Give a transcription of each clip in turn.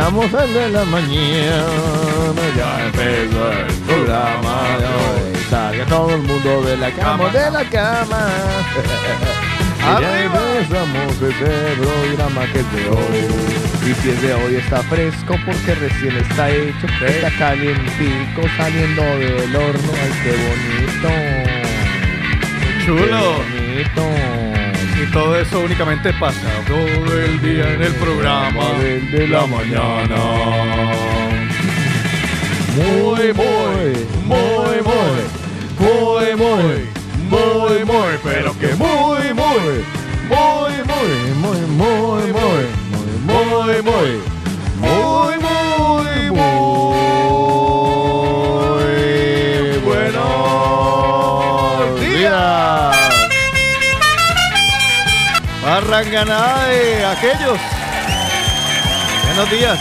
Empezamos el de la mañana, ya empezó el programa de hoy. Salga todo el mundo de la cama, de la cama. Y ya empezamos ese programa que es de hoy. Y si es de hoy está fresco porque recién está hecho, está calientico saliendo del horno. Ay, qué bonito. Chulo. Qué bonito. Todo eso únicamente pasa todo el día en el programa del de la mañana. Muy, muy, muy, muy, muy, muy, muy, muy, pero que muy, muy, muy, muy, muy, muy, muy, muy, muy, muy, muy, muy, muy, Arranganada de aquellos. Buenos días.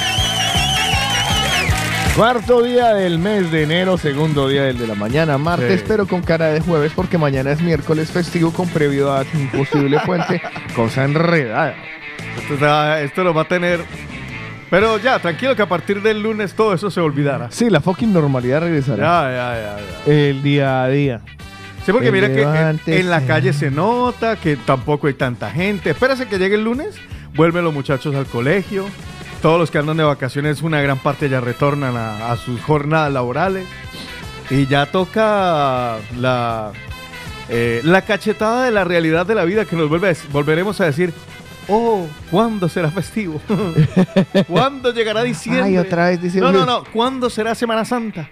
Cuarto día del mes de enero, segundo día del de la mañana, martes, Sí. pero con cara de jueves porque mañana es miércoles festivo con previo a imposible puente, cosa enredada. Esto, está- esto lo va a tener. Pero ya, tranquilo que a partir del lunes todo eso se olvidará. Sí, la fucking normalidad Ya, regresará. ya, ya, ya. El día a día. Sí, porque mira que en, la calle se nota que tampoco hay tanta gente. Espérase que llegue el lunes, vuelven los muchachos al colegio. Todos los que andan de vacaciones, una gran parte ya retornan a, a sus jornadas laborales. Y ya toca la, eh, la cachetada de la realidad de la vida que nos vuelve a volveremos a decir, oh, ¿cuándo será festivo? ¿Cuándo llegará diciembre? Ay, otra vez diciembre. No, no, no, ¿cuándo será Semana Santa?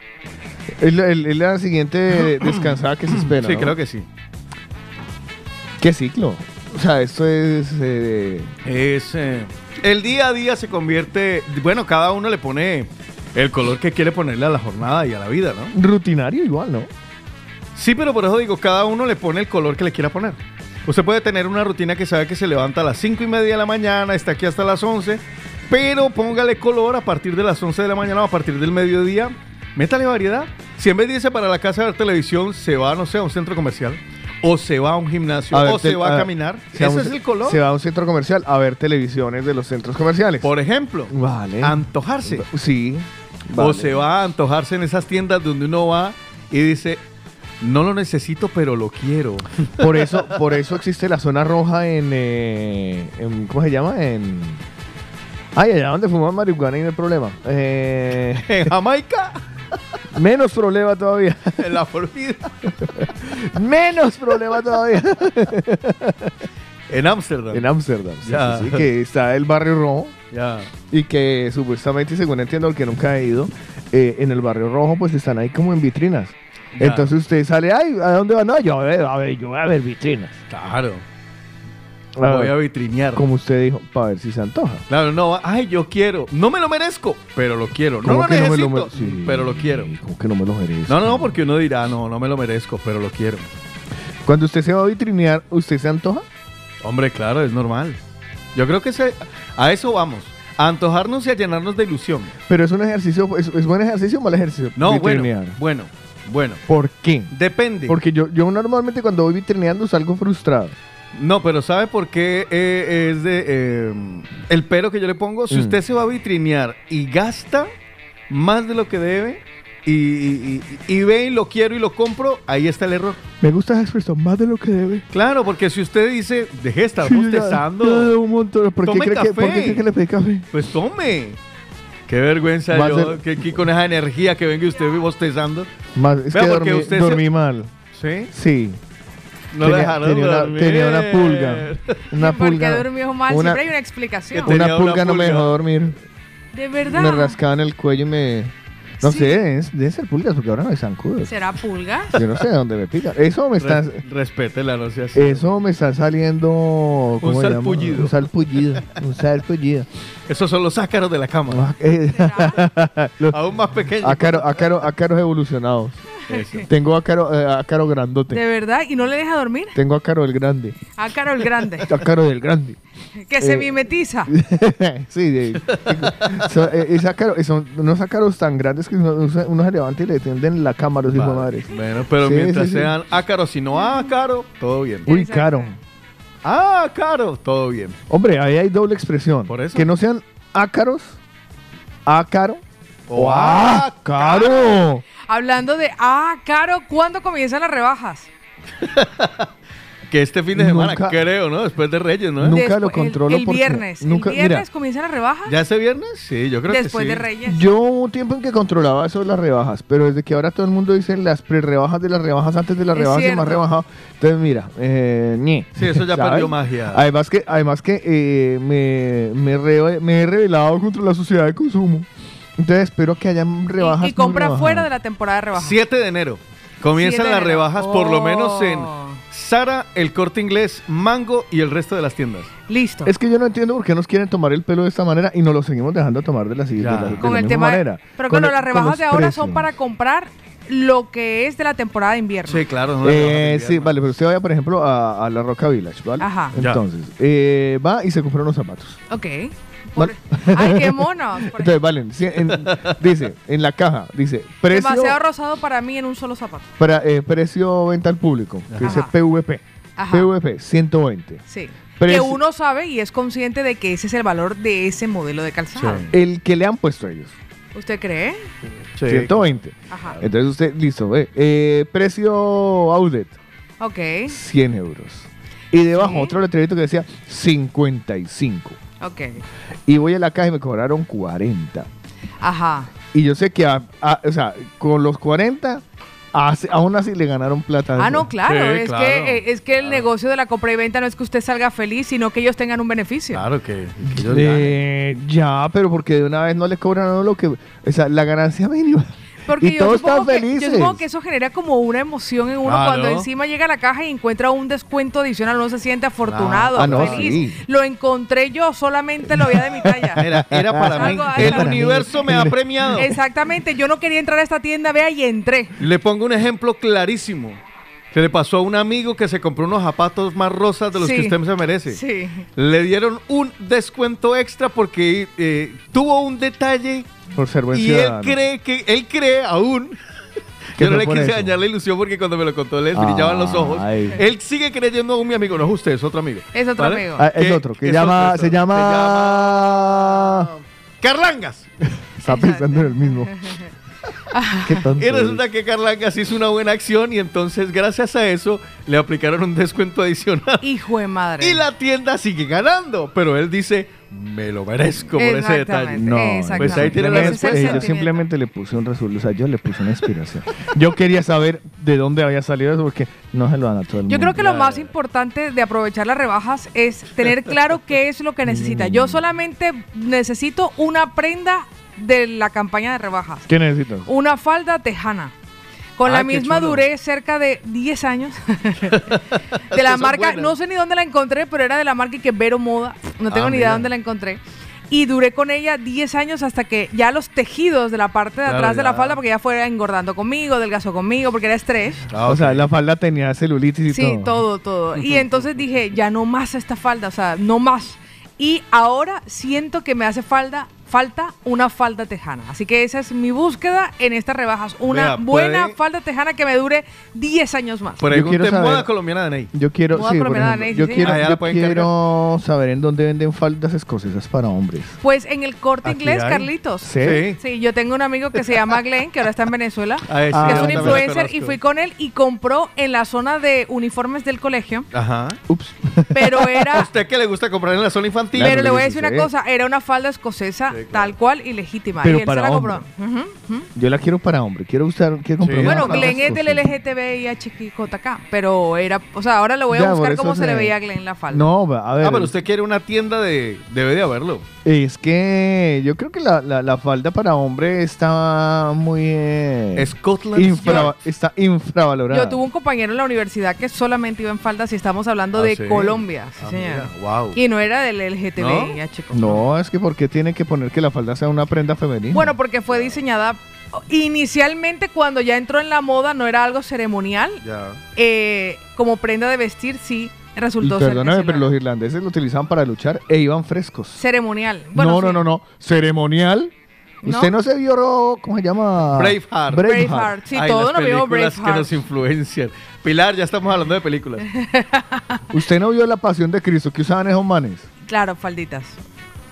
Es la, el- la siguiente descansada que se espera. Sí, ¿no? creo que sí. ¿Qué ciclo? O sea, esto es. eh, Es eh, el día a día se convierte, bueno, cada uno le pone el color que quiere ponerle a la jornada y a la vida, ¿no? rutinario igual, ¿no? Sí, pero por eso digo, cada uno le pone el color que le quiera poner. Usted puede tener una rutina que sabe que se levanta a las 5 y media de la mañana, está aquí hasta las 11, pero póngale color a partir de las 11 de la mañana o a partir del mediodía. Métale variedad. Si en vez de irse para la casa a ver televisión, se va, no sé, a un centro comercial, o se va a un gimnasio, A ver o se va a a- caminar, ese un- es el color. Se va a un centro comercial a ver televisiones de los centros comerciales. Por ejemplo, Vale. antojarse. Sí. O se va a antojarse en esas tiendas donde uno va y dice, no lo necesito, pero lo quiero. Por eso, por eso existe la zona roja en, eh, en- ¿cómo se llama? En Ay, allá donde fuman marihuana y no hay problema. Eh, En Jamaica, menos problema todavía. en la Florida, menos problema todavía. en Ámsterdam. en Ámsterdam. sí, Ya. sí, sí, que está el barrio rojo Ya. y que supuestamente, según entiendo, el que nunca he ido, eh, en el barrio rojo pues están ahí como en vitrinas. Ya. Entonces usted sale, ay, ¿a dónde va? No, yo a ver, a ver, yo voy a ver vitrinas. Claro. Voy a vitrinear. como usted dijo, para ver si se antoja. Claro, no, ay, yo quiero. No me lo merezco, pero lo quiero. No ¿Cómo lo no me necesito, lo sí, pero lo quiero. ¿Cómo que no me lo merezco? No, no, porque uno dirá, no, no me lo merezco, pero lo quiero. Cuando usted se va a vitrinear, ¿usted se antoja? Hombre, claro, es normal. Yo creo que se- a eso vamos. A antojarnos y a llenarnos de ilusión. Pero es un ejercicio, ¿es, es buen ejercicio o mal ejercicio? No, bueno, bueno, bueno. ¿Por qué? Depende. Porque yo, yo normalmente cuando voy vitrineando salgo frustrado. No, pero ¿sabe por qué eh, es de eh, el pero que yo le pongo? Si Mm. usted se va a vitrinear y gasta más de lo que debe y, y- y- y ve y lo quiero y lo compro, ahí está el error. Me gusta esa expresión, más de lo que debe. Claro, porque si usted dice, deje de estar Sí, bostezando, ya, un montón. ¿Por qué, cree que, café. ¿Por qué cree que le pedí café? pues tome. Qué vergüenza Más yo, del- que aquí con esa energía que venga usted bostezando. Más, es Vea, que porque dormí, usted se- dormí mal. ¿Sí? Sí. No tenía, dejaron tenía una, tenía una pulga. Una ¿Por qué pulga. durmió mal? una- Siempre hay una explicación. Una Tenía una pulga no me pulga. dejó dormir. De verdad. Me rascaba en el cuello y me, No Sí. sé, es, debe ser pulgas porque ahora no hay zancudos. ¿Será pulga? Yo no sé de dónde me pica. Eso me está, Res- respétela, no sea así. eso me está saliendo. ¿cómo llama? salpullido. Un salpullido. Un salpullido. Esos son los ácaros de la cama. Ah, eh, ¿Será? Aún más pequeños. ácaro- ácaro- ácaros evolucionados. Eso. Tengo ácaro, eh, ácaro grandote. ¿De verdad? ¿Y no le deja dormir? Tengo ácaro del grande. Ácaro el grande. Ácaro del grande. Que se Eh, mimetiza. sí, de- son, eh, ácaro- son unos ácaros tan grandes que uno, uno se levanta y le tienden la cámara, Vale. madre. Bueno, pero Sí, mientras sí, sí. sean ácaros y no ácaro, todo bien. Uy, caro. Ah, caro, todo bien. Hombre, ahí hay doble expresión. Por eso. Que no sean ácaros, ácaro o ah, ácaro. Hablando de, ah, caro, ¿cuándo comienzan las rebajas? Que este fin de semana, Nunca- creo, ¿no? Después de Reyes, ¿no? Nunca Después- lo controlo El, el porque viernes. nunca- el viernes mira. comienzan las rebajas. ¿Ya ese viernes? Sí, yo creo Después que de sí. Reyes. Yo hubo un tiempo en que controlaba eso de las rebajas, pero desde que ahora todo el mundo dice las pre-rebajas de las rebajas antes de las Es rebajas y más cierto. rebajado. Entonces, mira, eh, ñe. Sí, eso ya ¿sabes? perdió magia. Además que, además que eh, me, me, re- me he rebelado contra la sociedad de consumo. Entonces espero que hayan rebajas. y, y compra fuera de la temporada de rebajas. 7 de enero. Comienzan 7 de las rebajas, por lo menos en Oh. Sara, El Corte Inglés, Mango y el resto de las tiendas. Listo. Es que yo no entiendo por qué nos quieren tomar el pelo de esta manera y nos lo seguimos dejando tomar de la, de Ya. la, de con la el misma tema. de- manera. pero Con el- las rebajas de ahora precios. son para comprar lo que es de la temporada de invierno. Sí, claro. no Eh, sí, vale, pero usted vaya, por ejemplo, a, a la Roca Village, ¿vale? Ajá. Entonces, eh, va y se compra unos zapatos. Ok. Por- Ay, qué mono. Por- Entonces, valen, en- dice, en la caja, dice, precio, Demasiado rosado para mí en un solo zapato. para, eh, precio venta al público, que dice. PVP. Ajá. PVP, 120. Sí. Precio- Que uno sabe y es consciente de que ese es el valor de ese modelo de calzado. Sí. El que le han puesto a ellos, ¿Usted cree? Sí. 120. Ajá. Entonces usted, listo, ve, eh, precio outlet, Ok. 100 euros. Y debajo Sí. otro letrerito que decía 55. Ok. Y voy a la caja y me cobraron 40. Ajá. Y yo sé que, a- a- o sea, con los 40, hace- aún así le ganaron plata. a Ah, no, claro. Sí, es, claro, Que, eh, es que el claro. negocio de la compra y venta no es que usted salga feliz, sino que ellos tengan un beneficio. Claro que, que ellos ganen. Eh, ya, pero porque de una vez no le cobran a lo que. O sea, la ganancia mínima. Porque y yo, todos supongo están que, felices. yo supongo que eso genera como una emoción en uno Claro. cuando encima llega a la caja y encuentra un descuento adicional, uno se siente afortunado, Ah, no, feliz. sí. Lo encontré yo, solamente lo había de mi talla. Era, era para mí. El para mí. universo me ha premiado. Exactamente, yo no quería entrar a esta tienda, vea, y entré. Le pongo un ejemplo clarísimo. Que le pasó a un amigo que se compró unos zapatos más rosas de los Sí. que usted se merece. Sí. Le dieron un descuento extra porque eh, tuvo un detalle Por ser buen y él cree que él cree aún. Que Yo no le quise eso. dañar la ilusión porque cuando me lo contó les brillaban los ojos. Ay. Él sigue creyendo aún mi amigo, no es usted, es otro amigo. Es otro amigo. Ah, es otro, que es llama, otro, se llama... otro. Se llama Carlangas. Está pensando en el mismo. Qué tonto. Y resulta que Carlangas hizo una buena acción y entonces gracias a eso le aplicaron un descuento adicional. Hijo de madre. Y la tienda sigue ganando, pero él dice, me lo merezco por ese detalle. No, exactamente. Pues ahí tiene la Eh, yo simplemente le puse un resultado, o sea, yo le puse una inspiración. Yo quería saber de dónde había salido eso porque no se lo dan a todo el mundo. Yo creo que lo más importante de aprovechar las rebajas es tener claro qué es lo que necesita. Mm. Yo solamente necesito una prenda de la campaña de rebajas. ¿Qué necesitas? Una falda tejana. Con Ah, la qué misma duré cerca de 10 años. de la marca, buenas. no sé ni dónde la encontré, pero era de la marca que Vero Moda. No tengo Ah, ni idea dónde la encontré. Y duré con ella 10 años hasta que ya los tejidos de la parte de Claro, atrás de la falda, porque ya fuera engordando conmigo, delgazo conmigo, porque era estrés. Ah, O sea, la falda tenía celulitis y Sí, todo, todo. Y entonces dije, ya no más esta falda, o sea, no más. Y ahora siento que me hace falta, falta una falda tejana. Así que esa es mi búsqueda en estas rebajas. Una Vea, buena puede- falda tejana que me dure 10 años más. Pregunte quiero saber- moda colombiana de Ney. Yo quiero, Moda sí, por colombiana ejemplo, Ney, sí, yo sí. quiero, ya la yo pueden quiero saber en dónde venden faldas escocesas para hombres. Pues en el corte Aquí inglés, hay. Carlitos. ¿Sí? Sí, yo tengo un amigo que se llama Glenn, que ahora está en Venezuela, Ah, sí, Ah, que es yo un también influencer, y conozco. fui con él y compró en la zona de uniformes del colegio, Ajá. Ups. pero ¿A era... usted que le gusta comprar en la zona infantil? Pero le voy a decir una cosa, era una falda escocesa claro. tal cual y legítima. Pero y él para se la compró. Yo la quiero para hombre. Quiero usar, quiero comprar Sí. una Bueno, Glenn es del. LGTBIHQK, pero era, o sea, ahora le voy a Ya, buscar cómo se le veía a Glenn la falda. No, a ver. Ah, pero usted quiere una tienda de... Debe de haberlo. Es que yo creo que la, la, la falda para hombre está muy... eh, Scotland infra- está infravalorada. Yo tuve un compañero en la universidad que solamente iba en falda si estamos hablando Ah, de ¿sí? Colombia, sí, Ah, señor. mira, wow. Y no era del LGTBIHQK. No, es que ¿por qué tiene que poner que la falda sea una prenda femenina? Bueno, porque fue diseñada inicialmente cuando ya entró en la moda, no era algo ceremonial, Ya. eh, como prenda de vestir sí resultó ser Perdóname, pero lo los irlandeses lo utilizaban para luchar e iban frescos. ceremonial. Bueno, no, sí. no, no, no. Ceremonial. ¿No? Usted no se vio, ¿cómo se llama? Braveheart. Braveheart, sí, Ay, todos nos vimos películas que Braveheart. nos influencian. Pilar, ya estamos hablando de películas. Usted no vio la pasión de Cristo que usaban esos manes. Claro, falditas.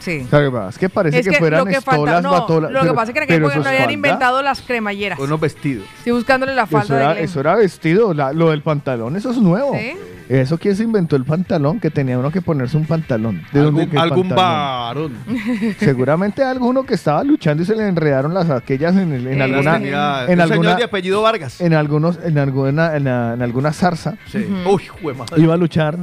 Sí. O sea, ¿qué pasa? Es que parece Es que, que fueran lo que falta, estolas, no, batolas. lo que pero- pasa es que en aquel no es habían falda. inventado las cremalleras. Unos vestidos. Estoy buscándole la falda Eso de era, Glenn. eso era vestido, la- lo del pantalón, eso es nuevo. ¿Sí? Eso quién se inventó el pantalón, que tenía uno que ponerse un pantalón. ¿De Algún, algún pantalón? varón. Seguramente alguno que estaba luchando y se le enredaron las aquellas en, el- en Eh, alguna Tenía en un señor alguna de apellido Vargas. en algunos en alguna en, la- en alguna zarza Sí. Uy, jue madre. iba a luchar.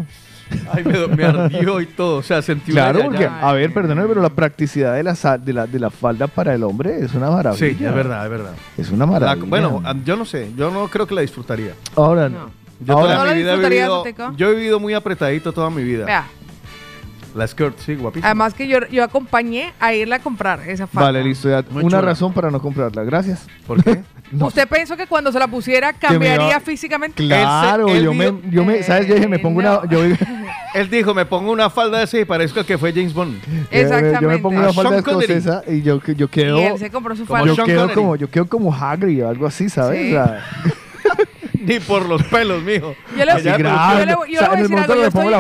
Ay, me, me ardió y todo. O sea, sentí Claro, porque a ver, perdóname, pero la practicidad de la de la de la falda para el hombre es una maravilla. Sí, es verdad, es verdad. Es una La- maravilla. bueno, a- yo no sé. Yo no creo que la disfrutaría. ahora No. Yo Ahora- toda ¿No la mi vida he vivido, yo he vivido muy apretadito toda mi vida. Vea, La skirt, sí, guapísima. además que yo, yo acompañé a irla a comprar esa falda. Vale, listo, ya. Muy una chula. razón para no comprarla. Gracias. ¿Por qué? No. ¿Usted pensó que cuando se la pusiera cambiaría iba- físicamente? Claro, Él se- él yo me, yo me, ¿sabes? Yo dije, me pongo Eh, no. una, yo, Él dijo, me pongo una falda de ese y parezco el que fue James Bond. Exactamente. Yo me pongo A una falda Sean Connery. escocesa y yo, yo quedo, Y él se compró su Como falda. yo Sean quedo Connery. como, yo quedo como Hagrid o algo así, ¿sabes? Sí. O sea, Ni por los pelos, mijo. Yo le, voy a decir algo, yo estoy,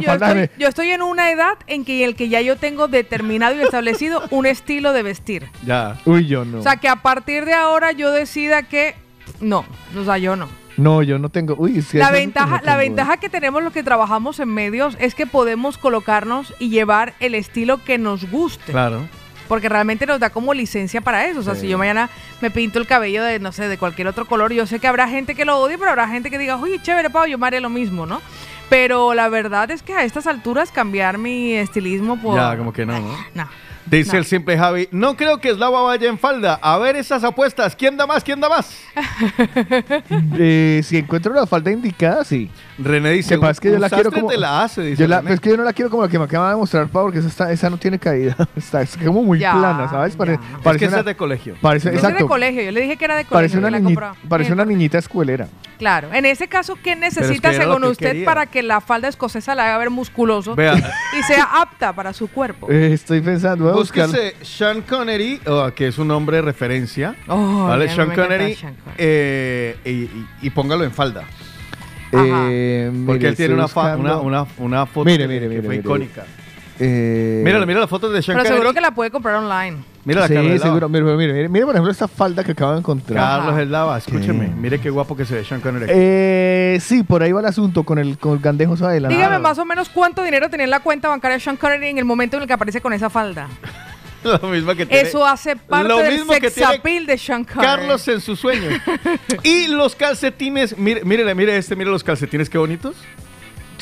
yo estoy- yo estoy en una edad en que el que ya yo tengo determinado y establecido un estilo de vestir. Ya. uy, yo no. O sea, que a partir de ahora yo decida que no, o sea, yo no. no, yo no tengo, uy, es que La ventaja, no la ventaja que tenemos los que trabajamos en medios es que podemos colocarnos y llevar el estilo que nos guste. Claro. Porque realmente nos da como licencia para eso. O sea, Sí. si yo mañana me pinto el cabello de, no sé, de cualquier otro color, yo sé que habrá gente que lo odie, pero habrá gente que diga, oye, chévere, Pau, yo me haré lo mismo, ¿no? Pero la verdad es que a estas alturas cambiar mi estilismo por... Ya, como que no, ¿no? No. Dice No. el simple Javi, no creo que Slava vaya en falda. A ver esas apuestas. ¿Quién da más? ¿Quién da más? Eh, si encuentro la falda indicada, sí. René dice, que es que yo la quiero como- te la hace, dice Yo la, René. es que yo no la quiero como la que me acaba de mostrar, Pau, porque esa, está, esa no tiene caída. Está, es como muy Ya, plana, ¿sabes? Pare- ya. Es Es parece que esa es de colegio. parece, Ese es de exacto, colegio, yo le dije que era de colegio. parece una, que la parece una niñita escuelera. Claro, en ese caso, ¿qué necesita que era lo según que usted quería. para que la falda escocesa la haga ver musculoso Vea, y sea apta para su cuerpo? Eh, estoy pensando, voy a buscar. búsquese Sean Connery, oh, que es un nombre de referencia. Oh, ¿Vale? Sean encanta Connery. Sean Connery. eh, y, y- y póngalo en falda. Eh, Porque mire, él tiene una, fa- una, una, una foto Mire, que, mire, que mire, fue mire. icónica. Eh, Mira, mira la foto de Sean Pero seguro que la puede comprar online. Mira la sí, cara de Lava. seguro. Mire, mire, mire, mire, por ejemplo, esta falda que acabo de encontrar. Carlos Ajá. Eslava, escúcheme. ¿Qué? Mire qué guapo que se ve Sean Connery. Eh, sí, por ahí va el asunto con el, con el gandejo adelante. Dígame más o menos cuánto dinero tenía en la cuenta bancaria de Sean Connery en el momento en el que aparece con esa falda. Lo mismo que tiene Eso hace parte lo del mismo que sex tiene appeal de Sean Connery. Carlos en su sueño. y los calcetines, mire, mire, mire este, mire los calcetines, qué bonitos.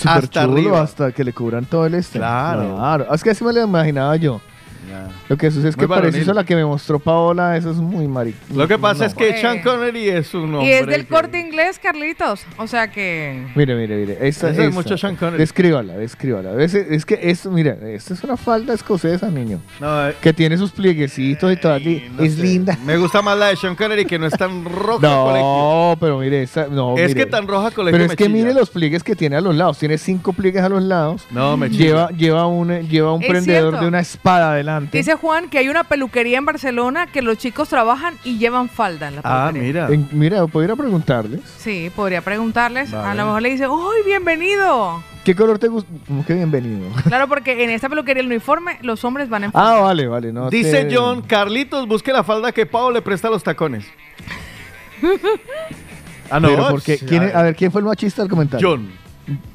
Súper hasta chulo, arriba. hasta que le cubran todo el este. Claro. Claro. Es que así me lo imaginaba yo. Lo que sucede es Muy que varonil. la que me mostró Paola, eso es muy marico. Lo que pasa es que Eh. Sean Connery es un hombre. y es del que- corte inglés, Carlitos. O sea que. Mire, mire, mire. Esta, Ese es esta. mucho Sean Connery. Descríbala, descríbala. Es, es que esto, mira, esta es una falda escocesa, niño. No, eh, Que tiene sus plieguecitos y todo. ay, no es sé. linda. Me gusta más la de Sean Connery que no es tan roja colegio. No, pero mire, esta, no, Es mire. que tan roja colegio Pero es que chilla. mire los pliegues que tiene a los lados. Tiene cinco pliegues a los lados. No, me. Lleva, lleva un, eh, lleva un Es prendedor cierto. de una espada adelante. Dice Juan que hay una peluquería en Barcelona que los chicos trabajan y llevan falda en la Ah, peluquería. mira. En- mira, pudiera preguntarles. Sí, podría preguntarles. A lo mejor le dice, ¡Uy, bienvenido! ¿Qué color te gusta? Que bienvenido. Claro, porque en esta peluquería el uniforme los hombres van en falda. ah, vale, vale. No Dice te- John, Carlitos, busque la falda que Pau le presta los tacones. ah, Pero porque, sí, ¿quién a es- ver. a ver, ¿quién fue el machista del comentario? John.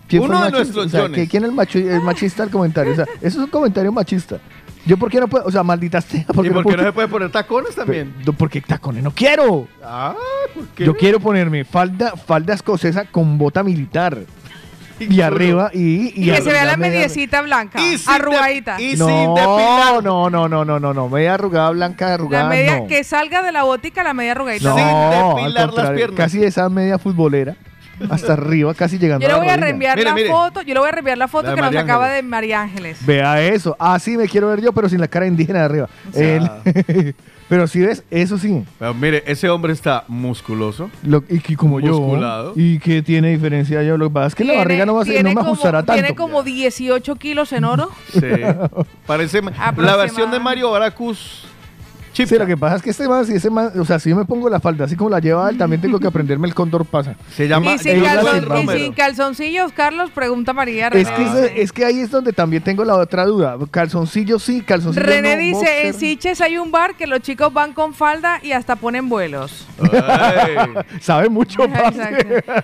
¿Quién fue uno el de machista? nuestros O sea, Johnes. ¿Quién es el, macho, el machista del comentario? O sea, eso es un comentario machista. Yo, ¿por qué no puedo? O sea, maldita sea. ¿Y no por qué no se puede poner tacones también? No, Porque tacones no quiero. Ah, ¿por qué? Yo quiero ponerme falda, falda escocesa con bota militar. Y arriba y, Y, que se vea la mediecita blanca, Y sin arrugadita. de- y sin No, depilar. no, no, no, no, no, no. Media arrugada, blanca, arrugada. La media no. que salga de la botica, la media arrugadita. No, Sin al depilar las piernas. Casi esa media futbolera. Hasta arriba, casi llegando Yo le a la voy a reenviar Mire, la mire. foto, yo le voy a reenviar la foto La que nos acaba de María Ángeles. Vea eso. Así me quiero ver yo, pero sin la cara indígena de arriba. El- pero si ves, eso sí. Pero mire, ese hombre está musculoso. Lo, y que como Musculado. yo. ¿Y que tiene diferencia yo? Lo que pasa es que la barriga no, va a ser, tiene no me como- ajustará tanto. Tiene como 18 kilos en oro. Sí. Parece la versión de Mario Baracus. Chip. Sí, lo que pasa es que este man, si ese man, o sea, si yo me pongo la falda así como la lleva él, también tengo que aprenderme el cóndor pasa. Se llama Y sin, calzon- y sin calzoncillos, Carlos, pregunta María Es René. que, ese- es que ahí es donde también tengo la otra duda. Calzoncillo sí, calzoncillo René no, dice, boxer. en Siches hay un bar que los chicos van con falda y hasta ponen vuelos. Ay. Sabe mucho.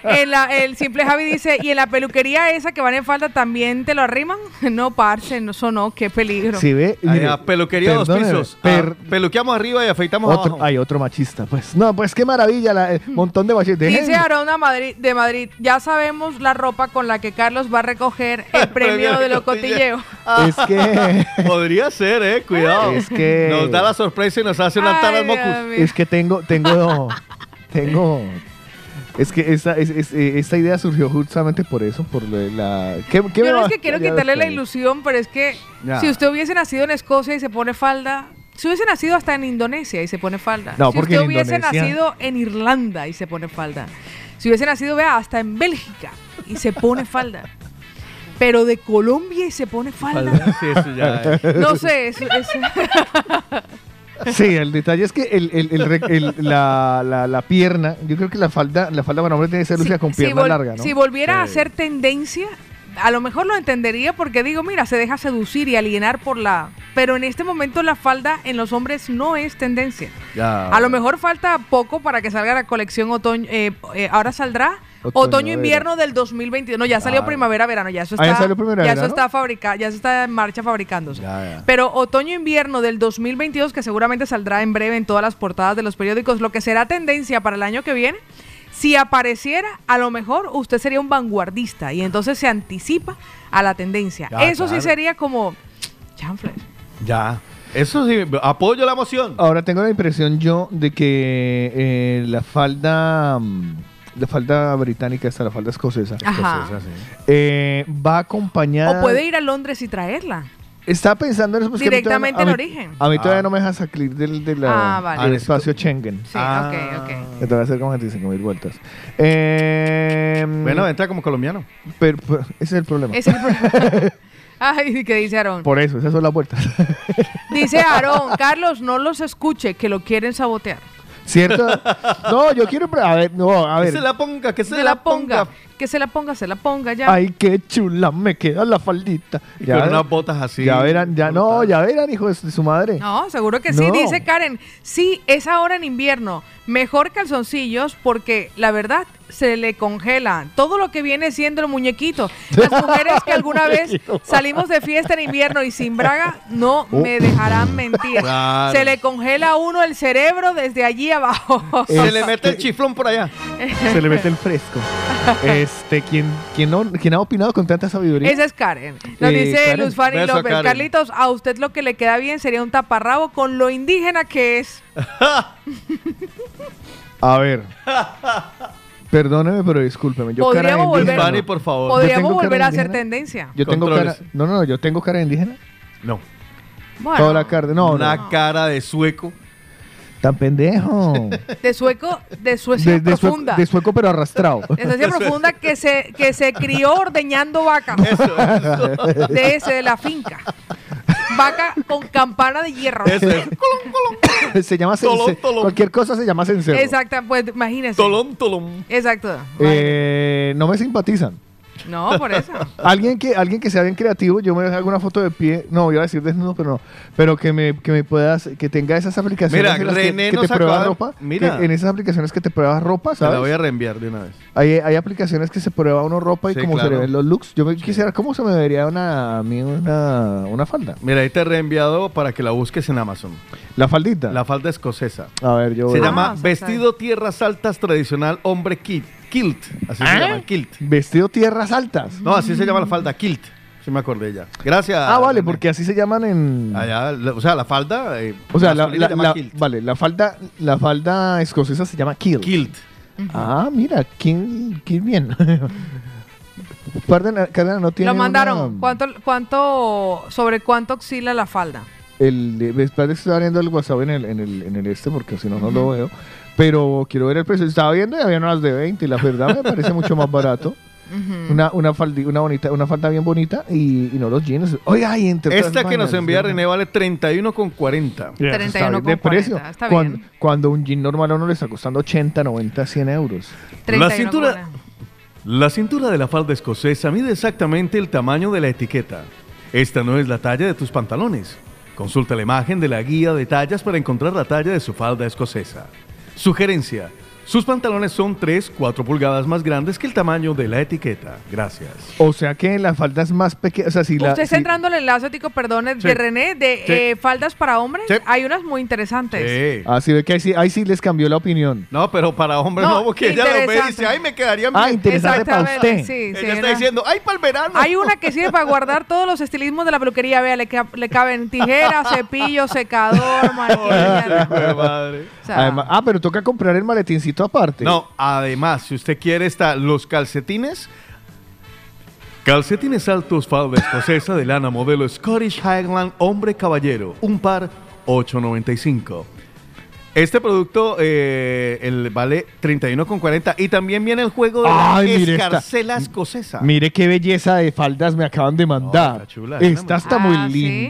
En la- el simple Javi dice, ¿y en la peluquería esa que van en falda también te lo arriman? No, parce, no, eso no, qué peligro. Si ve, mire, peluquería dos pisos. per- Ah, arriba y afeitamos otro, abajo. hay otro machista, pues. No, pues qué maravilla, la- el montón de machistas. Dice Arona Madrid, de Madrid, ya sabemos la ropa con la que Carlos va a recoger el premio de los cotilleos. Es que, Podría ser, eh, cuidado. es que, Nos da la sorpresa y nos hace una Dios mocus. es que tengo, tengo, tengo. Es que esa, es- es- eh, esta idea surgió justamente por eso, por la. ¿qué, qué Yo no es que quiero quitarle la ilusión, pero es que Ya. si usted hubiese nacido en Escocia y se pone falda, si hubiese nacido hasta en Indonesia y se pone falda, No, si porque usted en hubiese Indonesia- nacido en Irlanda y se pone falda, si hubiese nacido, vea, hasta en Bélgica y se pone falda, pero de Colombia y se pone falda, Sí, eso ya. no sé, es, es- Sí, el detalle es que el, el- el re- el- la, la- la pierna, yo creo que la falda, la falda para hombre tiene que ser lucida con si pierna vol- larga, ¿no? Si volviera a Sí. ser tendencia, a lo mejor lo entendería porque digo, mira, se deja seducir y alienar por la... Pero en este momento la falda en los hombres no es tendencia. Ya. A lo mejor falta poco para que salga la colección otoño. eh, eh, ahora saldrá Otoño, otoño-invierno del 2022. No, ya salió Claro. primavera-verano. Ya eso Ah, está, ya salió primavera, ya eso está fabrica, ya eso está en marcha fabricándose. Ya, ya. Pero otoño-invierno del 2022, que seguramente saldrá en breve en todas las portadas de los periódicos, lo que será tendencia para el año que viene. Si apareciera, a lo mejor usted sería un vanguardista y entonces se anticipa a la tendencia. Ya, Eso sí sería como chanfles. Ya. Eso sí, apoyo la moción. Ahora tengo la impresión yo de que eh, la falda, mm, la falda británica, esta, la falda escocesa, Ajá. Escocesa, sí. eh, va acompañada. O puede ir a Londres y traerla. Está pensando en eso. pues, que a mí todavía Directamente en a mí- origen. A mí todavía Ah. no me deja salir del, Ah, vale. del Ah, espacio Schengen. Sí, Ah. ok, ok. Que te voy a hacer como 25 mil vueltas. Eh, Bueno, entra como colombiano. pero, pero ese es el problema. Ese es el problema. Ay, ¿qué dice Aarón? Por eso, esas son las vueltas. Dice Aarón, Carlos, no los escuche, que lo quieren sabotear. ¿Cierto? No, yo quiero. A ver, no, a Que ver. se la ponga, que se, Se la ponga. Que se la ponga, se la ponga ya. Ay, qué chula me queda la faldita. Y con unas botas así. Ya verán, ya no, ya verán, hijo de su de su madre. No, seguro que sí. No. Dice Karen, sí, es ahora en invierno. Mejor calzoncillos porque la verdad se le congela todo lo que viene siendo el muñequito. Las mujeres que alguna vez salimos de fiesta en invierno y sin braga no Oh. me dejarán mentir. Claro. Se le congela a uno el cerebro desde allí abajo. Se le mete el chiflón por allá. Se le mete el fresco. Este, ¿quién, quién, no- quién ha opinado con tanta sabiduría? Esa es Karen. Nos Eh, dice Karen, Luz Fanny beso López. Karen. Carlitos, a usted lo que le queda bien sería un taparrabo con lo indígena que es. A ver. Perdóneme, pero discúlpeme. Yo cara Podríamos indígena, volver- no. por favor. Podríamos cara volver a hacer indígena? tendencia. Yo tengo cara. No, no, no, yo tengo cara indígena. No. Bueno, Toda la carne. No, Una no. cara de sueco. Tan pendejo. de sueco, de Suecia De, de sueco, profunda. de sueco, pero arrastrado. de Suecia profunda que se, que se crió ordeñando vaca. Eso, eso. De ese, de la finca. Vaca con campana de hierro. Eso es. se llama Tolón, tolón. Cualquier cosa se llama cencerro. Exacto, pues imagínese. Tolón, tolón. Exacto. Eh, no me simpatizan. No, por eso. Alguien que, alguien que sea bien creativo, yo me hago una foto de pie, no, iba a decir desnudo, pero no, pero que me, que me puedas, que tenga esas aplicaciones Mira, en las que- René que, nos te prueba acaba de- ropa, mira. que en esas aplicaciones que te pruebas ropa, Se la ¿sabes? voy a reenviar de una vez. Hay, hay aplicaciones que se prueba uno ropa y Sí, cómo se claro. le ven los looks. Yo me quisiera, ¿cómo se me vería una, a mí una, una falda? Mira, ahí te he reenviado para que la busques en Amazon. La faldita. La falda escocesa. a ver, yo Se voy- llama Ah, sí, Vestido Tierras Altas Tradicional Hombre Kilt. Kilt. Así se ¿Ah? llama, Kilt. Vestido tierras altas. No, así se llama la falda, Kilt. Sí me acordé ya. Gracias. ah, vale, porque así se llaman en... Allá, la- o sea, la falda. eh, O sea, la, la- se llama la- kilt. vale, la falda, la falda escocesa se llama kilt. Kilt. Ah, mira, qué, qué bien. Cárdenas, Cárdenas no tiene Lo mandaron. una- ¿Cuánto, cuánto, sobre cuánto oscila la falda? El, de que estaba viendo el WhatsApp en el, en el, en el este, porque si no, no lo veo. Pero quiero ver el precio. Estaba viendo y había unas de 20 y la verdad me parece mucho más barato. Una, una, faldi- una, bonita, una falda bien bonita y, y no los jeans. Oiga, y entre otras Esta que nos envía ¿sí? René vale 31,40. Ya, eso 31 está bien de con precio. 40, está cuando, bien. cuando un jean normal a uno le está costando 80, 90, 100 euros. 31 La cintura- La cintura de la falda escocesa mide exactamente el tamaño de la etiqueta. Esta no es la talla de tus pantalones. Consulta la imagen de la guía de tallas para encontrar la talla de su falda escocesa. Sugerencia. Sus pantalones son 3, 4 pulgadas más grandes que el tamaño de la etiqueta. Gracias. O sea que la falda es más pequeña. O sea, si la, Usted está si- entrando al enlace, Tico, perdone, Sí. de René, de Sí. eh, faldas para hombres. Sí. Hay unas muy interesantes. Sí. Ah, sí, ve que ahí sí, ahí sí les cambió la opinión. No, pero para hombres No, no, porque ella lo ve y dice, ay, me quedarían Ah, bien. interesante para Exactamente, usted. sí, sí, ella está diciendo, ay, para el verano. Hay una que sirve para guardar todos los estilismos de la peluquería. Vea, le, ca- le caben tijeras, cepillo, secador, maquilla. Madre. O sea, Además- ah, pero toca comprar el maletincito aparte. No, además, si usted quiere está los calcetines. Calcetines altos falda escocesa de lana modelo Scottish Highland Hombre Caballero. Un par 8.95. Este producto eh, el vale 31,40 y también viene el juego de Ay, la mire esta. escarcela escocesa. Mire qué belleza de faldas me acaban de mandar. está chula, Esta está Ah, muy ¿sí?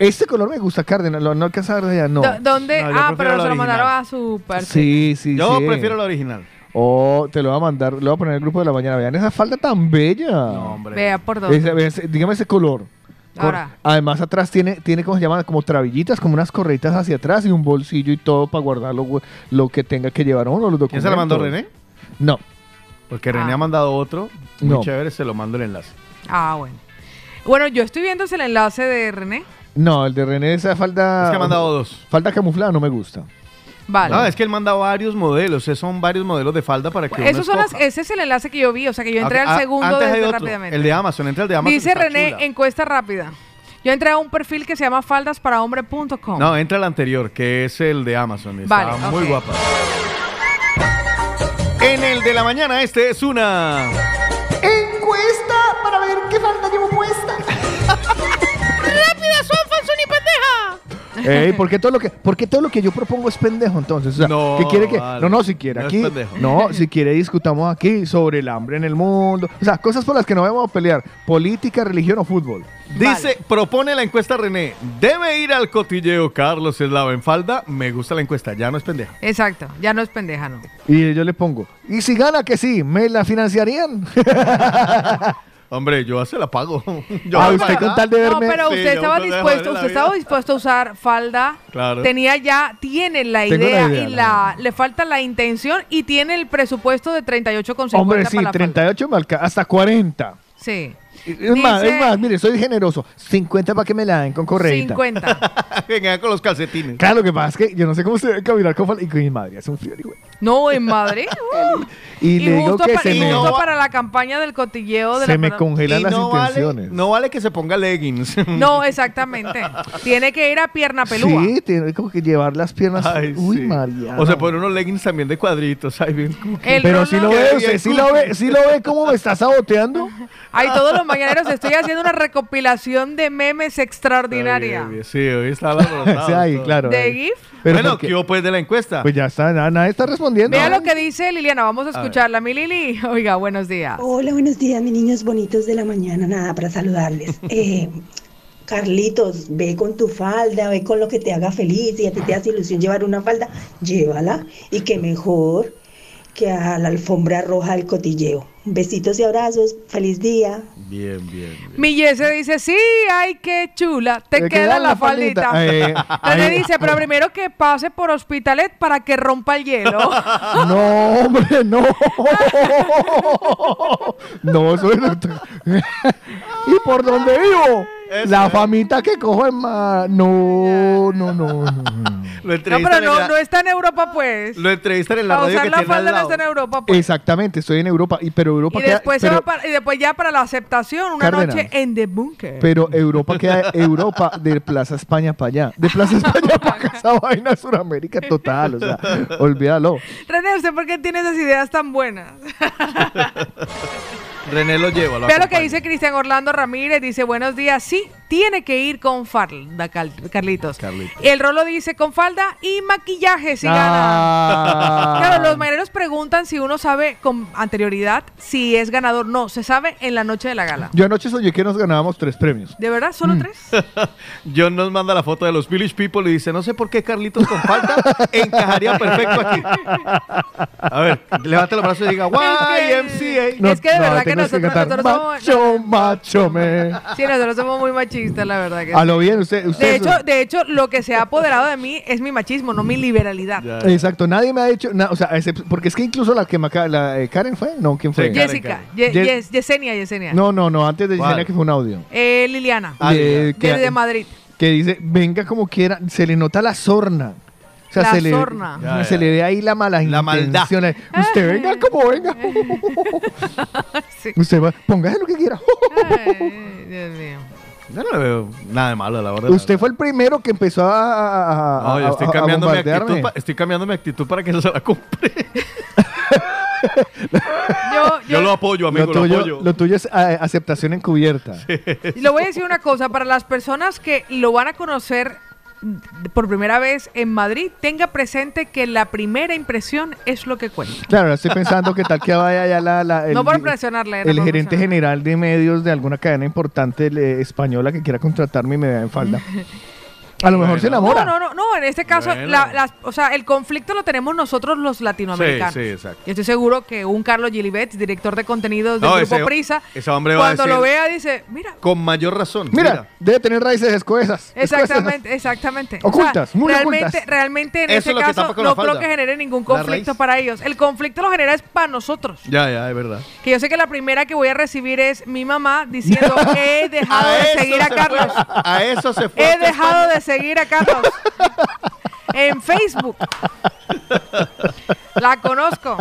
Este color me gusta, Cárdenas. Lo no alcanza a ver allá, no. ¿Dónde? No, yo ah, prefiero pero la se lo original. mandaron a su perfil. Sí, sí, Yo sí. prefiero la original. Oh, te lo voy a mandar. Lo voy a poner en el grupo de la mañana. Vean esa falda tan bella. No, hombre. Vea por dónde. Ese- ese- dígame ese color. Cor- Ahora. Además, atrás tiene, tiene, ¿cómo se llama? Como trabillitas, como unas correitas hacia atrás y un bolsillo y todo para guardar lo, lo que tenga que llevar uno, los documentos. ¿Quién se la mandó, René? No. Porque René Ah. ha mandado otro. Muy No. chévere, se lo mando el enlace. Ah, bueno. Bueno, yo estoy viendo el enlace de René. No, el de René, esa falda. Es que ha mandado dos. Falda camuflada no me gusta. Vale. No, es que él manda varios modelos. esos Son varios modelos de falda para que uno Esos son las- escoja. ese es el enlace que yo vi, o sea que yo entré Ah, al ah, segundo antes hay desde otro, rápidamente. El de Amazon, entra el de Amazon. Dice está René, chula. encuesta rápida. Yo entré a un perfil que se llama faldasparaHombre.com. No, entra el anterior, que es el de Amazon. Está Vale, muy ok. guapa. En el de la mañana, este es una. Encuesta para ver qué falda llevo Ey, ¿por qué todo lo que, por qué todo lo que yo propongo es pendejo entonces? O sea, No, ¿qué quiere que? vale. No, no, si quiere No es aquí. pendejo. No, si quiere discutamos aquí sobre el hambre en el mundo. O sea, cosas por las que no vamos a pelear. Política, religión o fútbol. Dice, propone la encuesta René. ¿Debe ir al cotilleo Carlos Eslava en falda? Me gusta la encuesta, ya no es pendeja. Exacto, ya no es pendeja, ¿no? Y yo le pongo, ¿y si gana que sí? ¿Me la financiarían? Hombre, yo se la pago. Yo a voy usted con tal de No, verme. pero Sí, usted estaba dispuesto, usted estaba dispuesto a usar falda. Claro. Tenía ya, tiene la idea, y la la, le falta la intención y tiene el presupuesto de 38,50 Hombre, sí, para la falda. 38 me alca- hasta 40. Sí. Es más, es más, mire, soy generoso. 50 para que me la den con correita. 50. Venga con los calcetines. Claro, lo que pasa es que yo no sé cómo se debe caminar con falda. Y con mi madre, hace un frío, güey. No, en Madrid. uh. Y, le digo justo, que se y me, justo no va- para la campaña del cotilleo de se la me congelan Y las no vale, intenciones. no vale que se ponga leggings. No, exactamente. Tiene que ir a pierna pelúa. Sí, tiene como que llevar las piernas. Ay, Uy, sí. María. O se pone unos leggings también de cuadritos. Ay, bien que- Pero si lo ve, usted sí lo ve, sí lo ve cómo me está saboteando. Ay, todos los mañaneros estoy haciendo una recopilación de memes extraordinaria. Bien, bien. Sí, hoy está Sí, ahí, claro. ¿De ahí. GIF? Pero bueno, porque- ¿qué hubo pues de la encuesta? Pues ya está, nada, nadie está respondiendo. Vea lo que dice Liliana, vamos a escucharla. Mi Lili, oiga, buenos días. Hola, buenos días, mis niños bonitos de la mañana. Nada, para saludarles. Eh, Carlitos, ve con tu falda, ve con lo que te haga feliz. Si a ti te hace ilusión llevar una falda, llévala. Y que mejor que a la alfombra roja del cotilleo. Besitos y abrazos. Feliz día. Bien, bien. bien. Mi Yese dice, sí, ay, qué chula, te, queda, queda la la faldita. ahí- dice, pero primero que pase por Hospitalet para que rompa el hielo. No, hombre, no. No, eso es. ¿Y por dónde vivo? La famita que cojo en ma... No, no, no. no. Lo no, pero no, la, no está en Europa, pues. lo entrevistan en la Para radio usar que la tiene al falda no lado. está en Europa, pues. Exactamente, estoy en Europa. Y, pero Europa Y queda. después, se pero, va para- y después ya para la aceptación, una Cárdenas. noche en The Bunker. pero Europa queda Europa de Plaza España para allá. De Plaza España para acá, esa vaina es Sudamérica total. O sea, olvídalo. René, ¿usted por qué tiene esas ideas tan buenas? René lo lleva. Lo Vea lo que dice Cristian Orlando Ramírez. Dice, buenos días. Sí, tiene que ir con falda, Carlitos. Carlitos. El Rolo dice, con falda y maquillaje si gana. Ah. Claro, los mañaneros preguntan si uno sabe con anterioridad si es ganador. No, se sabe en la noche de la gala. Yo anoche soñé que nos ganábamos tres premios. ¿De verdad? ¿Solo Mm. tres? John nos manda la foto de los Village People y dice, no sé por qué Carlitos con falta encajaría perfecto aquí. A ver, levante los brazos y diga, YMCA. Es que de verdad que nosotros- cantar, nosotros somos- Macho, macho, me. Sí, nosotros somos muy machistas, la verdad que A sí. lo bien, usted. usted De hecho, de hecho, lo que se ha apoderado de mí es mi machismo, no mi liberalidad. Ya. Exacto, nadie me ha hecho nada, o sea, porque es que incluso la que me acaba, la eh, Karen fue, no, ¿quién fue? Sí, Karen. Jessica, Ye- Ye- Yes- Yesenia, Yesenia. No, no, no, antes de ¿Cuál? Yesenia que fue un audio. Eh, Liliana, Ah, Eh, que, desde Madrid. que dice, venga como quiera, se le nota la sorna. O sea, La se le. Ya, se le ve ahí la mala La maldad. intención. ahí. Usted venga como venga. Sí. Usted va, póngase lo que quiera. Ay, Dios mío. Yo no le veo nada de malo a la hora. Usted fue el primero que empezó a, a- a- No, yo estoy a- a cambiando, mi actitud pa- estoy cambiando mi actitud para que no se la compre. Yo, Yo lo apoyo, amigo, lo, lo, tuyo, apoyo. lo tuyo es eh, aceptación encubierta. le voy a decir una cosa, para las personas que lo van a conocer por primera vez en Madrid, tenga presente que la primera impresión es lo que cuenta. Claro, estoy pensando que tal que vaya ya la, la- el, No por presionarle. el por gerente general de medios de alguna cadena importante eh, española que quiera contratarme y me vea en falda. A lo mejor Bueno. se enamora. No, no, no, no, en este caso, Bueno. la- las- o sea, el conflicto lo tenemos nosotros los latinoamericanos. Sí, sí, exacto. Y estoy seguro que un Carlos Gilibet, director de contenidos del No, Grupo ese- Prisa, ese hombre va a cuando lo vea dice, mira, Con mayor razón. Mira, debe tener raíces escoesas. Exactamente, exactamente. Ocultas, muy realmente, ocultas. realmente en Eso este es caso no creo que genere ningún conflicto para ellos. El conflicto lo genera es para nosotros. Ya, ya, es verdad. Que yo sé que la primera que voy a recibir es mi mamá diciendo, he dejado de seguir a Carlos. fue. A eso se fue. He dejado de seguir a Carlos. En Facebook. La conozco.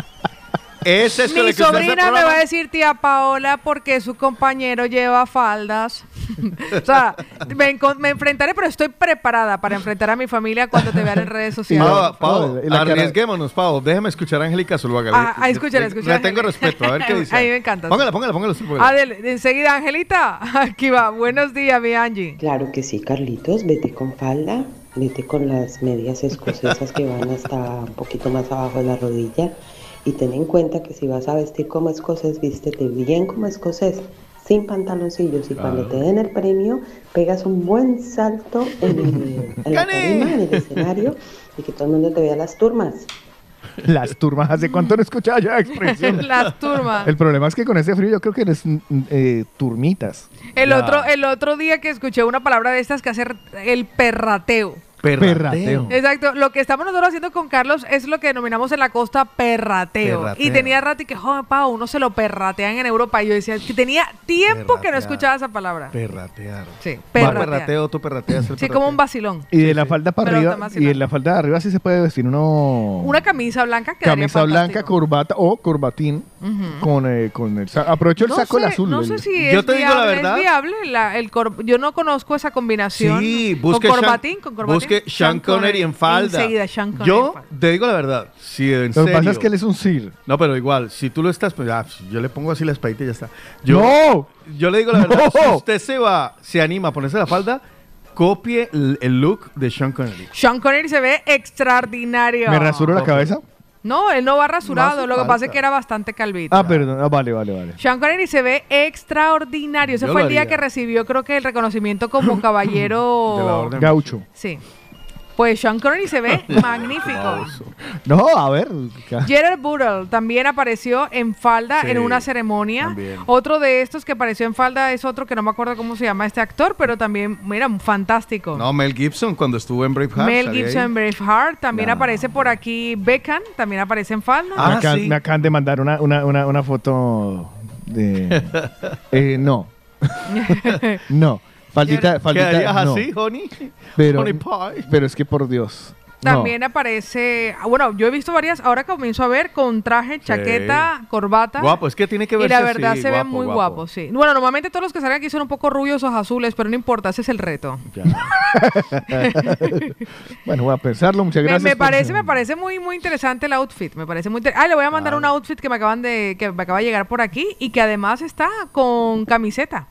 Ese es Mi sobrina me va a decir tía Paola porque su compañero lleva faldas. o sea, me, me enfrentaré, pero estoy preparada para enfrentar a mi familia cuando te vean en redes sociales. Pau, arriesguémonos, Pau. Déjeme escuchar a Angélica Zuluaga. Ah, ah, escúchala, escúchala. Le tengo respeto. A ver qué dice. A mí me encanta. Póngala, póngala, póngala. póngala. Adel, enseguida, Angelita. Aquí va. Buenos días, mi Angie. Claro que sí, Carlitos, vete con falda, vete con las medias escocesas que van hasta un poquito más abajo de la rodilla y ten en cuenta que si vas a vestir como escocés, vístete bien como escocés, sin pantaloncillos y cuando te den el premio pegas un buen salto en, el, en la ¡Gané! tarima, en el escenario y que todo el mundo te vea las turmas. Las turmas, ¿hace cuánto no escuchaba yo la expresión? Las turmas. El problema es que con ese frío yo creo que eres mm, eh, turmitas. El Ya. otro, el otro día que escuché una palabra de estas que hace el perrateo. Perrateo. Exacto, lo que estamos nosotros haciendo con Carlos es lo que denominamos en la costa perrateo. Perrateo. Y tenía rato y que, joder, Pau, uno se lo perratean en Europa. Y yo decía que tenía tiempo que no escuchaba esa palabra. Perratear. Sí, Más perratear. perrateo, tú perrateas. el Sí, como un perrateo. vacilón. Y de la falda para Pero arriba, y en la falda de arriba sí se puede vestir uno... Una camisa blanca que camisa blanca, corbata o corbatín con, eh, con el Aprovecho el no saco sé, el azul. No el- sé si Yo es te digo la viable, verdad. ¿Es viable la- el cor- yo no conozco esa combinación. Sí, busque con corbatín, con corbatín. Busque Sean Connery en falda. Enseguida, Sean Connery en Yo falda. te digo la verdad. Si en Lo que pasa serio- es que él es un sir. No, pero igual, si tú lo estás, pues ah, yo le pongo así la espadita y ya está. Yo, ¡No! yo le digo la verdad, ¡No! si usted se va, se anima a ponerse la falda, copie el, el look de Sean Connery. Sean Connery se ve extraordinario. ¿Me rasuro la Ok. cabeza? No, él no va rasurado. Hace lo que pasa es que era bastante calvito. Ah, perdón. Ah, vale, vale, vale. Sean Connery se ve extraordinario. Ese Yo fue lo el día haría. que recibió, creo que el reconocimiento como caballero. De la orden. Gaucho. Sí. Pues Sean Connery se ve magnífico. No, a ver. Gerard Butler también apareció en falda Sí, en una ceremonia. también. Otro de estos que apareció en falda es otro que no me acuerdo cómo se llama este actor, pero también, mira, fantástico. No, Mel Gibson cuando estuvo en Braveheart. Mel Gibson en Braveheart. También No. aparece por aquí Beckham, también aparece en falda. Ah, me, acaban, sí. me acaban de mandar una, una, una, una foto de. eh, no. no. Faldita, faldita. ¿Quedarías no. así, honey? Pero, honey pie. pero es que por Dios. no. También aparece, ah, bueno, yo he visto varias, ahora comienzo a ver con traje, chaqueta, corbata. Guapo, es que tiene que Y verse la verdad así, se ve muy guapo. guapo, sí. Bueno, normalmente todos los que salen aquí son un poco rubios o azules, pero no importa, ese es el reto. Ya. Bueno, voy a pensarlo. Muchas gracias. me parece, me parece muy, muy interesante el outfit. Me parece muy inter- Ah, le voy a mandar un outfit que me acaban de, que me acaba de llegar por aquí y que además está con camiseta.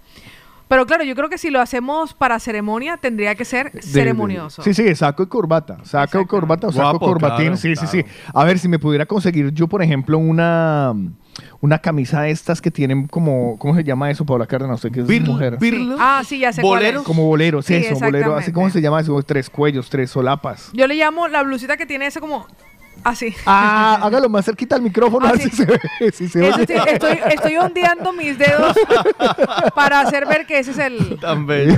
Pero claro, yo creo que si lo hacemos para ceremonia tendría que ser de- de- ceremonioso. Sí, sí, saco y corbata. Saco y Exacto. corbata o saco Guapo, corbatín. claro, sí, sí, claro. sí. A ver, si me pudiera conseguir yo, por ejemplo, una, una camisa de estas que tienen como, ¿cómo se llama eso, Paula Cárdenas? Usted que es Bir- mujer. Ah, sí, ya sé cuál ¿Boleros? es. Como boleros, Sí, eso, bolero. Así como se llama eso, tres cuellos, tres solapas. Yo le llamo la blusita que tiene ese como así. Ah, hágalo más cerquita al micrófono, a ver Así. si se ve. Si se Eso oye. sí, estoy, estoy ondeando mis dedos para hacer ver que ese es el. Tan bello.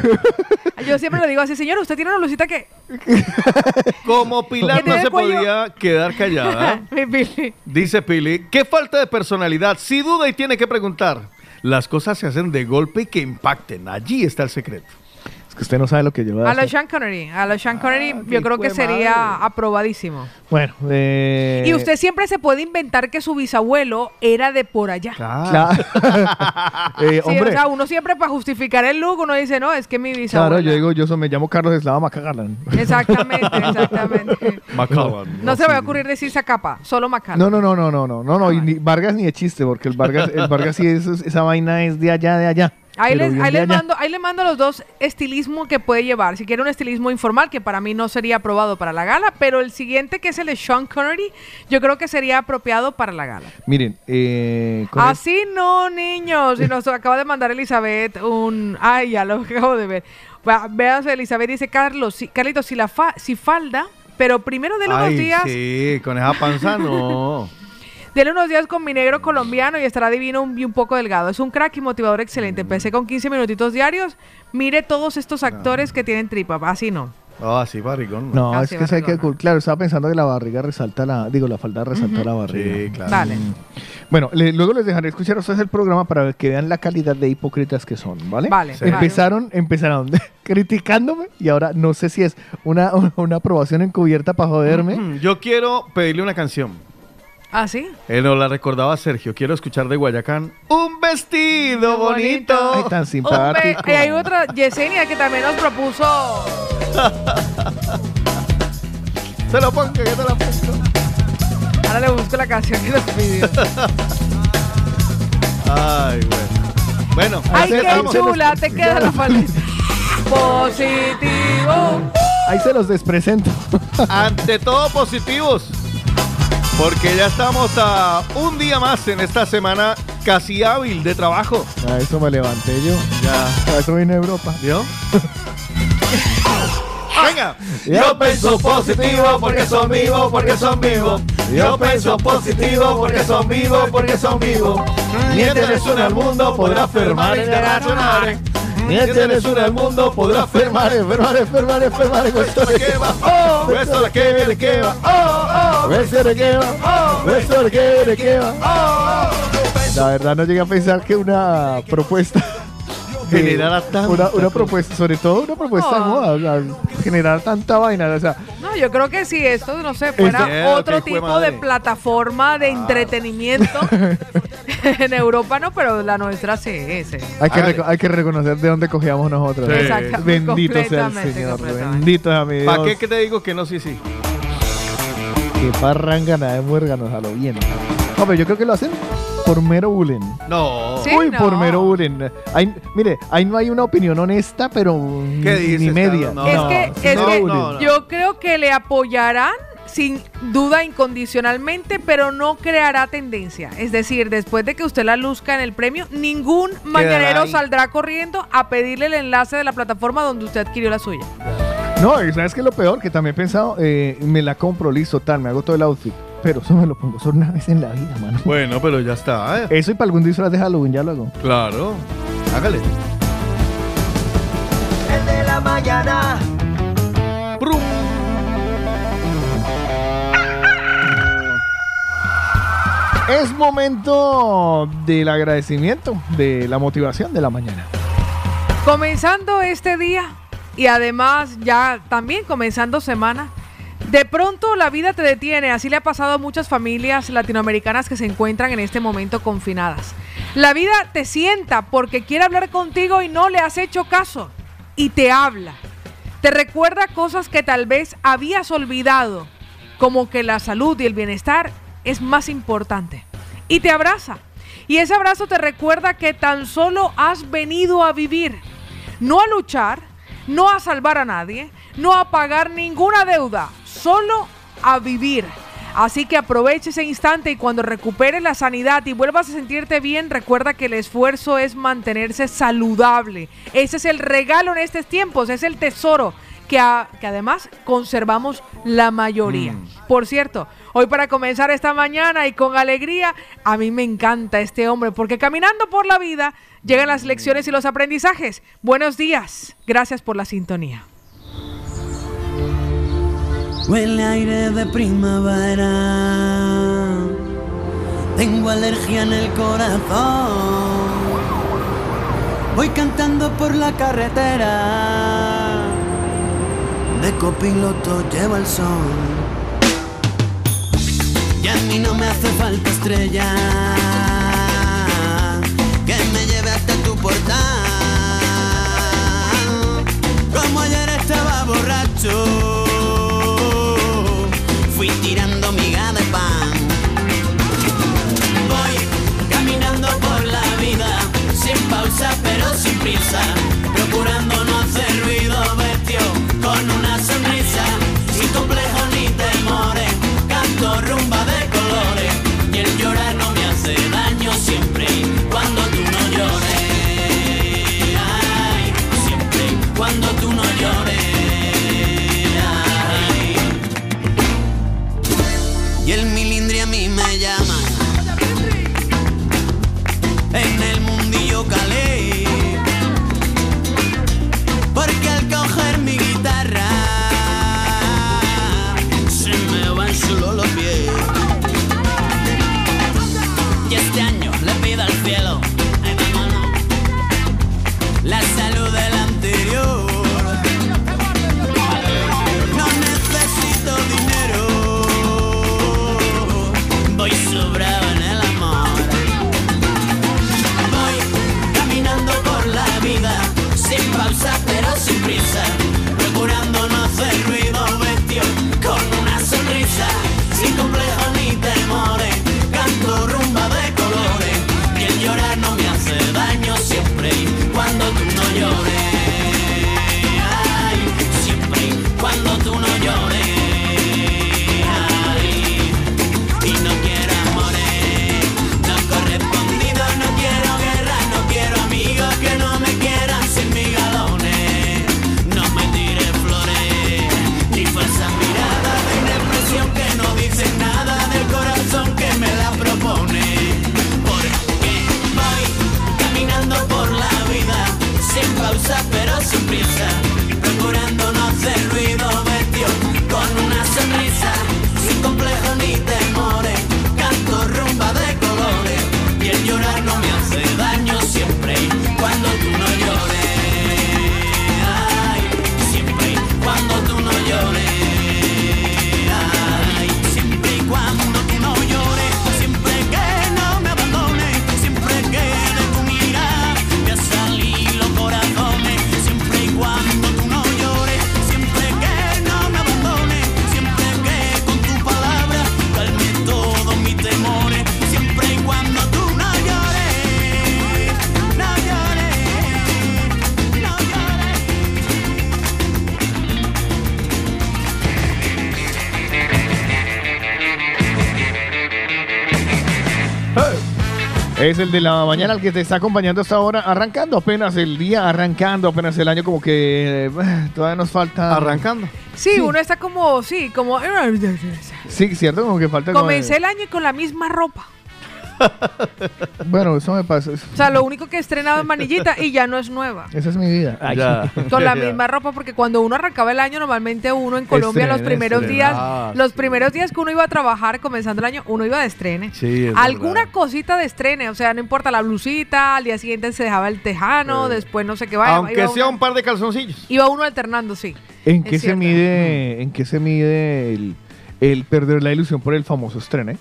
Yo siempre le digo así, señor, usted tiene una blusita que. Como Pilar no se podía quedar callada. Mi Pili. Dice Pili, qué falta de personalidad. Si duda y tiene que preguntar. Las cosas se hacen de golpe y que impacten. Allí está el secreto. Es que usted no sabe lo que yo voy a los Sean Connery, a los Sean Connery Ah, yo qué creo que sería madre. aprobadísimo. Bueno, eh... Y usted siempre se puede inventar que su bisabuelo era de por allá. Claro. Eh, Sí, hombre, o sea, uno siempre para justificar el look, uno dice, no, es que mi bisabuelo. claro, yo digo, yo so- me llamo Carlos Eslava Macagalán. Exactamente, exactamente. Macallan. No se me va a ocurrir decir Zacapa, solo Macallan. No, no, no, no, no, no, no, no, y ni Vargas ni de chiste, porque el Vargas, el Vargas sí, es- esa vaina es de allá, de allá. Ahí les, ahí, les mando, ahí les mando los dos estilismos que puede llevar. Si quiere un estilismo informal, que para mí no sería aprobado para la gala, pero el siguiente, que es el de Sean Connery, yo creo que sería apropiado para la gala. Miren, eh, el- Así no, niños. Y nos acaba de mandar Elizabeth un... Ay, ya lo acabo de ver. Vean, Elizabeth dice, Carlos, si, Carlitos, si, la fa- si falda, pero primero de unos Ay, días... sí, con esa panza no. Dele unos días con mi negro colombiano y estará divino un- y un poco delgado. Es un crack y motivador excelente. Empecé con 15 minutitos diarios. Mire todos estos actores que tienen tripa. Así no. No, así barrigón. no, Ah, es sí, que sabe que, claro, estaba pensando que la barriga resalta la, digo, la falda resalta la barriga. Sí, claro. Dale. Bueno, le- luego les dejaré escuchar a ustedes el programa para que vean la calidad de hipócritas que son, ¿vale? Vale. Sí. Empezaron, empezaron criticándome y ahora no sé si es una, una, aprobación encubierta para joderme. Mm, Yo quiero pedirle una canción. ¿Ah, sí? Eh, nos la recordaba Sergio. Quiero escuchar de Guayacán. Un vestido bonito. Ay, tan simpático. y hay otra, Yesenia, que también nos propuso... Se lo pongo, que te la pongo. Ahora le busco la canción que nos pidió. Ay, bueno. Bueno, ¡Ay, qué chula! Te queda la falda. Positivo. Ahí se los despresento. ante todo positivos. Porque ya estamos a un día más en esta semana casi hábil de trabajo. A eso me levanté yo. Ya. A eso vine a Europa. ¿Vio? Venga. Yo pienso positivo porque son vivos, porque son vivos. Yo pienso positivo porque son vivos, porque son vivos. Mientras una al mundo podrá firmar internacionales. Mientras una al mundo podrá Enfermar, firmar. enfermar, enfermar, enfermar. Esto de que va, oh, esto de que viene, que va, oh, oh, Esto de qué va, esto de qué, de qué va. oh, La verdad no llegué a pensar que una propuesta Generara tanta una, una propuesta, sobre todo una propuesta de No. moda, o sea, generar tanta vaina, o sea, No, yo creo que si esto, no sé, fuera Este- otro tipo de madre. plataforma de entretenimiento en Europa, no, pero la nuestra sí, sí. hay que, reco- hay que reconocer de dónde cogíamos nosotros. Sí. Exactamente. Bendito sea el completamente, Señor, completamente. bendito sea mi Dios. ¿Para qué que te digo que no, sí, sí? Que parrangana de muérganos a lo bien. Hombre, yo creo que lo hacen por mero bullying. No. Sí. Uy, por no. mero bullying. Ahí- mire, ahí no hay una opinión honesta, pero ¿Qué ni- dices, ni media. No, es no, que, es no, que no, no. yo creo que le apoyarán sin duda incondicionalmente, pero no creará tendencia. Es decir, después de que usted la luzca en el premio, ningún mañanero saldrá corriendo a pedirle el enlace de la plataforma donde usted adquirió la suya. No, y ¿sabes qué es lo peor? Que también he pensado, eh, me la compro, listo, tal, me hago todo el outfit. Pero eso me lo pongo solo una vez en la vida, mano. Bueno, pero ya está. ¿eh? Eso y para algún disfraz de Halloween, ya lo hago. Claro. Hágale. El de la mañana. Es momento del agradecimiento, de la motivación de la mañana. Comenzando este día y además ya también comenzando semana, de pronto la vida te detiene, así le ha pasado a muchas familias latinoamericanas que se encuentran en este momento confinadas. La vida te sienta porque quiere hablar contigo y no le has hecho caso y te habla. Te recuerda cosas que tal vez habías olvidado, como que la salud y el bienestar es más importante. Y te abraza. Y ese abrazo te recuerda que tan solo has venido a vivir, no a luchar, no a salvar a nadie, no a pagar ninguna deuda, solo a vivir. Así que aproveche ese instante y cuando recuperes la sanidad y vuelvas a sentirte bien, recuerda que el esfuerzo es mantenerse saludable. Ese es el regalo en estos tiempos, es el tesoro que, a- que además conservamos la mayoría. Por cierto, hoy para comenzar esta mañana y con alegría, a mí me encanta este hombre porque caminando por la vida llegan las lecciones y los aprendizajes. Buenos días, gracias por la sintonía. Huele aire de primavera. Tengo alergia en el corazón. Voy cantando por la carretera. De copiloto lleva el sol. Y a mí no me hace falta estrella. Que me lleve hasta tu portal. Como ayer estaba borracho. Fui tirando miga de pan. Voy caminando por la vida, sin pausa pero sin prisa, Es el de la mañana el que te está acompañando hasta ahora, arrancando apenas el día, arrancando apenas el año, como que eh, todavía nos falta. Arrancando. Sí, Sí. uno está como, sí, como... Sí, cierto, como que falta. como- Comencé el año con la misma ropa. Bueno, eso me pasa. O sea, lo único que he estrenado es manillita y ya no es nueva. Esa es mi vida. Ay. Ya. Con la Ya. misma ropa, porque cuando uno arrancaba el año, normalmente uno en Colombia los primeros estrena. días, Ah, los sí. primeros días que uno iba a trabajar comenzando el año, uno iba de estrene. Sí, es Alguna verdad. cosita de estrene, o sea, no importa la blusita, al día siguiente se dejaba el tejano, después no sé qué vaya. Aunque iba sea uno- un par de calzoncillos. Iba uno alternando, sí. ¿En qué se mide, en qué se mide el, el perder la ilusión por el famoso estreno? eh?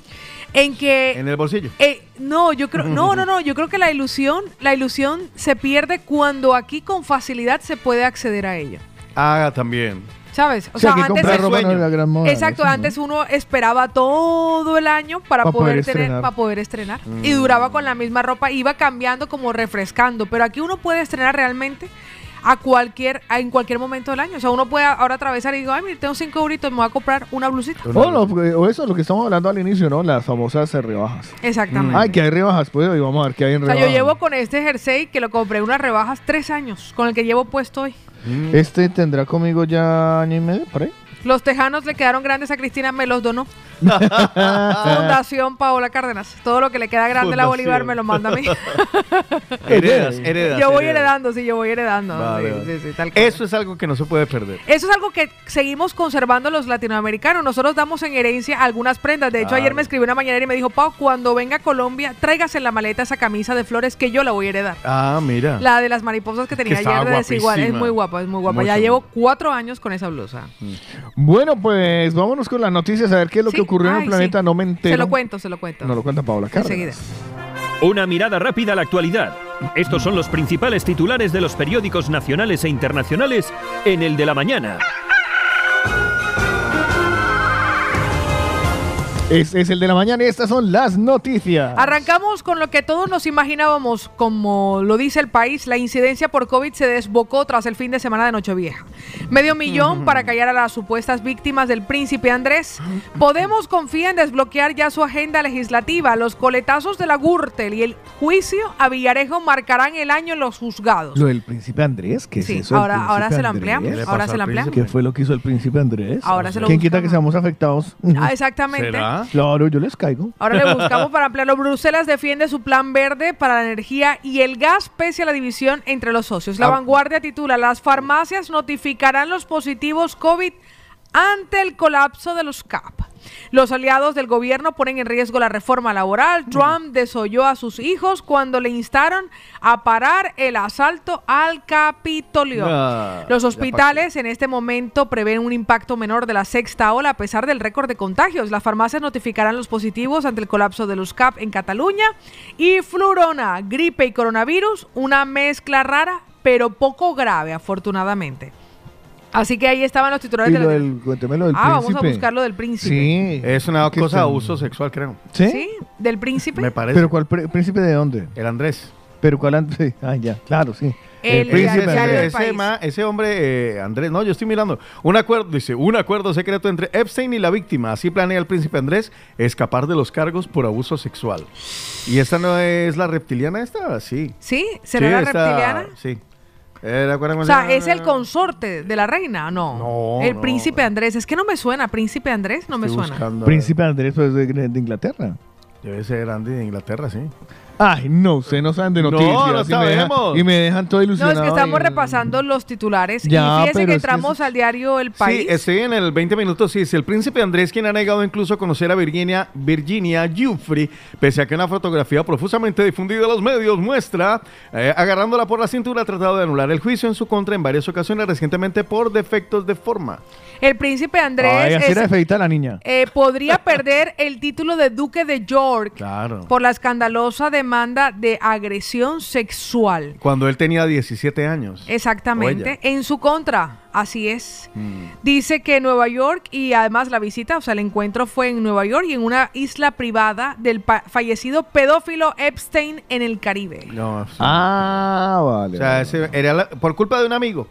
En que En el bolsillo. Eh, no, yo creo, no, no, no, yo creo que la ilusión, la ilusión se pierde cuando aquí con facilidad se puede acceder a ella. Ah, también. ¿Sabes? O sea, antes sueño. la gran moda. Exacto, eso, ¿no? antes uno esperaba todo el año para Pa' poder, poder tener, para poder estrenar. Y duraba con la misma ropa, iba cambiando como refrescando. Pero aquí uno puede estrenar realmente a cualquier, a- en cualquier momento del año. O sea, uno puede ahora atravesar y digo, ay, mire, tengo cinco euritos, me voy a comprar una blusita. O, lo- o eso, lo que estamos hablando al inicio, ¿no? Las famosas eh, rebajas. Exactamente. Ay, que hay rebajas, pues, y vamos a ver qué hay en o sea, rebajas. yo llevo con este jersey que lo compré en unas rebajas tres años, con el que llevo puesto hoy. Este tendrá conmigo ya año y medio, por ahí. Los tejanos le quedaron grandes a Cristina, me los donó. Fundación Paola Cárdenas. Todo lo que le queda grande a la. Bolívar me lo manda a mí. Heredas, heredas. yo voy heredas. heredando, sí, yo voy heredando. Vale, Sí, vale. sí, sí, tal cual. Eso es algo que no se puede perder. Eso es algo que seguimos conservando los latinoamericanos. Nosotros damos en herencia algunas prendas. De hecho, ayer me escribió una mañanera y me dijo, Pau, cuando venga a Colombia, tráigase en la maleta esa camisa de flores que yo la voy a heredar. Ah, mira. La de las mariposas que tenía ayer de desigual. Es muy guapa, es muy guapa. ya llevo cuatro años con esa blusa. Bueno, pues vámonos con las noticias a ver qué es lo Sí, que ocurrió en ay, el planeta. sí. No me entero. Se lo cuento, se lo cuento. No lo cuenta Paola Enseguida. Una mirada rápida a la actualidad. Estos son los principales titulares de los periódicos nacionales e internacionales en el de la mañana. Este es el de la mañana y estas son las noticias. Arrancamos con lo que todos nos imaginábamos, como lo dice el país, la incidencia por COVID se desbocó tras el fin de semana de Nochevieja. Medio millón para callar a las supuestas víctimas del príncipe Andrés. Podemos confía en desbloquear ya su agenda legislativa. Los coletazos de la Gürtel y el juicio a Villarejo marcarán el año en los juzgados. Lo del príncipe Andrés, ¿qué Sí, es eso? del ahora, ahora se lo ampliamos. ¿Qué le Ahora se lo ampliamos. ¿Qué fue lo que hizo el príncipe Andrés? Ahora se lo ¿Quién quita que seamos afectados? Ah, exactamente. ¿Será? Claro, yo les caigo. Ahora le buscamos para ampliarlo. Bruselas defiende su plan verde para la energía y el gas pese a la división entre los socios. La Ah. vanguardia titula, las farmacias notificarán los positivos COVID ante el colapso de los CAP. Los aliados del gobierno ponen en riesgo la reforma laboral. Trump desoyó a sus hijos cuando le instaron a parar el asalto al Capitolio. Ah, Los hospitales en este momento prevén un impacto menor de la sexta ola a pesar del récord de contagios. Las farmacias notificarán los positivos ante el colapso de los CAP en Cataluña. Y flurona, gripe y coronavirus, una mezcla rara, pero poco grave, afortunadamente. Así que ahí estaban los titulares Y de lo la- del, cuénteme lo del Ah, vamos a buscar lo del príncipe. Sí. Es una ¿Qué cosa de abuso sexual, creo. ¿Sí? ¿Sí? ¿Del príncipe? Me parece. ¿Pero cuál pr- príncipe de dónde? El Andrés. ¿Pero cuál antes? Ah, ya, claro, sí. El príncipe Andrés. ese, país. ma- ese hombre, eh, Andrés, no, yo estoy mirando. Un acuerdo, dice, un acuerdo secreto entre Epstein y la víctima. Así planea el príncipe Andrés escapar de los cargos por abuso sexual. ¿Y esta no es la reptiliana esta? Sí. ¿Sí? ¿Será Sí, la esta- reptiliana? Sí. Eh, ¿de acuerdo cómo O se sea? ¿es el consorte de la reina? No. No, El no, príncipe. Andrés. Es que no me suena. ¿Príncipe Andrés? No me Estoy suena. buscando, Príncipe Andrés pues, de, de Inglaterra. Debe ser Andy de Inglaterra, sí. Ay, no, ustedes no saben de No, noticias. no y, me dejan, sabemos. y me dejan todo No, ilusionado. es que estamos y- repasando los titulares. Ya, y fíjese pero que es que entramos al diario El País. Sí, estoy en el 20 minutos. Sí, si el príncipe Andrés, quien ha negado incluso conocer a Virginia, Virginia Giuffre, pese a que una fotografía profusamente difundida en los medios muestra, eh, agarrándola por la cintura, ha tratado de anular el juicio en su contra en varias ocasiones recientemente por defectos de forma. El príncipe Andrés Ay, así es- era de feita la niña. eh, podría perder el título de Duque de York Claro. por la escandalosa demanda de agresión sexual. Cuando él tenía 17 años. Exactamente. En su contra, así es. Mm. Dice que Nueva York y además la visita, o sea, el encuentro fue en Nueva York y en una isla privada del fallecido pedófilo Epstein en el Caribe. No, sí. Ah, vale. o sea, vale. ese era la- por culpa de un amigo.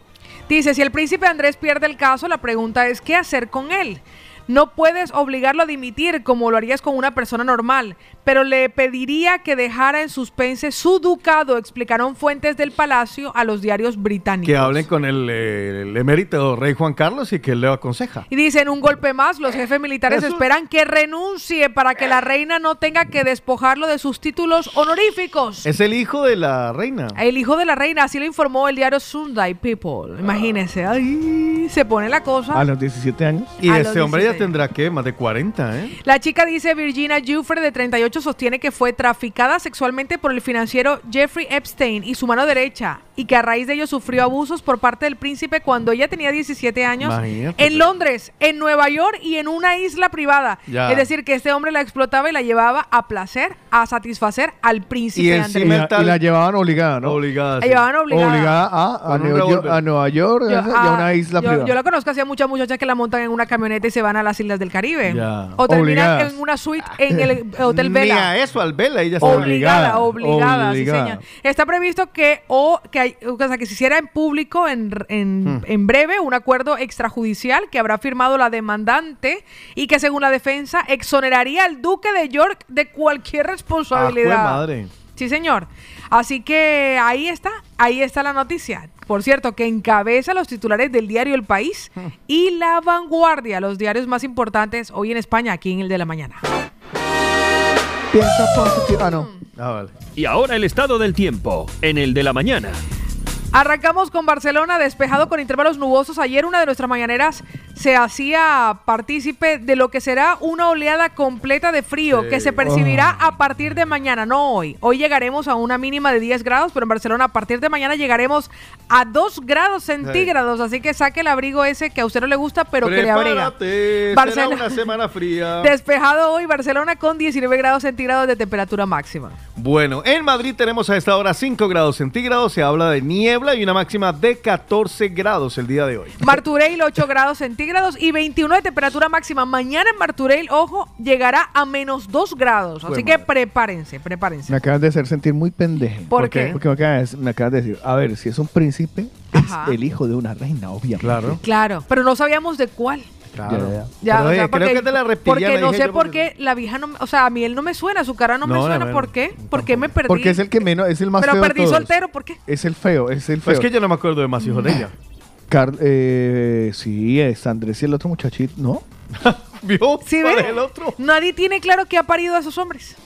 Dice, si el príncipe Andrés pierde el caso, la pregunta es, ¿qué hacer con él? No puedes obligarlo a dimitir como lo harías con una persona normal, pero le pediría que dejara en suspense su ducado, explicaron fuentes del palacio a los diarios británicos. Que hablen con el, el emérito rey Juan Carlos y que él le aconseja. Y dicen un golpe más, los jefes militares Eso- esperan que renuncie para que la reina no tenga que despojarlo de sus títulos honoríficos. Es el hijo de la reina. El hijo de la reina, así lo informó el diario Sunday People. Imagínense, ay, se pone la cosa. A los 17 años. Y A este hombre ya 16. tendrá, ¿qué? Más de 40, ¿eh? La chica dice Virginia Giuffre de 38 sostiene que fue traficada sexualmente por el financiero Jeffrey Epstein y su mano derecha y que a raíz de ello sufrió abusos por parte del príncipe cuando ella tenía 17 años Imagínate. en Londres, en Nueva York y en una isla privada. Ya. Es decir, que este hombre la explotaba y la llevaba a placer, a satisfacer al príncipe Y encima- Y la, Mental- y la llevaban obligada, ¿no? Obligada. La llevaban obligada. Obligada a, Nueva York, a Nueva York Yo, y a ah, una isla yo, privada. yo la conozco así a muchas muchachas que la montan en una camioneta y se van a las islas del Caribe. Ya. O terminan Obligadas. en una suite en el Hotel Ni Vela. a eso, al Vela, ella está Obligada, obligada, Obligada. sí, señor. Está previsto que o que, hay- o sea, que se hiciera en público en, en, en breve un acuerdo extrajudicial que habrá firmado la demandante y que según la defensa exoneraría al duque de York de cualquier responsabilidad. Ah, madre. Sí, señor. Así que ahí está, ahí está la noticia. Por cierto, que encabeza los titulares del diario El País y La Vanguardia, los diarios más importantes hoy en España, aquí en el de la mañana. Piensa positivo. Ah, no. Ah, vale. Y ahora el estado del tiempo, en el de la mañana. Arrancamos con Barcelona, despejado con intervalos nubosos. Ayer una de nuestras mañaneras se hacía partícipe de lo que será una oleada completa de frío Sí. que se percibirá a partir de mañana, no hoy. Hoy llegaremos a una mínima de 10 grados, pero en Barcelona a partir de mañana llegaremos a 2 grados centígrados. Así que saque el abrigo ese que a usted no le gusta, pero que le abriga. Barcelona. será una semana fría. Despejado hoy Barcelona con 19 grados centígrados de temperatura máxima. Bueno, en Madrid tenemos a esta hora 5 grados centígrados, se habla de niebla y una máxima de 14 grados el día de hoy. Martureil 8 grados centígrados y 21 de temperatura máxima. Mañana en Martureil, ojo, llegará a menos 2 grados. Así que madre. prepárense, prepárense. Me acabas de hacer sentir muy pendejo. ¿Por qué? Porque me acabas, me acabas de decir, a ver, si es un príncipe, Ajá. es el hijo de una reina, obviamente. Claro. Claro, pero no sabíamos de cuál. Claro. Ya, ya. Ya, Pero, o oye, sea, creo porque, que te la porque no sé por porque- qué la vieja no, me- o sea, a mí él no me suena, su cara no, me suena, ¿por qué? ¿Por qué me perdí? Porque es el que menos, es el más pero feo de perdí todos. soltero, ¿por qué? Es el feo, es el feo. Pues es que yo no me acuerdo de más hijos de ella. Car- eh, sí, es Andrés y el otro muchachito, ¿no? ¿Vio? ¿Sí ¿Cuál es el otro? Nadie tiene claro que ha parido a esos hombres.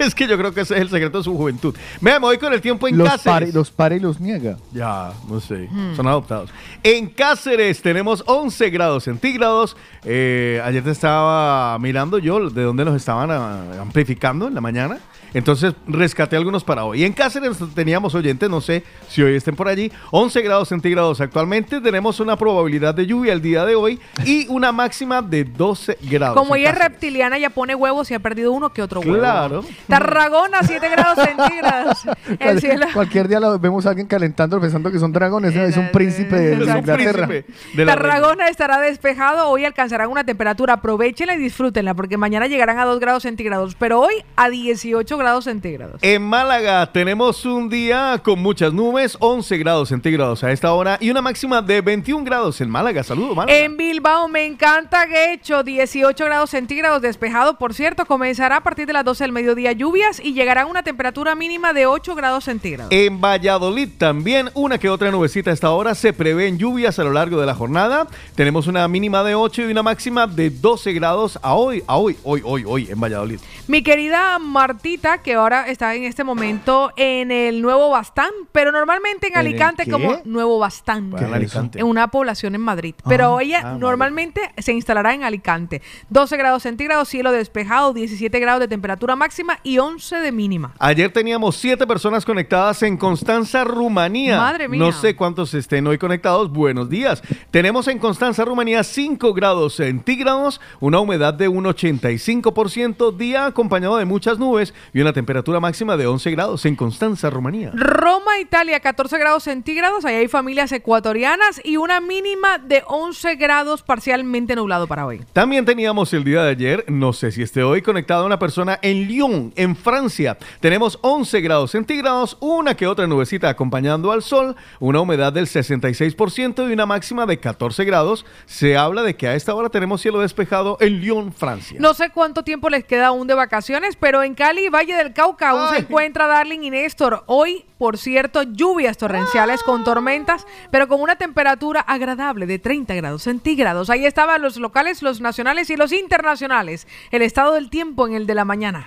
Es que yo creo que ese es el secreto de su juventud. Me voy con el tiempo en Los Cáceres. pare, los pare y los niega. Ya, no sé. Son adoptados. En Cáceres tenemos 11 grados centígrados. Eh, ayer te estaba mirando yo de dónde nos estaban ah, amplificando en la mañana. Entonces rescaté algunos para hoy. En Cáceres teníamos oyentes, no sé si hoy estén por allí. 11 grados centígrados actualmente. Tenemos una probabilidad de lluvia el día de hoy y una máxima de 12 grados. Como ella es reptiliana, ya pone huevos y ha perdido uno que otro huevo. Claro. Tarragona, 7 grados centígrados. El cielo. Cualquier día lo- vemos a alguien calentando pensando que son dragones, ¿no? es un príncipe de, de Inglaterra. príncipe de la Tarragona estará despejado, hoy alcanzarán una temperatura, aprovechenla y disfrútenla, porque mañana llegarán a 2 grados centígrados, pero hoy a 18 grados centígrados. En Málaga tenemos un día con muchas nubes, 11 grados centígrados a esta hora y una máxima de 21 grados en Málaga. Saludos, Málaga. En Bilbao me encanta Guecho, 18 grados centígrados despejado, por cierto, comenzará a partir de las 12 del mediodía lluvias y llegarán a una temperatura mínima de 8 grados centígrados. En Valladolid también una que otra nubecita a esta hora. Se prevén lluvias a lo largo de la jornada. Tenemos una mínima de 8 y una máxima de 12 grados a hoy, a hoy, hoy, hoy, hoy en Valladolid. Mi querida Martita, que ahora está en este momento en el Nuevo Bastán, pero normalmente en ¿En el Alicante como Nuevo Bastán. En Alicante. En una población en Madrid. Pero ella ah, normalmente se instalará en Alicante. 12 grados centígrados, cielo despejado, 17 grados de temperatura máxima y 11 de mínima. Ayer teníamos siete personas conectadas en Constanza, Rumanía. Madre mía. No sé cuántos estén hoy conectados. Buenos días. Tenemos en Constanza, Rumanía 5 grados centígrados, una humedad de un 85%, día acompañado de muchas nubes y una temperatura máxima de 11 grados en Constanza, Rumanía. Roma, Italia, 14 grados centígrados. Ahí hay familias ecuatorianas y una mínima de 11 grados parcialmente nublado para hoy. También teníamos el día de ayer, no sé si esté hoy, conectada una persona en Lyon, en Francia. Tenemos 11 grados centígrados, una que otra nubecita acompañando al sol, una humedad del 66% y una máxima de 14 grados. Se habla de que a esta hora tenemos cielo despejado en Lyon, Francia. No sé cuánto tiempo les queda aún de vacaciones, pero en Cali, Valle del Cauca, aún se encuentra Darling y Néstor. Hoy, por cierto, lluvias torrenciales con tormentas, pero con una temperatura agradable de 30 grados centígrados. Ahí estaban los locales, los nacionales y los internacionales. El estado del tiempo en el de la mañana.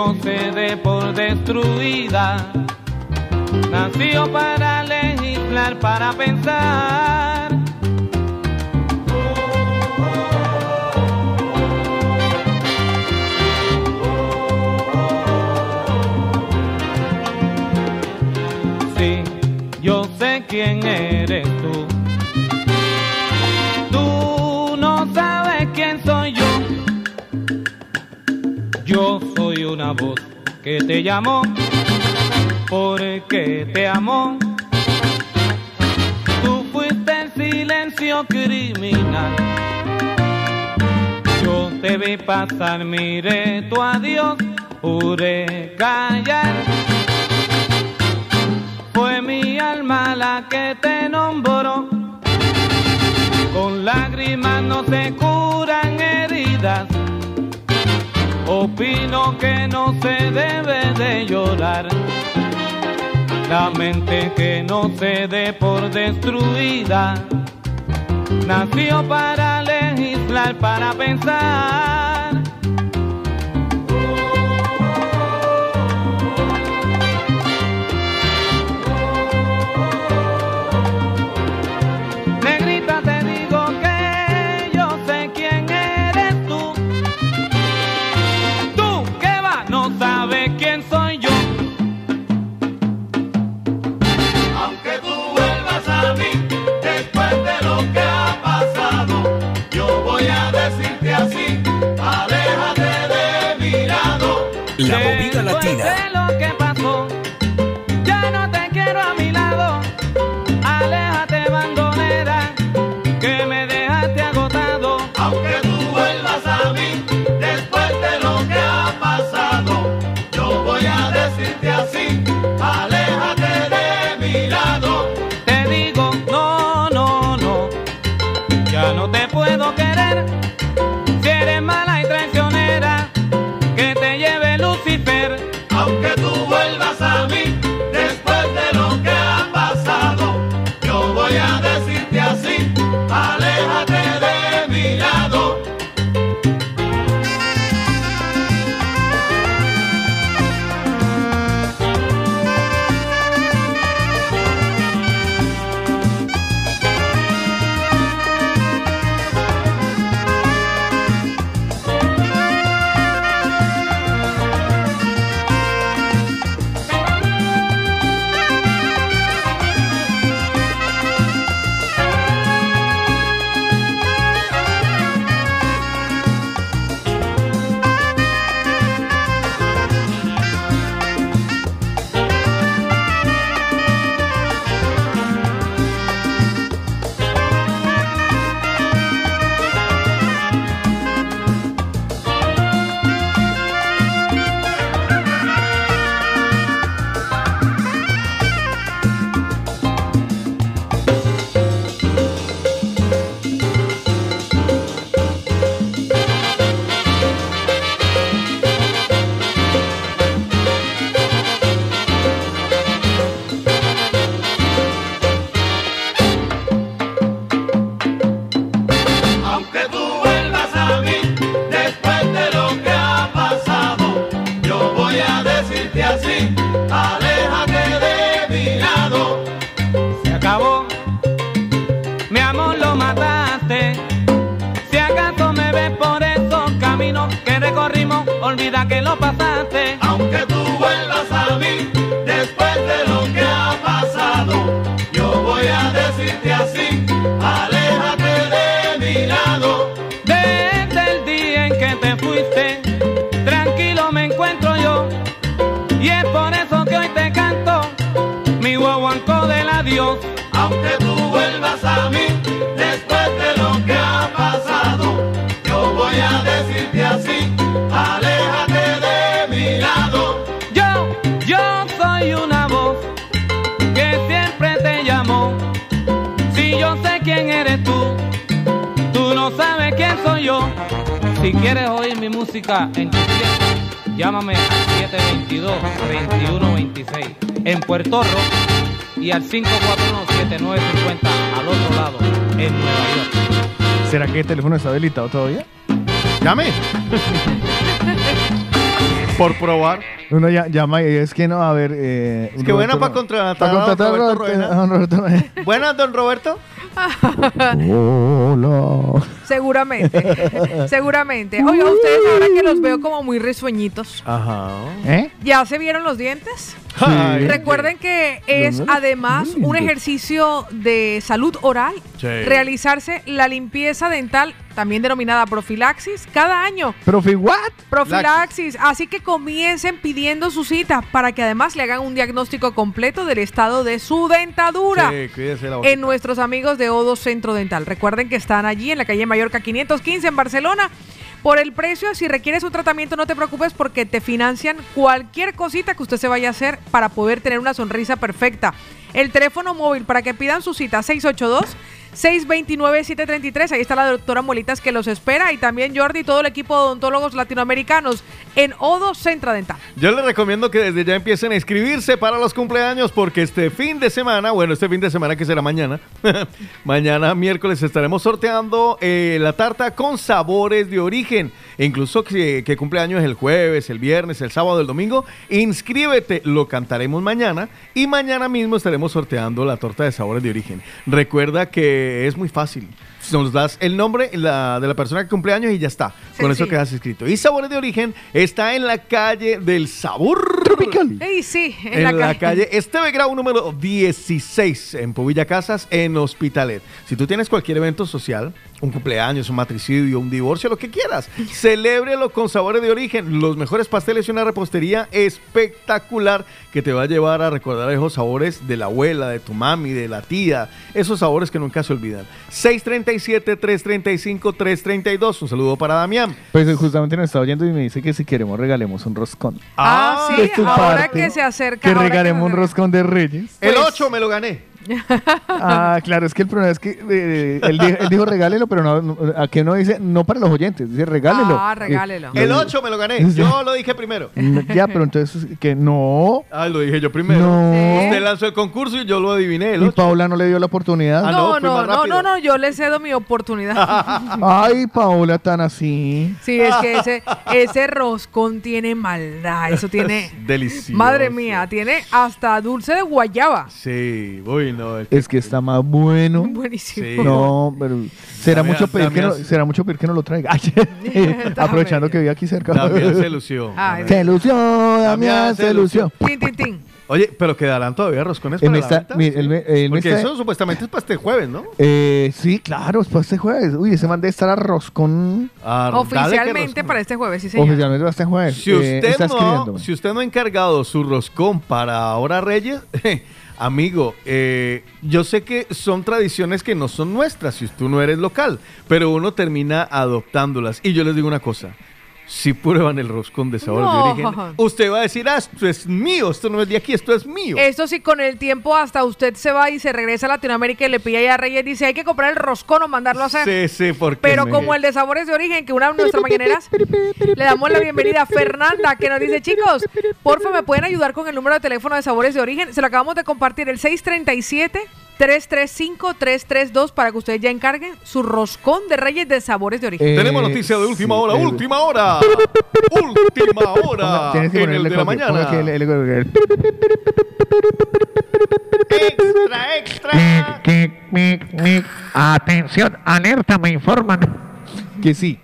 no se dé por destruida. Nació para legislar, para pensar. porque te llamó, porque te amó. Tú fuiste el silencio criminal. Yo te vi pasar, miré tu adiós, juré callar. Fue mi alma la que te nombró. Con lágrimas no se curan heridas lo que no se debe de llorar. La mente que no se dé por destruida. Nació para legislar, para pensar Latina. 541-7950 al otro lado, en Nueva York. ¿Será que el teléfono está habilitado todavía? Llame. Por probar. Uno ya, llama y es que no, a ver. Eh, Es que buena para contratar a don contratar a Roberto Roberto-. Buenas, don Roberto. Hola. Seguramente, seguramente. Oiga, ustedes ahora que los veo como muy risueñitos, Ajá. ¿Eh? ¿ya se vieron los dientes? Recuerden que es además un ejercicio de salud oral Sí. realizarse la limpieza dental, también denominada profilaxis, cada año. ¿Profi what? Profilaxis, así que comiencen pidiendo su cita para que además le hagan un diagnóstico completo del estado de su dentadura. Sí, cuídese la. En nuestros amigos de Odo Centro Dental. Recuerden que están allí en la calle Mallorca 515 en Barcelona. Por el precio, si requieres un tratamiento, no te preocupes porque te financian cualquier cosita que usted se vaya a hacer para poder tener una sonrisa perfecta. El teléfono móvil para que pidan su cita 682 629-733. Ahí está la doctora Molitas que los espera. Y también Jordi y todo el equipo de odontólogos latinoamericanos en Odo Centro Dental. Yo les recomiendo que desde ya empiecen a inscribirse para los cumpleaños porque este fin de semana, bueno, este fin de semana que será mañana, mañana miércoles estaremos sorteando eh, la tarta con sabores de origen. Incluso que, que cumpleaños el jueves, el viernes, el sábado, el domingo, inscríbete, lo cantaremos mañana y mañana mismo estaremos sorteando la torta de sabores de origen. Recuerda que es muy fácil. Nos das el nombre la- de la persona que cumpleaños y ya está. Con eso Sencillo. quedas inscrito. Y Sabores de Origen está en la calle del Sabor. Tropical. ¡Ey, sí! En, la, calle Esteve Grau número 16 en Povilla Casas, en Hospitalet. Si tú tienes cualquier evento social, un cumpleaños, un matricidio, un divorcio, lo que quieras, celébrelo con sabores de origen. Los mejores pasteles y una repostería espectacular que te va a llevar a recordar esos sabores de la abuela, de tu mami, de la tía. Esos sabores que nunca se olvidan. 637-335-332. Un saludo para Damián. Pues eh, justamente nos está oyendo y me dice que si queremos regalemos un roscón. Ah, de sí, tu ahora parte, que se acerca. Que regalemos un roscón de Reyes. El Pues- 8 me lo gané. Ah, claro, es que el problema es que eh, él, dijo, él dijo regálelo, pero no, no- aquí no dice, no para los oyentes, dice regálelo. Ah, Eh, regálelo. El 8 me lo gané. Yo lo dije primero. no, Ya, pero entonces que no. Ah, lo dije yo primero. No. Usted lanzó el concurso y yo lo adiviné. El Y 8. Paula no le dio la oportunidad. Ah, no, No, no, no, no, no, yo le cedo mi oportunidad. Ay, Paula, tan así. Sí, es que ese, ese roscón tiene maldad. Eso tiene. Delicioso. Madre mía, tiene hasta dulce de guayaba. Sí, uy, no. es Es que está más bueno. Buenísimo. Sí. No, pero será Damián- mucho pedir que no, será mucho pedir que no lo traiga. Ay, aprovechando que vive aquí cerca. Damián se lució. Ay, Se lució, Damián se lució. Tin, tin, tin. Oye, pero quedarán todavía roscones para me la está- venta? mire, él me- él me Porque está- eso supuestamente es para este jueves, ¿no? Eh, sí, claro, es para este jueves. Uy, ese man debe estar. Ah, dale que Oficialmente roscón. para este jueves, sí, señor. Oficialmente para este jueves. Si Eh, usted, está no, si usted no ha encargado su roscón para ahora Reyes, amigo, eh, yo sé que son tradiciones que no son nuestras si tú no eres local, pero uno termina adoptándolas. Y yo les digo una cosa. Si prueban el roscón de sabor No. de origen, usted va a decir, ah, esto es mío, esto no es de aquí, esto es mío. Esto sí, con el tiempo hasta usted se va y se regresa a Latinoamérica y le pilla ya a Reyes dice hay que comprar el roscón o mandarlo a hacer. Sí, sí, porque... Pero me- como el de sabores de origen, que una de nuestras mañaneras le damos la bienvenida a Fernanda, que nos dice, chicos, porfa, ¿me pueden ayudar con el número de teléfono de sabores de origen? Se lo acabamos de compartir, el 637-335-332, para que ustedes ya encarguen su roscón de reyes de sabores de origen. Eh, Tenemos noticia de última sí, hora, eh, última hora, última hora Ponga- Tienes que en el de la ponga mañana. aquí el- el- el- el- Extra, extra. Atención, alerta, me informan. Que sí.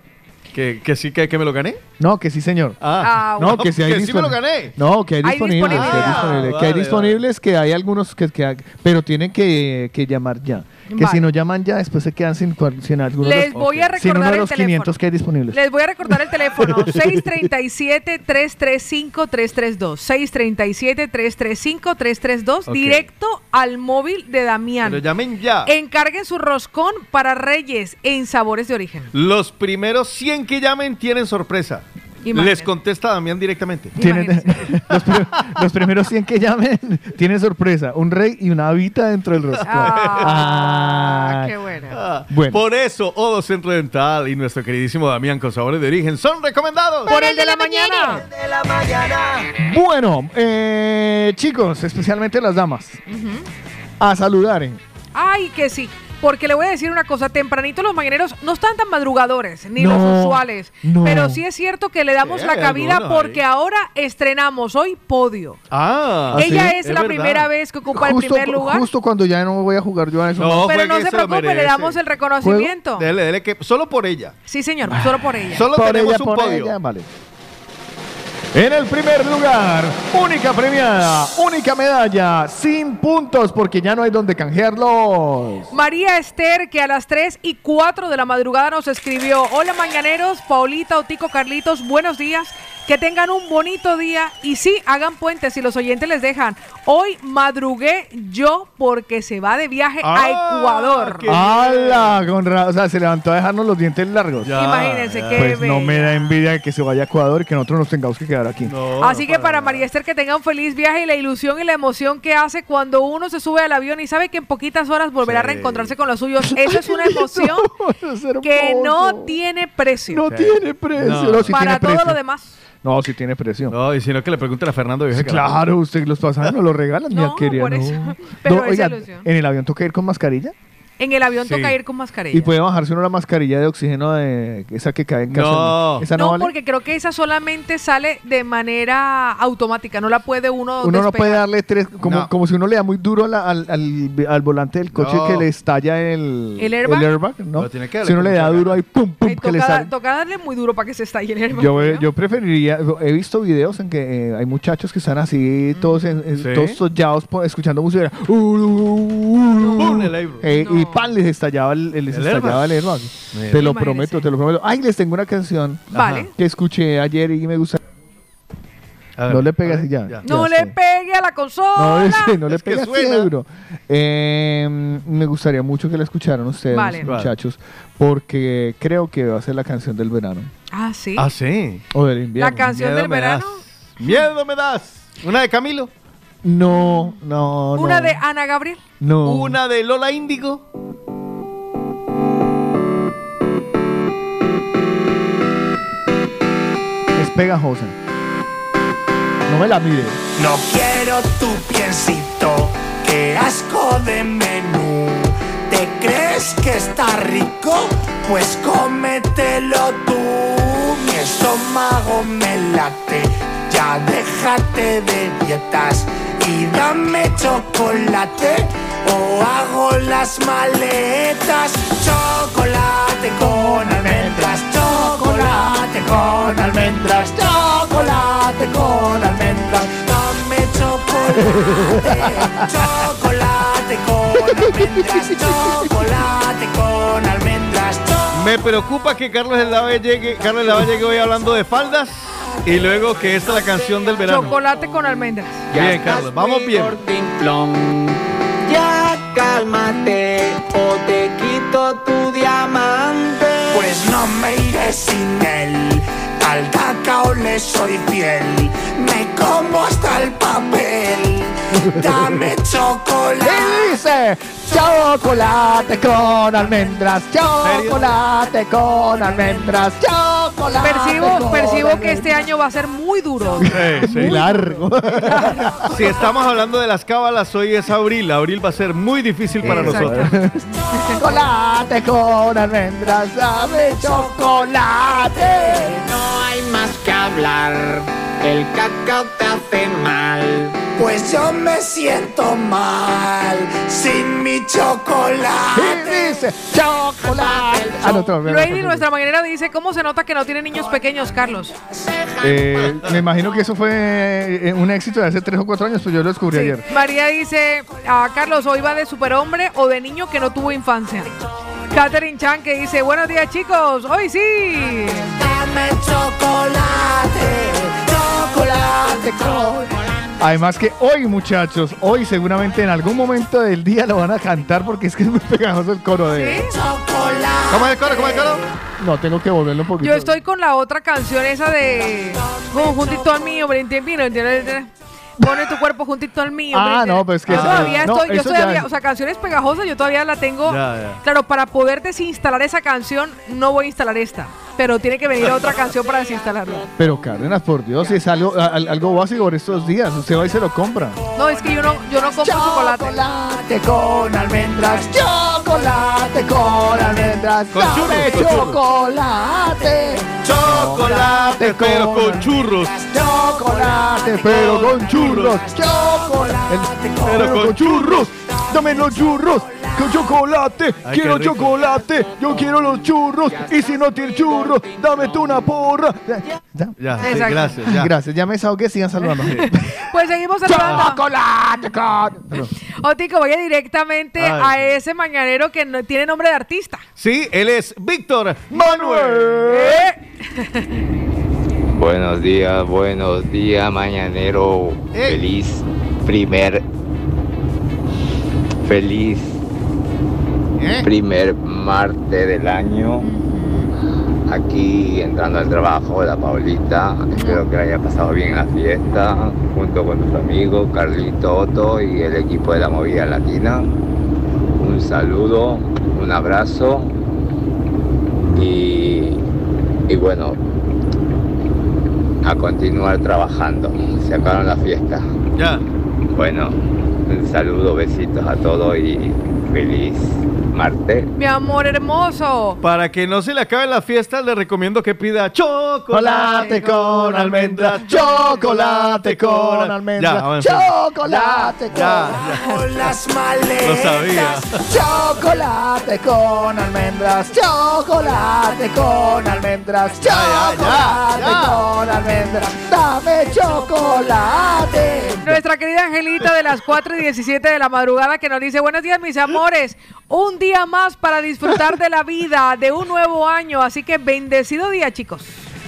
¿Que, que sí, que, que me lo gané? No, que sí, señor. Ah, Ah, No, que sí hay que sí me lo disponible. gané. No, que hay Hay disponibles. Que hay, disponibilidad. disponibles, que hay vale, disponibles, que hay algunos que, que pero tienen que, que llamar ya. Que Vale. si no llaman ya, después se quedan sin, sin algunos Les de los, voy a sin uno recordar de el los teléfono. 500 que hay disponibles. Les voy a recordar el teléfono 637-335-332. 637-335-332, Ok. directo al móvil de Damián. Pero llamen ya. Encarguen su roscón para Reyes en sabores de origen. Los primeros 100 que llamen tienen sorpresa. Imagínate. Les contesta Damián directamente. Tienen- los, pri- los primeros 100 que llamen tienen sorpresa. Un rey y una habita dentro del roscón. Ah, Ah, qué bueno. Ah, Bueno. Por eso, Odo Centro Dental y nuestro queridísimo Damián con sabores de origen son recomendados. Por el de la mañana. de la mañana. Bueno, eh, chicos, especialmente las damas. a saludar. ¿eh? Ay, que sí. Porque le voy a decir una cosa, tempranito los mañaneros no están tan madrugadores, ni No, los usuales. no. Pero sí es cierto que le damos Sí, la cabida ahí. porque ahora estrenamos hoy podio. Ah, Ella sí, es, la verdad. primera vez que ocupa el primer lugar. justo cuando ya no voy a jugar yo a eso. No, pero no se preocupe, le damos el reconocimiento. Dele, dele, que solo por ella. Sí, señor, solo por ella. Solo Por tenemos ella, un por podio. ella, vale. En el primer lugar, única premiada, única medalla, sin puntos porque ya no hay donde canjearlos. María Esther, que a las 3 y 4 de la madrugada nos escribió, hola mañaneros, Paulita, Otico, Carlitos, buenos días, que tengan un bonito día y sí, hagan puentes si los oyentes les dejan. Hoy madrugué yo porque se va de viaje a Ah, Ecuador. ¡Hala! Con ra- o sea, se levantó a dejarnos los dientes largos. Ya, Imagínense ya. qué Pues no me da envidia que se vaya a Ecuador y que nosotros nos tengamos que quedar aquí. No, Así no que para nada. María Esther que tenga un feliz viaje y la ilusión y la emoción que hace cuando uno se sube al avión y sabe que en poquitas horas volverá a reencontrarse con los suyos. Eso es una emoción Es que no tiene precio No Sí. tiene precio. No. No, sí para tiene todo lo demás. No, sí tiene precio. No, y si no que le pregunten a Fernando Vieja. que la- Claro, usted los pasajes no los regalan, mi No, querida. por eso. Pero oiga, ilusión. ¿en el avión toca ir con mascarilla? En el avión Sí. toca ir con mascarilla. Y puede bajarse uno la mascarilla de oxígeno de esa que cae en casa. No. Esa no, no, vale? porque creo que esa solamente sale de manera automática, no la puede uno Uno no puede darle tres, como, No. como si uno le da muy duro a la- al, al- al volante del coche No. que le estalla el, ¿El airbag? ¿no? Pero tiene que si uno le da duro ahí, pum, pum, Ay, que le toca, sale. toca darle muy duro para que se estalle el airbag, Yo, ¿no? yo preferiría, he visto videos en que eh, hay muchachos que están así, todos, en, en- Sí. todos sollados escuchando música. Uh, uh, uh, uh, el airbag. eh, Y No. Pan, les estallaba el, les ¿El estallaba el airbag. Te lo prometo, te lo prometo. Ay, les tengo una canción Vale. que escuché ayer y me gusta. A ver, No le pegas y ya. ya. No Ya le sé. pegue a la No, consola. ese, no le Es que pegas suena. duro. Eh, me gustaría mucho que la escucharan ustedes, Vale. muchachos, porque creo que va a ser la canción del verano Ah, sí. Ah, sí. o del invierno. la canción Miedo del me verano. das. Miedo me das. Una de Camilo. No, no, no. Una de Ana Gabriel. No. Una de Lola Índigo. Es pegajosa. No me la mire. No quiero tu piecito, qué asco de menú. ¿Te crees que está rico? Pues cómetelo tú. Mi estómago me late, ya déjate de dietas y dame chocolate o hago las maletas. Chocolate con almendras, chocolate con almendras, chocolate con almendras. Dame chocolate, chocolate con almendras, chocolate con almendras. cho- Me preocupa que Carlos El Lavalle llegue, Carlos El Lavalle llegue hoy hablando de faldas y luego que esta es la canción del verano. Chocolate con almendras. Bien, Carlos, vamos bien. Ya cálmate o te quito tu diamante. Pues no me iré sin él. Al cacao le soy fiel. Me como hasta el papel. Dame chocolate. Y dice chocolate con almendras, chocolate con almendras, chocolate. Percibo, con percibo que este año va a ser muy duro. Sí, sí. Muy largo. Si estamos hablando de las cábalas, hoy es abril. Abril va a ser muy difícil para Exacto. nosotros. chocolate con almendras, dame chocolate. No hay más que hablar. El cacao te hace mal. Pues yo me siento mal sin mi chocolate. dice chocolate. Ah, no, nuestra mañanera, dice, ¿cómo se nota que no tiene niños pequeños, Carlos? Eh, me imagino que eso fue eh, un éxito de hace tres o cuatro años, pues yo lo descubrí Sí. ayer. María dice, ah, Carlos, hoy va de superhombre o de niño que no tuvo infancia. Catherine Chan que dice, buenos días chicos, hoy sí. Dame chocolate, chocolate con Además que hoy, muchachos, hoy seguramente en algún momento del día lo van a cantar porque es que es muy pegajoso el coro de... ¿Sí? chocolate. ¿Cómo es el coro? ¿Cómo es el coro? No, tengo que volverlo un poquito. Yo estoy con la otra canción esa de Conjuntito al mío, Pone tu cuerpo juntito al mío. Ah, no, pues que yo todavía No, estoy, yo todavía, o sea, canciones pegajosas, yo todavía la tengo. Ya, ya. Claro, para poder desinstalar esa canción, no voy a instalar esta. Pero tiene que venir otra canción para desinstalarla. Pero Cárdenas, por Dios, si es algo, a- al- algo básico por estos días, usted va y se lo compra. No, es que yo no, yo no compro chocolate. Chocolate con almendras, chocolate con almendras, Con churros, dame con churros. chocolate, Chocolate, pero con churros. chocolate, pero con churros, chocolate, pero con churros, dame los churros, con chocolate, Ay, quiero chocolate, yo quiero los churros, y si no tienes churros, dame tú una porra. Ya, ya. Ya, sí, Exacto. gracias. Ya. Gracias, ya me desahogué, sigan saludando. Pues seguimos saludando. Chocolate con... Perdón. Otico, vaya directamente Ay. a ese mañanero que no- tiene nombre de artista. Sí, él es Víctor Manuel. Eh, Buenos días, buenos días, mañanero. Eh. Feliz primer. Feliz ¿Eh? primer martes del año. Aquí entrando al trabajo, la Paulita. Espero que la haya pasado bien en la fiesta. Junto con tus amigos, Carlito, Otto y el equipo de la movida latina. Un saludo, un abrazo. Y, y bueno, a continuar trabajando. Se acabaron la fiesta. Ya. Bueno, un saludo, besitos a todos y feliz mi amor hermoso. Para que no se le acabe la fiesta, le recomiendo que pida chocolate con almendras, chocolate con almendras, chocolate con las maletas. Lo sabía. Chocolate con almendras, chocolate con almendras, chocolate con almendras, dame chocolate. Nuestra querida Angelita de las 4 y 17 de la madrugada que nos dice, buenos días mis amores, un día más para disfrutar de la vida, de un nuevo año, así que bendecido día chicos.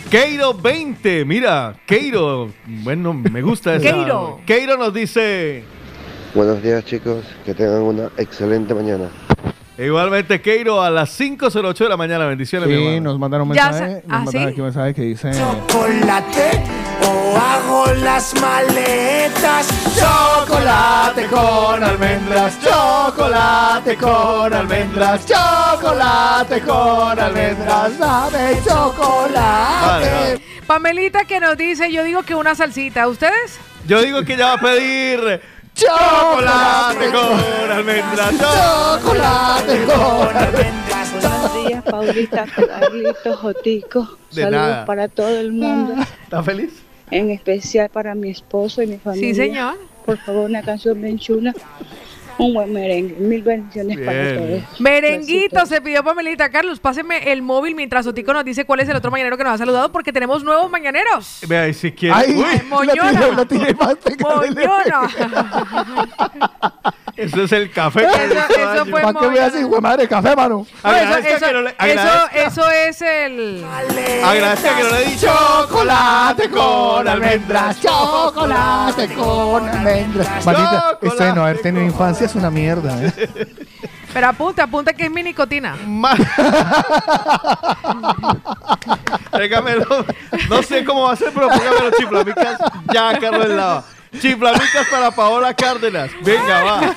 Keiro 20, mira, Keiro, bueno, me gusta. Keiro. Keiro nos dice, Buenos días chicos, que tengan una excelente mañana. Igualmente Keiro a las 5.08 de la mañana, bendiciones mi Sí, hermano. nos mandaron un Ya mensaje, sa- nos ¿Ah, mandaron sí? aquí un mensaje que dice Chocolate o hago las maletas. Chocolate con almendras, chocolate con almendras, chocolate con almendras, dame chocolate. Vale, vale. Pamelita que nos dice, yo digo que una salsita, ¿ustedes? Yo digo que ya va a pedir chocolate con almendras. Chocolate con almendras. Buenos días, Paulita, Carlitos, Jotico. De Saludos nada. para todo el mundo, ¿Estás feliz? en especial para mi esposo y mi familia. Sí, señor. Por favor, una canción bien chula. Un buen merengue. Mil bendiciones para todos. Merenguito, se pidió Pamelita. Carlos, páseme el móvil mientras Otico nos dice cuál es el otro mañanero que nos ha saludado porque tenemos nuevos mañaneros. Vea, y si quiere. Ay, Uy, la moñona. tiré, la tiré Moñona. eso es el café. Eso- eso fue ¿Para qué moñona. veas, hijo de madre, café, mano? No, eso, eso- que no le- eso- agradezca. eso es el... Agradezca que no le he dicho Chocolate con almendras, chocolate con almendras. Maldita, esto de no haber tenido infancia es una mierda. ¿eh? Pero apunta, apunta que es mi nicotina. Ma- Tráigamelo. No sé cómo va a ser, pero póngamelo chiflamicas ya, Carlos Lava. Chiflamicas para Paola Cárdenas. Venga, va.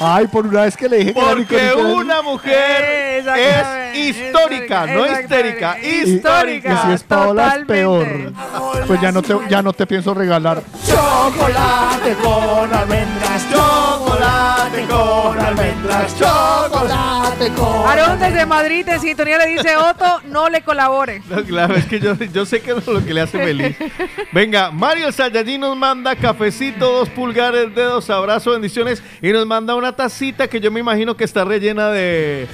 Ay, por una vez que le dije que Porque Nicolita- una mujer Exactamente, es histórica, no histérica, histórica. Y si es Paola es peor. Pues ya no te, ya no te pienso regalar. Chocolate con almendras, chocolate con almendras, chocolate con Aarón desde Madrid en sintonía le dice Otto, no le colabore. No, claro, es que yo, yo sé que es lo que le hace feliz. Venga, Mario Sayallín nos manda cafecito, dos pulgares, dedos, abrazo, bendiciones. Y nos manda una tacita que yo me imagino que está rellena de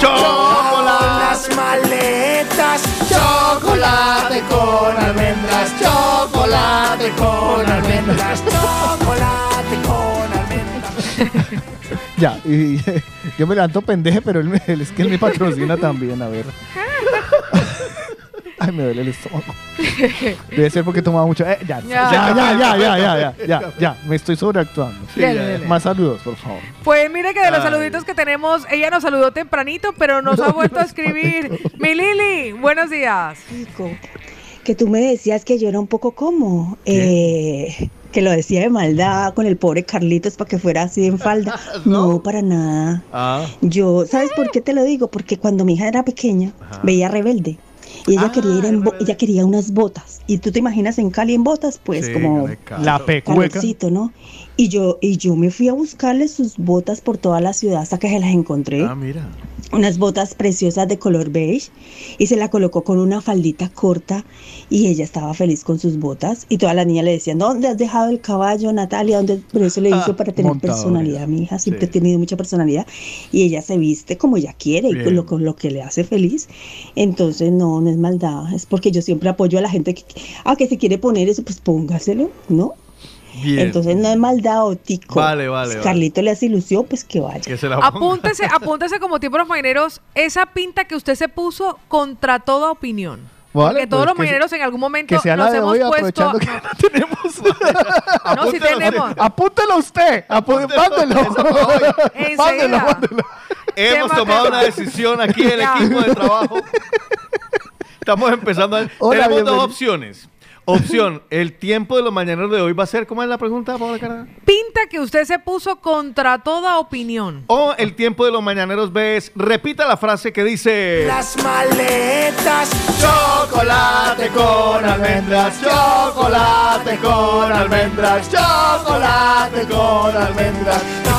chocolate. Las maletas. chocolate con almendras, chocolate con almendras. Chocolate con almendras. Ya, y yo me levanto pendeje, pero él, me- él es que él me patrocina también, a ver. Ay, me duele el estómago. Debe ser porque tomaba mucho. Eh, ya, Ya. ya, ya, ya, ya, ya, ya, ya, ya, me estoy sobreactuando. Dale, dale. Más saludos, por favor. Pues mire que de los Ay. saluditos que tenemos, ella nos saludó tempranito, pero nos ha vuelto a escribir. Mi Lili, buenos días. Chico, que tú me decías que yo era un poco como, eh, que lo decía de maldad con el pobre Carlitos para que fuera así en falda. No, para nada. Ah. Yo, ¿sabes por qué te lo digo? Porque cuando mi hija era pequeña, veía rebelde. Y ella quería ir en bo- ella quería unas botas. Y tú te imaginas en Cali en botas, pues Sí, como. La pecueca. ¿no? Y yo, y yo me fui a buscarle sus botas por toda la ciudad hasta que se las encontré. Ah, mira. Unas botas preciosas de color beige. Y se la colocó con una faldita corta. Y ella estaba feliz con sus botas. Y todas las niñas le decían, ¿dónde has dejado el caballo, Natalia? ¿Dónde? Pero eso le hizo para tener montadores. personalidad. Mi hija siempre Sí. ha tenido mucha personalidad. Y ella se viste como ella quiere y Bien. con lo, con lo que le hace feliz. Entonces, no, no es maldad. Es porque yo siempre apoyo a la gente que, ah, que se quiere poner eso, pues póngaselo, ¿no? Bien. Entonces no es maldad o tico. Vale, vale, Si vale. Carlito le hace ilusión, pues que vaya. Que se la. Apúntese, apúntese como tiempo los mañaneros, esa pinta que usted se puso contra toda opinión. Vale, Porque todos pues los que mañaneros en algún momento Que sea la nos de hemos hoy, puesto. que no tenemos. No, sí tenemos. Apúntelo usted. apú- Mándelo. Mándelo, mándelo. Hemos tomado una decisión aquí el equipo de trabajo. Estamos empezando. A... Hola, Tenemos dos bienvenido. opciones. Opción, el tiempo de los mañaneros de hoy va a ser, ¿cómo es la pregunta, Paola Cara? Pinta que usted se puso contra toda opinión. O el tiempo de los mañaneros B es, repita la frase que dice... Las maletas. Chocolate con almendras, chocolate con almendras, chocolate con almendras.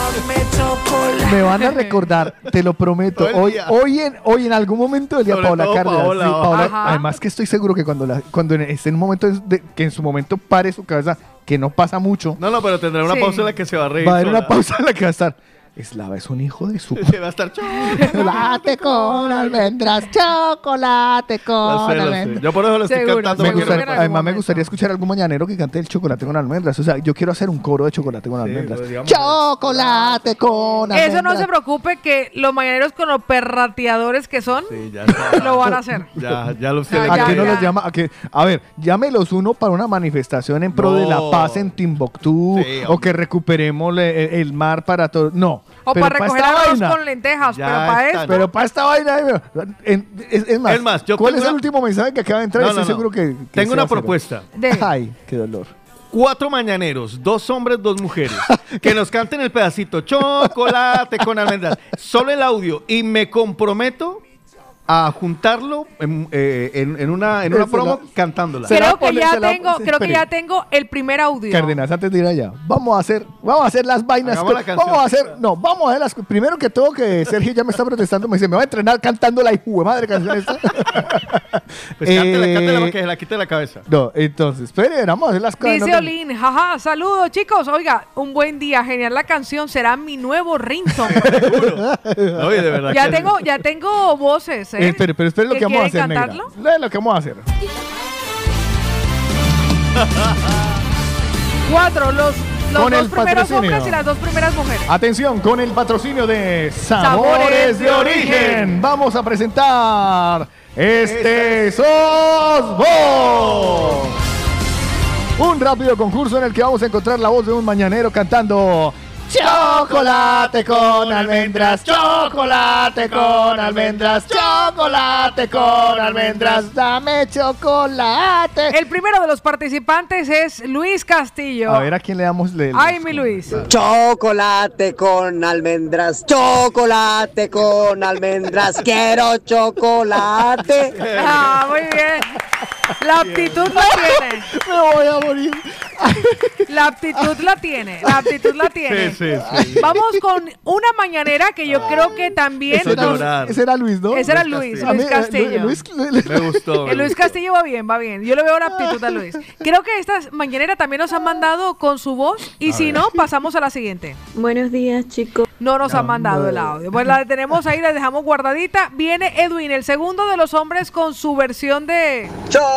Me van a recordar, te lo prometo. Hoy, hoy, en, hoy en algún momento del día, Sobre Paola Cárdenas. Paola, sí. Paola, Ajá. además que estoy seguro que cuando, la, cuando esté en un momento de- que en su momento pare su cabeza, que no pasa mucho, No, no, pero tendrá una Sí. pausa en la que se va a reír. va a haber una pausa en la que va a estar. Eslava es un hijo de su Se va a estar... chocolate con almendras, chocolate con sé, almendras. Yo por eso lo estoy Seguro, cantando. Me gustaría- además, me gustaría escuchar algún mañanero que cante el chocolate con almendras. O sea, yo quiero hacer un coro de chocolate con Sí, almendras. pues, chocolate con almendras. Eso no se preocupe que los mañaneros con los perrateadores que son Sí, ya está. lo van a hacer. Ya, ya lo usted ¿A qué no ya. los llama? ¿A, qué? a ver, llámelos uno para una manifestación en pro de la paz en Timbuktu Sí, o que recuperemos el mar para todos. No. O pero para pa' recoger arroz vaina- con lentejas, Ya pero para está. esto. Pero para esta vaina, eh, en- es, es más, Es más, yo ¿cuál es el último mensaje que acaba de entrar? No, Estoy no, seguro que, que Tengo una propuesta. De- Ay, qué dolor. Cuatro mañaneros, dos hombres, dos mujeres, que nos canten el pedacito chocolate con almendras. Solo el audio. Y me comprometo a juntarlo en, eh, en- en una, en una Eso promo no. cantándola. Se la Creo que pone- ya se la- tengo, creo que espere. ya tengo el primer audio. Cárdenas, antes de ir allá, vamos a hacer, vamos a hacer las vainas. Hagamos con- la canción. vamos a hacer, no, vamos a hacer las. Primero que todo, que Sergio ya me está protestando, me dice, me va a entrenar cantando la hijo de madre canción esta. Pues cántela, Eh, cántela para que se la quite de la cabeza. No, entonces, espere, vamos a hacer las cosas. Dice no- Olin, jaja, saludos chicos, oiga, un buen día, genial la canción, será mi nuevo ringtone. Oye, de verdad. ya que- tengo, ya tengo voces, ¿eh? Eh, pero, pero espere lo que, vamos a hacer, negra. cantarlo? Lee lo que vamos a hacer. Cuatro, los, los Con dos el primeros patrocinio. hombres y las dos primeras mujeres. Atención, con el patrocinio de Sabores, Sabores de de Origen, vamos a presentar Este sos vos. Un rápido concurso en el que vamos a encontrar la voz de un mañanero cantando Chocolate con almendras, chocolate con almendras, chocolate con almendras, dame chocolate. El primero de los participantes es Luis Castillo. A ver a quién le damos el- Ay, mi Luis. Chocolate con almendras, chocolate con almendras, quiero chocolate. Ah, muy bien. La aptitud la tiene. Me voy a morir. La aptitud la tiene. La aptitud la tiene. Sí, sí, sí. Vamos con una mañanera que yo creo que también. Eso nos-. Ese era Luis, ¿no? Ese era Luis, A mí, Luis eh, Castillo. Luis- Luis- Me gustó. me El Luis gustó. Castillo va bien, va bien. Yo le veo la aptitud a Luis. Creo que esta mañanera también nos han mandado con su voz. Y si no, pasamos a la siguiente. Buenos días, chicos. No nos han mandado el audio. Pues la tenemos ahí, la dejamos guardadita. Viene Edwin, el segundo de los hombres, con su versión de.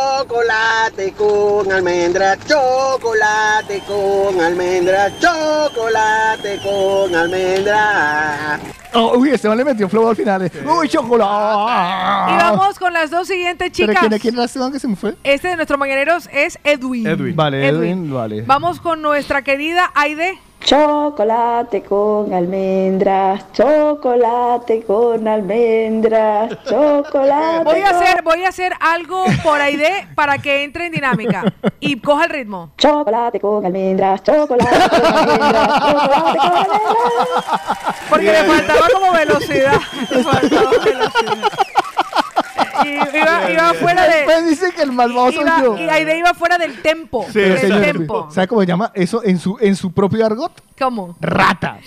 Chocolate con almendras, chocolate con almendras, chocolate con almendras. Oh, uy, Esteban le metió flow al final. eh. Uy, chocolate. Y vamos con las dos siguientes ¿Pero chicas. quién, quién era Esteban que se me fue? Este de nuestros mañaneros es Edwin. Edwin. Vale, Edwin, vale. Vamos con nuestra querida Aide. Chocolate con almendras, chocolate con almendras, chocolate. Voy a con- hacer, voy a hacer algo por ahí de para que entre en dinámica y coja el ritmo. Chocolate con almendras, chocolate con almendras, chocolate con almendras. Porque le faltaba como velocidad. Le faltaba velocidad. Y iba, iba fuera de. Después dice que el malvado soy Iba, yo. y Aide iba fuera del tempo. Pero, del señor, tempo. ¿Sabe cómo se llama eso en su, en su propio argot? ¿Cómo? Rata.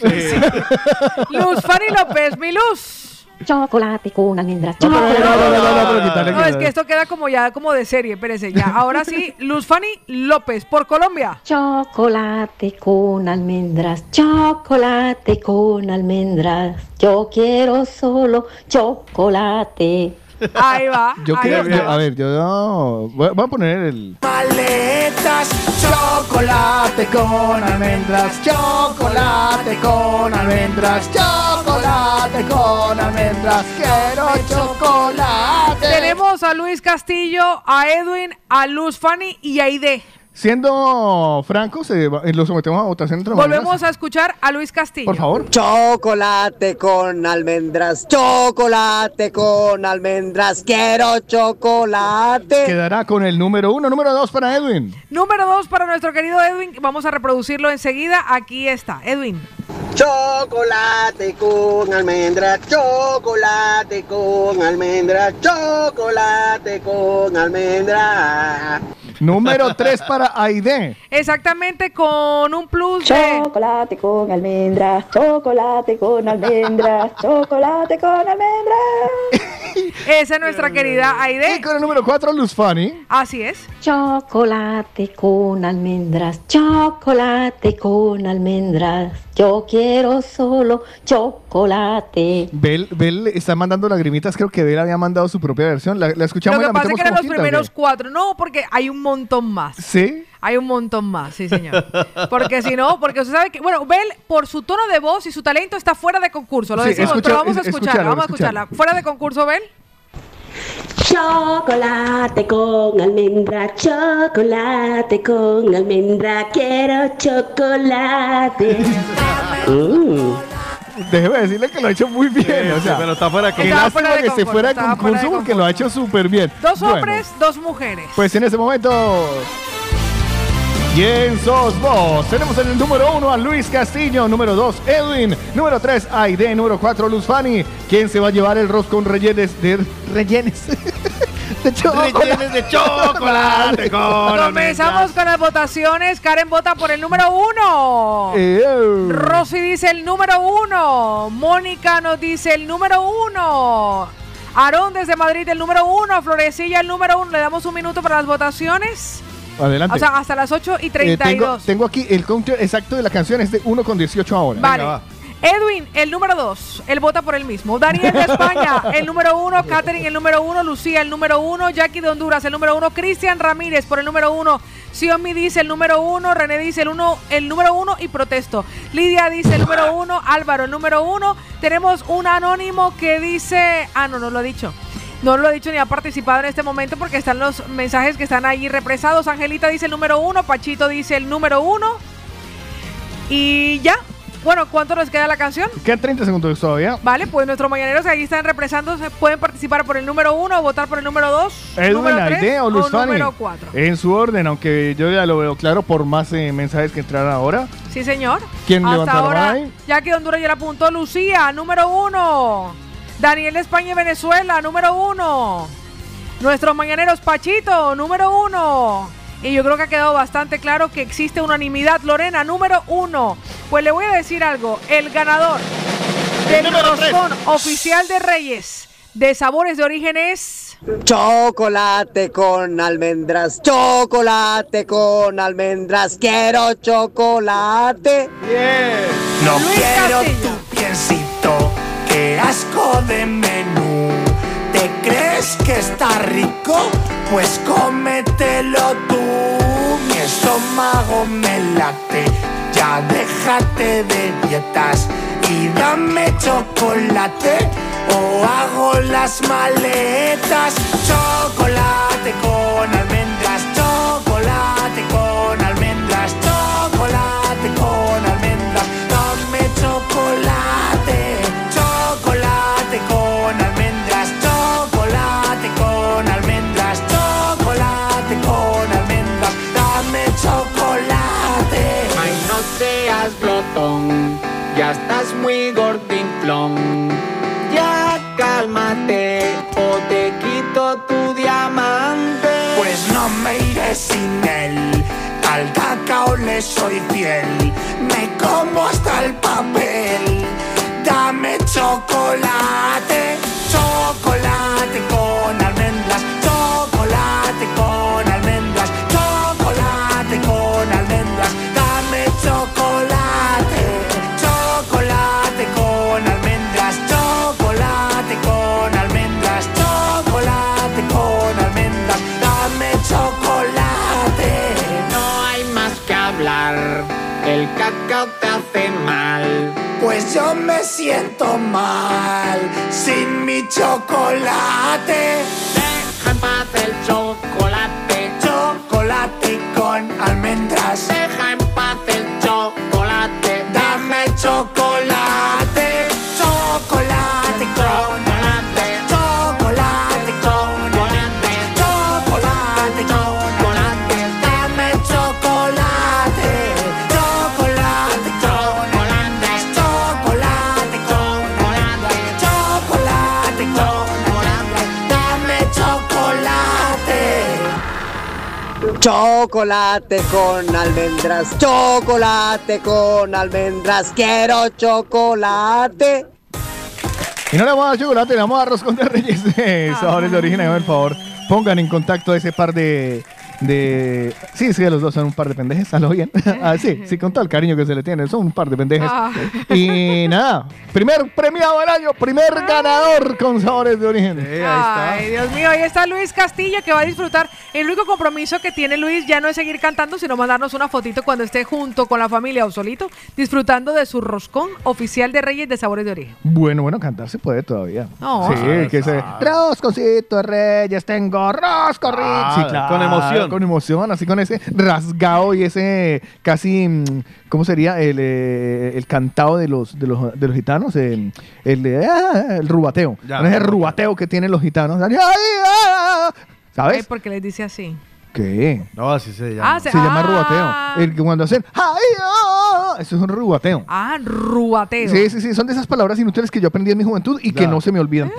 Luz Fanny López, mi luz. Chocolate con almendras, No, no, no, no, no, no, pero quítale, No, es que esto queda como ya como de serie, espérese ya. Ahora sí, Luz Fanny López, por Colombia. Chocolate con almendras, chocolate con almendras. Yo quiero solo chocolate. Ahí va. Yo ahí creo, yo- a ver, yo no- voy, voy a poner el... Maletas, chocolate con almendras, chocolate con almendras, chocolate con almendras, quiero chocolate. Tenemos a Luis Castillo, a Edwin, a Luz Fanny y a Aide. Siendo franco, se va- lo sometemos a votación entre maneras. Volvemos a escuchar a Luis Castillo. Por favor. Chocolate con almendras, chocolate con almendras, quiero chocolate. Quedará con el número uno, número dos para Edwin. Número dos para nuestro querido Edwin. Vamos a reproducirlo enseguida. Aquí está, Edwin. Chocolate con almendras, chocolate con almendras, chocolate con almendras. Número tres para Aide. Exactamente con un plus de... Chocolate con almendras, chocolate con almendras, chocolate con almendras. Esa es nuestra querida Aide. Y con el número cuatro, Luz Fanny. Así es. Chocolate con almendras, chocolate con almendras. Yo quiero solo chocolate. Bel, Bel está mandando lagrimitas, creo que Bel había mandado su propia versión. La, la escuchamos Lo y que la pasa es que eran los primeros cuatro. No, porque hay un montón más. ¿Sí? Hay un montón más, sí, señor. Porque si no, porque usted sabe que, bueno, Bel, por su tono de voz y su talento, está fuera de concurso. Lo Sí, decimos, escucha- pero vamos a es- escucharla, escucharla, vamos a escucharla. Fuera de concurso, Bel. Chocolate con almendra, chocolate con almendra, quiero chocolate. Mm. Déjeme decirle que lo ha hecho muy bien. o sea, pero está fuera de qué concurso. lástima fuera de que concurso, fuera de concurso de porque lo ha hecho súper bien. Dos Bueno, hombres, dos mujeres. Pues en ese momento. ¿Quién sos vos? Tenemos en el número uno a Luis Castillo, número dos Edwin, número tres Aide, número cuatro Luz Fanny. ¿Quién se va a llevar el roscón rellenes de rellenes? de chocolate. De chocolate Comenzamos con las votaciones. Karen vota por el número uno. Eh, Rosy dice el número uno. Mónica nos dice el número uno. Aarón desde Madrid el número uno. Florecilla el número uno. Le damos un minuto para las votaciones. Adelante. O sea, hasta las 8 y Eh, 32. tengo, tengo aquí el counter exacto de la canción, es de 1 con 18 ahora. Vale. Venga, va. Edwin, el número 2. Él vota por el mismo. Daniel de España, el número 1. Catherine, el número 1. Lucía, el número 1. Jackie de Honduras, el número 1. Cristian Ramírez, por el número 1. Siomi dice el número 1. René dice el, uno, el número 1 y protesto. Lidia dice el número 1. Álvaro, el número 1. Tenemos un anónimo que dice. Ah, no, no lo ha dicho. No lo ha dicho ni ha participado en este momento porque están los mensajes que están ahí represados. Angelita dice el número 1. Pachito dice el número 1. Y ya. Bueno, ¿cuánto nos queda la canción? Quedan 30 segundos todavía. Vale, pues nuestros mañaneros ahí están represando, se pueden participar por el número uno o votar por el número dos, Edwin, número tres Aide o Luz Fanny. número cuatro. En su orden, aunque yo ya lo veo claro por más eh, mensajes que entraron ahora. Sí, señor. ¿Quién Hasta ahora, ahí? Jackie de Honduras ya la apuntó. Lucía, número uno. Daniel de España y Venezuela, número uno. Nuestros mañaneros Pachito, número uno. Y yo creo que ha quedado bastante claro que existe unanimidad. Lorena, número uno. Pues le voy a decir algo. El ganador del roscón oficial de Reyes de sabores de origen es... Chocolate con almendras, chocolate con almendras, quiero chocolate. No Luis quiero Castillo. tu piecito, qué asco de menú. ¿Te crees que está rico? Pues cómetelo tú. Mi estómago me late, ya déjate de dietas y dame chocolate o hago las maletas. Chocolate soy fiel. Me como hasta el papel. Dame chocolate chocolate. Chocolate con almendras, chocolate con almendras, quiero chocolate. Y no le vamos a dar chocolate, le vamos a dar roscón de reyes de sabores de origen. El favor, pongan en contacto a ese par de... de... Sí, sí, los dos son un par de pendejes, ¿alo bien? ah, sí, sí, con todo el cariño que se le tiene, son un par de pendejes. Ah. Y nada, primer premiado del año, primer ganador con sabores de origen. Ay, Dios mío, ahí está Luis Castillo que va a disfrutar. El único compromiso que tiene Luis ya no es seguir cantando, sino mandarnos una fotito cuando esté junto con la familia o solito, disfrutando de su roscón oficial de Reyes de Sabores de Origen. Bueno, bueno, cantar se puede todavía. No. sí, que se... Rosconcito de reyes, tengo rosco. Ah, Sí, claro, con emoción. Con emoción, así con ese rasgado y ese casi, mm, ¿cómo sería? El, eh, el cantado de los, de los, de los gitanos, eh, el, ah, el rubateo. Ya. Con ese rubateo que tienen los gitanos. ¡Ay, ah! ¿Sabes? porque les dice así. ¿Qué? No, así se llama. Ah, Se llama ah. rubateo. El que cuando hacen ¡ay, ah! Eso es un rubateo. Ah, rubateo. Sí, sí, sí, son de esas palabras inútiles que yo aprendí en mi juventud y que no se me olvidan.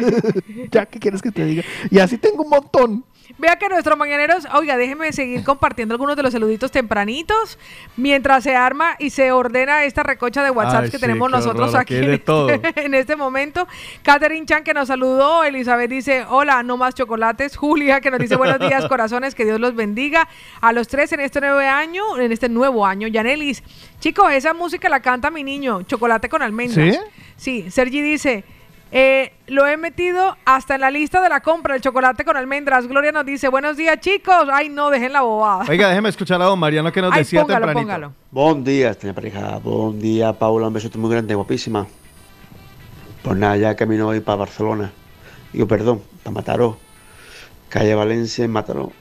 ya, ¿qué quieres que te diga? Y así tengo un montón. Vea que nuestros mañaneros, oiga, déjenme seguir compartiendo algunos de los saluditos tempranitos mientras se arma y se ordena esta recocha de WhatsApp Ay, que sí, tenemos nosotros horror, aquí en este, en este momento. Catherine Chan que nos saludó, Elizabeth dice, hola, no más chocolates. Julia que nos dice buenos días, corazones, que Dios los bendiga. A los tres en este nuevo año, en este nuevo año, Yanelis, chicos, esa música la canta mi niño, chocolate con almendras. ¿Sí? Sí, Sergi dice, eh, lo he metido hasta en la lista de la compra, el chocolate con almendras. Gloria nos dice, buenos días chicos. Ay, no, dejen la bobada. Oiga, déjeme escuchar a don Mariano que nos Ay, decía póngalo, tempranito. póngalo. Buen día, esta pareja. Buen día, Paula. Un besote muy grande, guapísima. Pues nada, ya camino hoy para Barcelona. Digo, perdón, para Mataró. Calle Valencia en Mataró.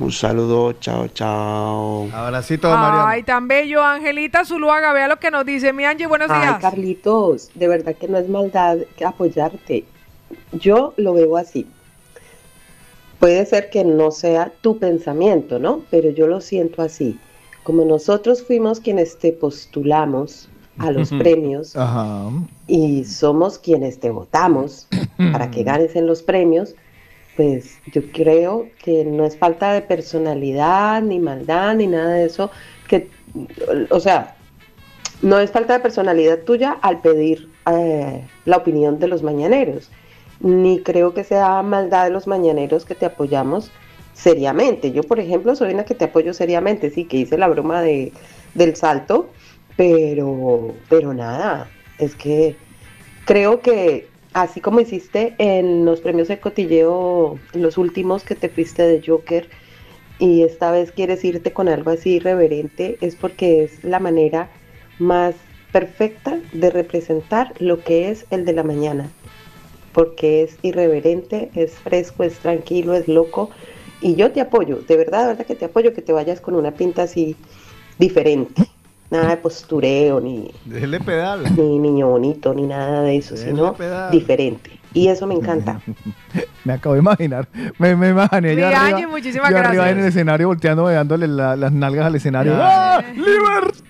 Un saludo, chao, chao. Abracito, Mariano. Ay, tan bello, Angelita Zuluaga, vea lo que nos dice. Mi Angie, buenos Ay, días. Carlitos, de verdad que no es maldad que apoyarte. Yo lo veo así. Puede ser que no sea tu pensamiento, ¿no? Pero yo lo siento así. Como nosotros fuimos quienes te postulamos a los premios Ajá. y somos quienes te votamos para que ganes en los premios, pues yo creo que no es falta de personalidad, ni maldad, ni nada de eso, que, o sea, no es falta de personalidad tuya al pedir eh, la opinión de los mañaneros, ni creo que sea maldad de los mañaneros que te apoyamos seriamente. Yo, por ejemplo, soy una que te apoyo seriamente, sí, que hice la broma de, del salto, pero, pero nada, es que creo que así como hiciste en los premios de cotilleo, los últimos que te fuiste de Joker, y esta vez quieres irte con algo así irreverente, es porque es la manera más perfecta de representar lo que es el de la mañana. Porque es irreverente, es fresco, es tranquilo, es loco. Y yo te apoyo, de verdad, de verdad que te apoyo que te vayas con una pinta así diferente. Nada de postureo, ni, Déjele pedal. ni niño bonito, ni nada de eso, Déjele sino pedal. diferente. Y eso me encanta. Me acabo de imaginar. Me, me imaginé yo arriba, muchísimas yo arriba gracias. en el escenario volteando, dándole la- las nalgas al escenario. ¡Ah! ¡Libertad!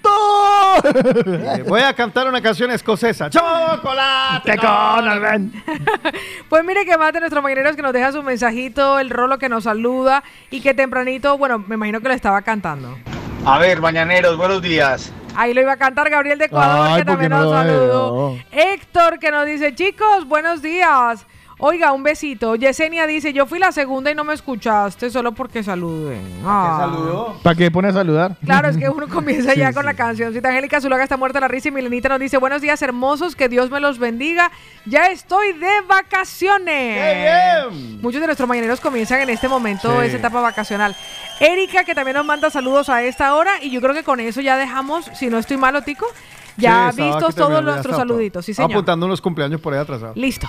Eh, Voy a cantar una canción escocesa. ¡Chocolate con! Pues mire que más de nuestros mañaneros que nos deja su mensajito, el rolo que nos saluda y que tempranito, bueno, me imagino que lo estaba cantando. A ver, mañaneros, buenos días. Ahí lo iba a cantar Gabriel de Ecuador, Ay, que también ¿por qué nos no saludó. Héctor, que nos dice, chicos, buenos días. Oiga, un besito. Yesenia dice, yo fui la segunda y no me escuchaste solo porque saludé. Ah. saludó? ¿Para qué pone a saludar? Claro, es que uno comienza ya con la canción. Angélica Zulaga está muerta la risa y Milenita nos dice, buenos días hermosos, que Dios me los bendiga. Ya estoy de vacaciones. Muchos de nuestros mañaneros comienzan en este momento Sí. esa etapa vacacional. Erika, que también nos manda saludos a esta hora y yo creo que con eso ya dejamos, si no estoy malo, Tico, ya Sí, vistos todos nuestros saluditos. Sí, señor. apuntando unos cumpleaños por ahí atrasados. Listo.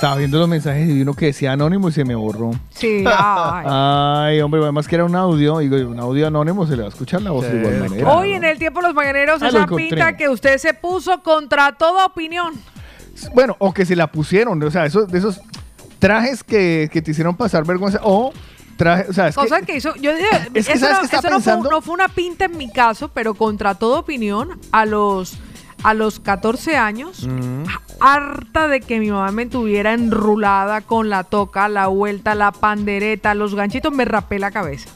Estaba viendo los mensajes y vi uno que decía anónimo y se me borró. Sí, ay. Ay, hombre, además que era un audio. Digo, un audio anónimo se le va a escuchar la voz de igual manera. Hoy en el tiempo de los mañaneros, Ah, esa pinta que usted se puso contra toda opinión. Bueno, o que se la pusieron. O sea, esos, de esos trajes que, que te hicieron pasar vergüenza. O trajes. O sea, es que, Cosa que, hizo. Yo, Es que eso ¿sabes no, qué estaba eso no fue, pensando? no fue una pinta en mi caso, pero contra toda opinión, a los, a los 14 años, Mm. harta de que mi mamá me tuviera enrulada con la toca, la vuelta, la pandereta, los ganchitos, me rapé la cabeza.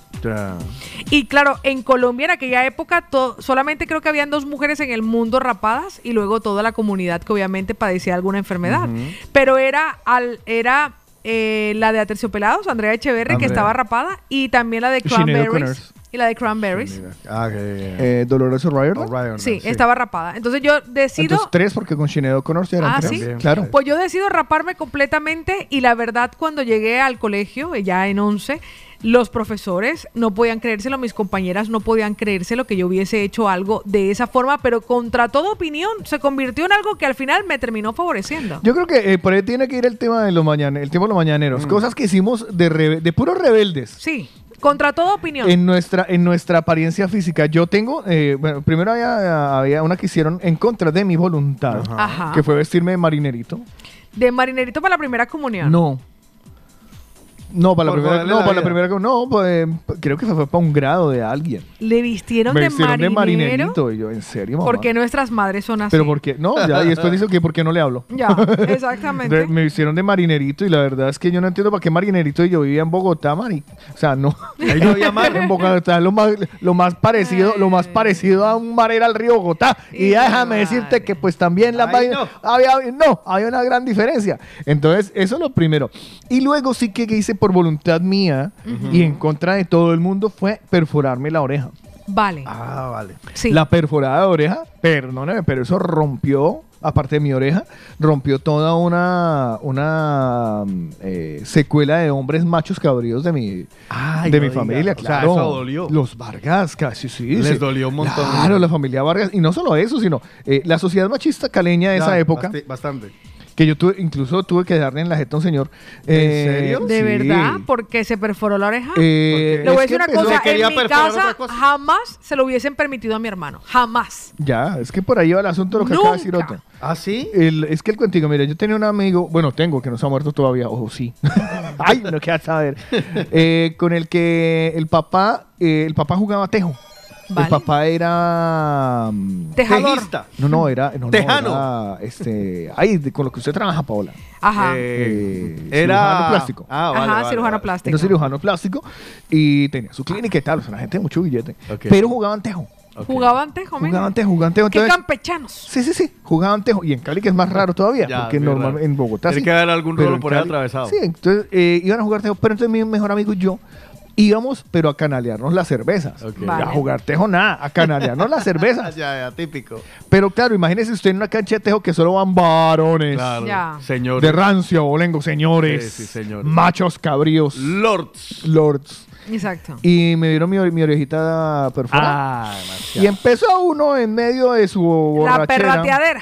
Y claro, en Colombia en aquella época solamente creo que habían dos mujeres en el mundo rapadas y luego toda la comunidad que obviamente padecía alguna enfermedad. Pero era al era eh, la de Aterciopelados, Andrea Echeverry, que Andrea. estaba rapada, y también la de Cranberries. Y la de Cranberries. Ah, que... eh, Dolores O'Riordan. Sí, estaba rapada. Entonces yo decido... Entonces tres, porque con Sinead O'Connor eran Ah, tres. ¿sí? Claro. Pues yo decido raparme completamente y la verdad cuando llegué al colegio, ya en 11, los profesores no podían creérselo, mis compañeras no podían creérselo que yo hubiese hecho algo de esa forma, pero contra toda opinión se convirtió en algo que al final me terminó favoreciendo. Yo creo que eh, por ahí tiene que ir el tema de los mañaneros, el tiempo de los mañaneros. Cosas que hicimos de, rebe- de puros rebeldes. Sí, contra toda opinión. En nuestra, en nuestra apariencia física. Yo tengo, eh, bueno, primero había, había una que hicieron en contra de mi voluntad, Ajá. que fue vestirme de marinerito. De marinerito para la primera comunión. No. No, para la primera, no, la para la primera, no, pues, creo que fue para un grado de alguien. Le vistieron, Me de, vistieron de marinero. marinerito. Y yo, ¿en serio, mamá? Porque nuestras madres son así. Pero ¿por qué? No, ya, y después dice que ¿por qué no le hablo? Ya, exactamente. De- me hicieron de marinerito y la verdad es que yo no entiendo para qué marinerito y yo vivía en Bogotá, mari. O sea, no. Ahí no había mar. en Bogotá es lo más, lo más parecido, lo más parecido a un mar era el río Bogotá. Y ya déjame decirte que pues también la Ay, vaina- había, no, había una gran diferencia. Entonces, eso es lo primero. Y luego sí que hice por voluntad mía y en contra de todo el mundo fue perforarme la oreja. Vale. Ah, vale. Sí. La perforada de oreja, perdóneme, pero eso rompió, aparte de mi oreja, rompió toda una, una mm, eh, secuela de hombres machos cabríos de mi, Ay, de no mi diga. familia, O sea, claro. eso dolió. Los Vargas, casi sí. Les sí. dolió un montón. Claro, la familia Vargas. Y no solo eso, sino eh, la sociedad machista caleña de esa época, Bastante. Que yo tuve, incluso tuve que darle en la jeta a un señor. eh, serio? ¿De sí. verdad? ¿Porque se perforó la oreja? Eh, Le voy a decir una cosa, en mi casa jamás se lo hubiesen permitido a mi hermano. Jamás. Ya, es que por ahí va el asunto de lo que acaba de decir. Otto. ¿Ah, sí? El- es que el cuentico, mira, yo tenía un amigo, bueno, tengo, que no se ha muerto todavía, ojo, sí. Ay, no queda saber. Eh, con el que el papá, eh, el papá jugaba tejo. Vale. El papá era... mm, Tejador. Tejista. No, no, era... No, no, Tejano. era, este, ay, de- con lo que usted trabaja, Paola. Ajá. Eh, Era cirujano plástico. Ah, vale, Ajá, vale, cirujano vale. plástico. Era cirujano plástico y tenía su clínica y tal, o sea, una gente de mucho billete. Pero jugaban tejo. Ok. Jugaban tejo, mira. Jugaban tejo, jugaban tejo. Qué entonces- campechanos. Sí, sí, sí, jugaban tejo. Y en Cali, que es más raro todavía, Ya, porque muy normal raro. en Bogotá Tiene sí. que haber algún rolo por ahí atravesado. Sí, entonces eh, iban a jugar tejo, pero entonces mi mejor amigo y yo íbamos, pero a canalearnos las cervezas. Ok. A jugar tejo nada, a canalearnos las cervezas. ya, ya, típico. Pero claro, imagínese usted en una cancha de tejo que solo van varones. Claro. Ya. Señor. De rancio, bolengo, señores. Sí, sí, señores. Machos cabríos. Lords. Lords. Exacto. Y me dieron mi, mi orejita perforada. Ah, y empezó uno en medio de su La perrateadera.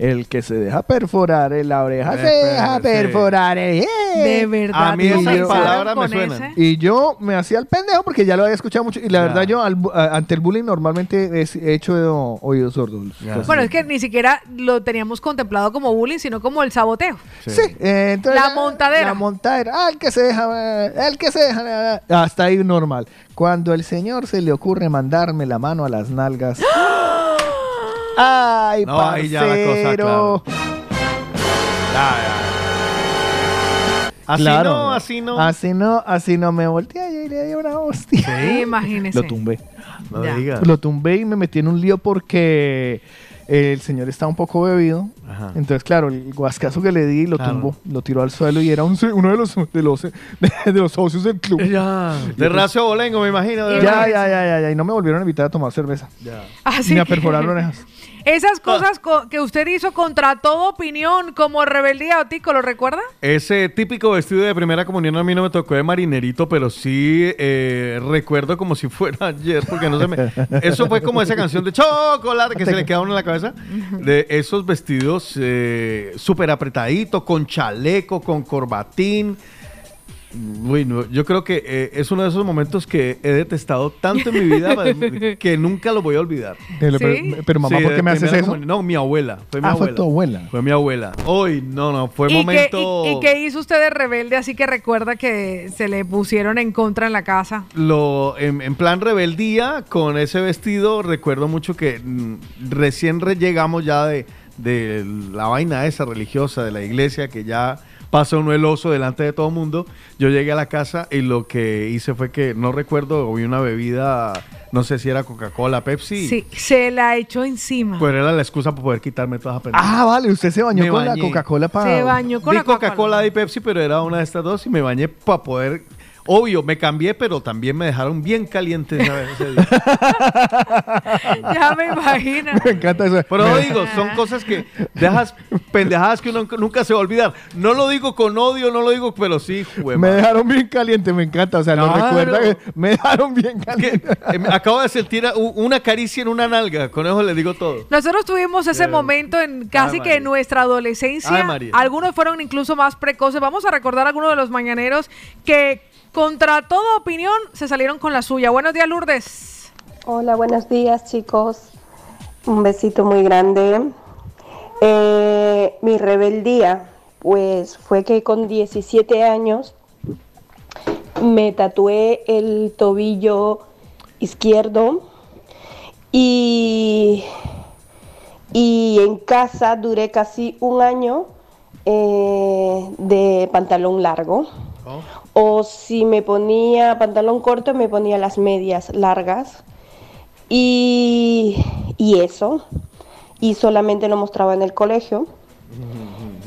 El que se deja perforar en la oreja se deja sí. perforar. eh. De verdad. A mí ¿no esas palabras me suenan. ese? Y yo me hacía el pendejo porque ya lo había escuchado mucho. Y la verdad, yo al a- ante el bullying normalmente he hecho oídos sordos. Cosas Bueno, es que ni siquiera lo teníamos contemplado como bullying, sino como el saboteo. Sí, eh, entonces, La ah, montadera. La montadera. Ah, el que se deja. eh, El que se deja. Hasta ahí normal. Cuando el señor se le ocurre mandarme la mano a las nalgas. Ay, No, ahí ya la cosa, parcero. Así Claro. no, así no. Así no, así no me volteé y le di una hostia. Sí, imagínese. Lo tumbé. No Ya. digas. Lo tumbé y me metí en un lío porque el señor estaba un poco bebido. Ajá. Entonces, claro, el guascazo que le di lo Claro. tumbó, lo tiró al suelo y era un, uno de los, de los, de, los socios del club. Ya. De Racio Bolengo, me imagino. de Ya, ya, ya, ya, ya. Y no me volvieron a invitar a tomar cerveza. Así Ni a que- perforar orejas. Esas cosas co- que usted hizo contra toda opinión, como rebeldía o tico, ¿lo recuerda? Ese típico vestido de primera comunión a mí no me tocó de marinerito, pero sí eh, recuerdo como si fuera ayer, porque no se me... Eso fue como esa canción de chocolate que se le queda uno en la cabeza, de esos vestidos eh, súper apretaditos, con chaleco, con corbatín. Uy, no, yo creo que eh, es uno de esos momentos que he detestado tanto en mi vida que nunca lo voy a olvidar. Pero, pero- pero, mamá, Sí, ¿por qué me haces eso? No, mi abuela. Fue mi Ah, fue abuela. tu abuela. Fue mi abuela. Hoy, no, no, fue ¿Y, qué, momento... y- y qué hizo usted de rebelde así que recuerda que se le pusieron en contra en la casa? lo en, en plan rebeldía con ese vestido recuerdo mucho que mm, recién re- llegamos ya de, de la vaina esa religiosa de la iglesia que ya pasa uno el oso delante de todo el mundo yo llegué a la casa y lo que hice fue que no recuerdo vi una bebida no sé si era Coca-Cola Pepsi Sí, se la echó encima. pues era la excusa para poder quitarme todas las pendejas. Ah, vale, usted se bañó Me con bañé. la Coca-Cola para. Se bañó con Di la Coca-Cola. Coca-Cola y Pepsi, pero era una de estas dos y me bañé para poder. Obvio, me cambié, pero también me dejaron bien caliente ese día. Ya me imagino. Me encanta eso. Pero Me- digo, son cosas que dejas pendejadas que uno nunca se va a olvidar. No lo digo con odio, no lo digo, pero sí, jue Me dejaron bien caliente, me encanta. O sea, no Claro. recuerda que me dejaron bien caliente. Eh, Acabo de sentir una caricia en una nalga, con eso le digo todo. Nosotros tuvimos ese momento en casi Ay, que en nuestra adolescencia. Ay, María. Algunos fueron incluso más precoces. Vamos a recordar a algunos de los mañaneros que contra toda opinión se salieron con la suya. Buenos días, Lourdes. Hola, buenos días chicos. Un besito muy grande. Eh, mi rebeldía, pues fue que con 17 años me tatué el tobillo izquierdo y, y en casa duré casi un año eh, de pantalón largo. O si me ponía pantalón corto, me ponía las medias largas. Y, y eso. Y solamente lo mostraba en el colegio.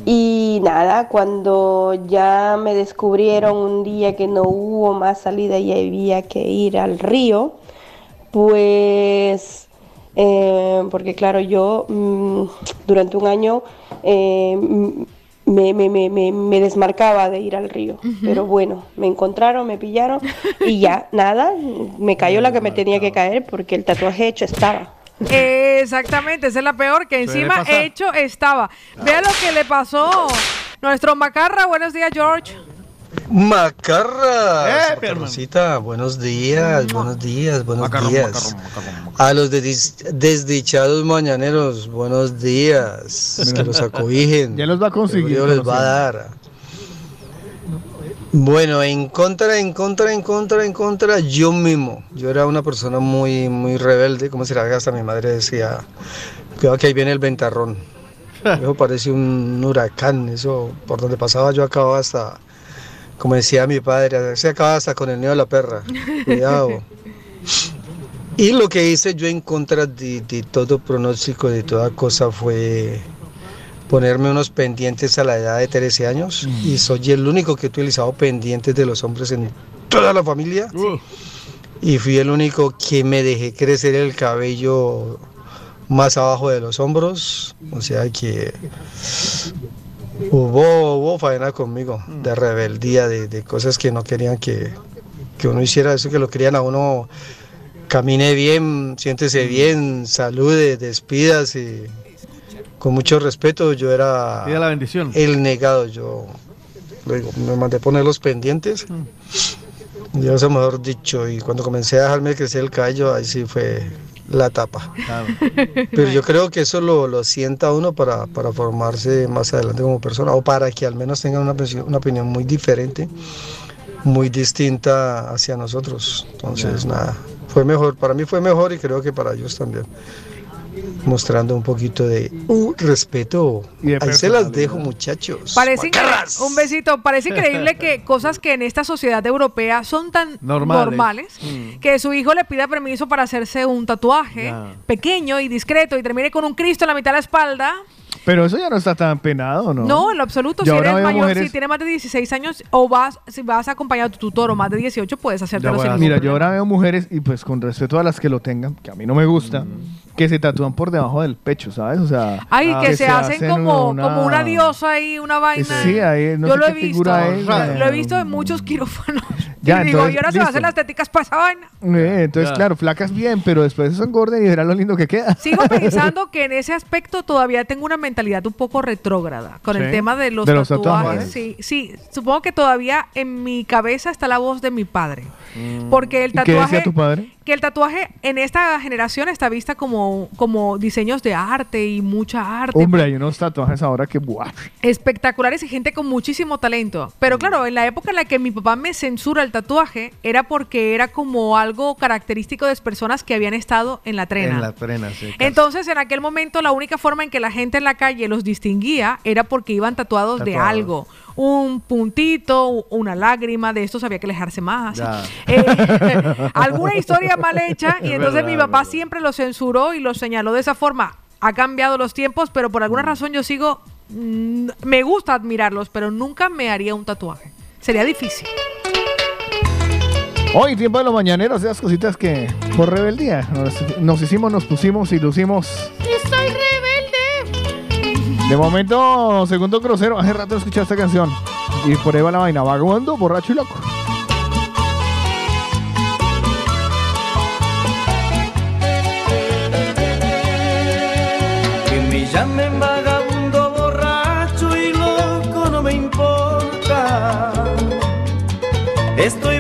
Y nada, cuando ya me descubrieron un día que no hubo más salida y había que ir al río, pues, eh, porque claro, yo mm, durante un año eh, me, me- me- me- me desmarcaba de ir al río. Pero bueno, me encontraron, me pillaron y ya, nada, me cayó la que me tenía que caer porque el tatuaje hecho estaba. Exactamente, esa es la peor, que encima hecho estaba. Vea lo que le pasó nuestro Macarra. Buenos días, George. Macarra, Macarroncita, buenos días, buenos días, buenos días. A los desdichados mañaneros, buenos días. Que los acobijen. Ya los va a conseguir. Dios les va a dar. Bueno, en contra, en contra, en contra, en contra, yo mismo. Yo era una persona muy, muy rebelde, como si la hasta mi madre decía, cuidado que ahí viene el ventarrón. Eso parece un huracán, eso por donde pasaba yo acababa hasta, como decía mi padre, se acababa hasta con el nido de la perra. Cuidado. Y lo que hice yo en contra de, de todo pronóstico, de toda cosa, fue ponerme unos pendientes a la edad de 13 años. Y soy el único que he utilizado pendientes de los hombres en toda la familia. Y fui el único que me dejé crecer el cabello más abajo de los hombros. O sea que hubo, hubo faena conmigo, de rebeldía, de, de cosas que no querían que, que uno hiciera, eso que lo querían a uno camine bien, siéntese bien, salude, despídase, con mucho respeto, yo era la bendición. el negado, yo luego me mandé poner los pendientes. Dios, mejor dicho, y cuando comencé a dejarme crecer el cabello, ahí sí fue la tapa. Pero yo creo que eso lo, lo sienta uno para, para formarse más adelante como persona, o para que al menos tengan una, opinión- una opinión muy diferente, muy distinta hacia nosotros. Entonces, nada, fue mejor, para mí fue mejor y creo que para ellos también. Mostrando un poquito de uh, respeto. Y de Ahí se las dejo, muchachos. Parece un besito. Parece increíble que cosas que en esta sociedad europea son tan Normales. normales, Mm. que su hijo le pida permiso para hacerse un tatuaje pequeño y discreto y termine con un Cristo en la mitad de la espalda. Pero eso ya no está tan penado, ¿no? No, en lo absoluto. Y Si eres veo mayor, mujeres- si tienes más de 16 años o vas, si vas acompañado de tu tutor o más de 18, puedes hacértelo sin ningún Mira, yo ahora veo mujeres, y pues con respeto a las que lo tengan, que a mí no me gusta, que se tatúan por debajo del pecho, ¿sabes? O sea, Ay, que, se, hacen, como, como una diosa y una vaina. Sí, ahí no yo sé lo he visto. es, lo, eh. lo he visto en muchos quirófanos. Ya, y digo, y ahora se listo. hacen las teticas para esa vaina. Eh, entonces, Ya. claro, flacas bien, pero después son gordas y verás lo lindo que queda. Sigo pensando que en ese aspecto todavía tengo una mentalidad un poco retrógrada con el tema de los De los tatuajes. tatuajes. Sí, sí, supongo que todavía en mi cabeza está la voz de mi padre. Porque el ¿Y qué decía tatuaje, tu padre? que el tatuaje en esta generación está vista como, como diseños de arte y mucha arte. Hombre, hay unos tatuajes ahora que buah. espectaculares y gente con muchísimo talento. Pero claro, en la época en la que mi papá me censura el tatuaje, era porque era como algo característico de las personas que habían estado en la trena. En la trena, sí. casi. Entonces, en aquel momento, la única forma en que la gente en la calle los distinguía era porque iban tatuados, de algo. Un puntito, una lágrima, de estos había que alejarse más. Eh, alguna historia mal hecha, y Es entonces mi papá verdad. siempre lo censuró y lo señaló de esa forma. Ha cambiado los tiempos, pero por alguna razón yo sigo. mm, me gusta admirarlos, pero nunca me haría un tatuaje. Sería difícil. Hoy, tiempo de los mañaneros, esas cositas que por rebeldía nos, nos hicimos, nos pusimos y lucimos. Y soy rebelde. De momento, segundo grosero, hace rato escuché esta canción. Y por ahí va la vaina, vagabundo, borracho y loco. Que me llamen vagabundo, borracho y loco, no me importa. Estoy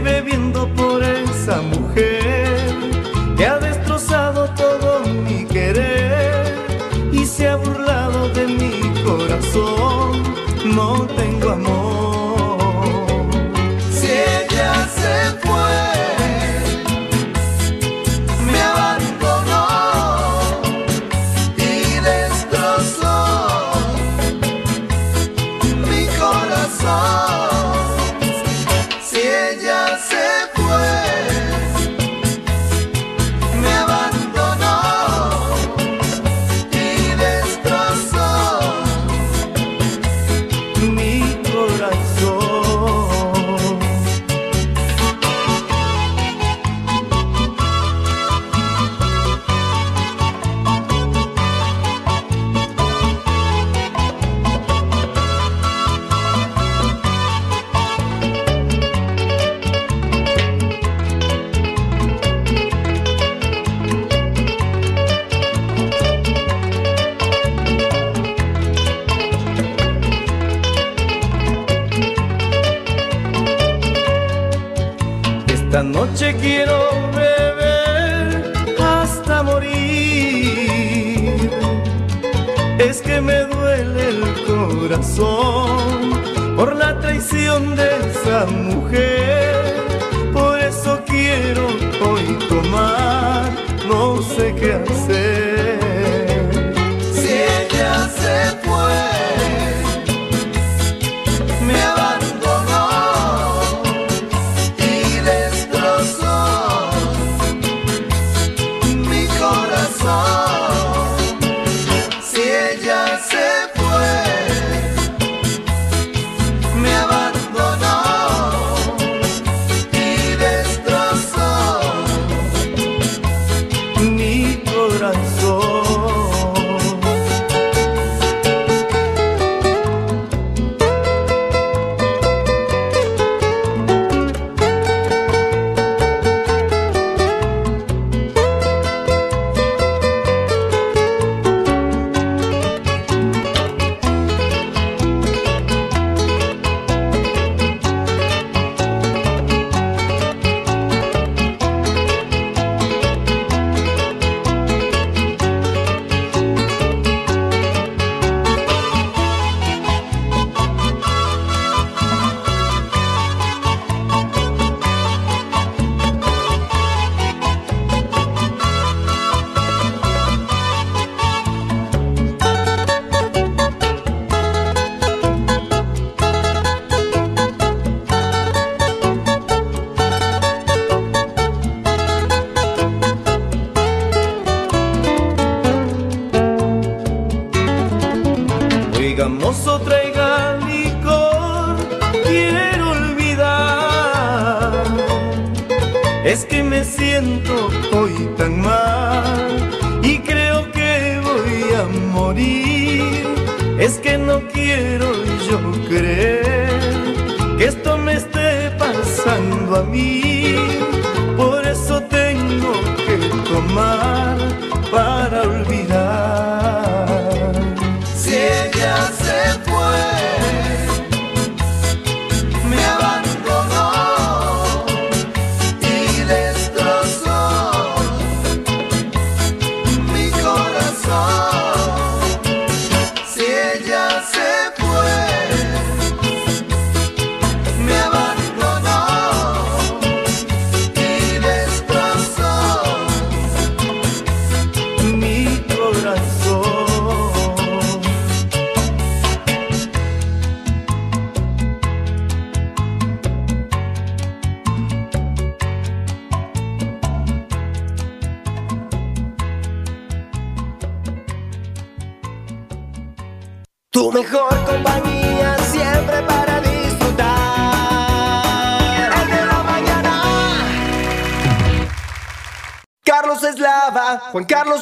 Juan Carlos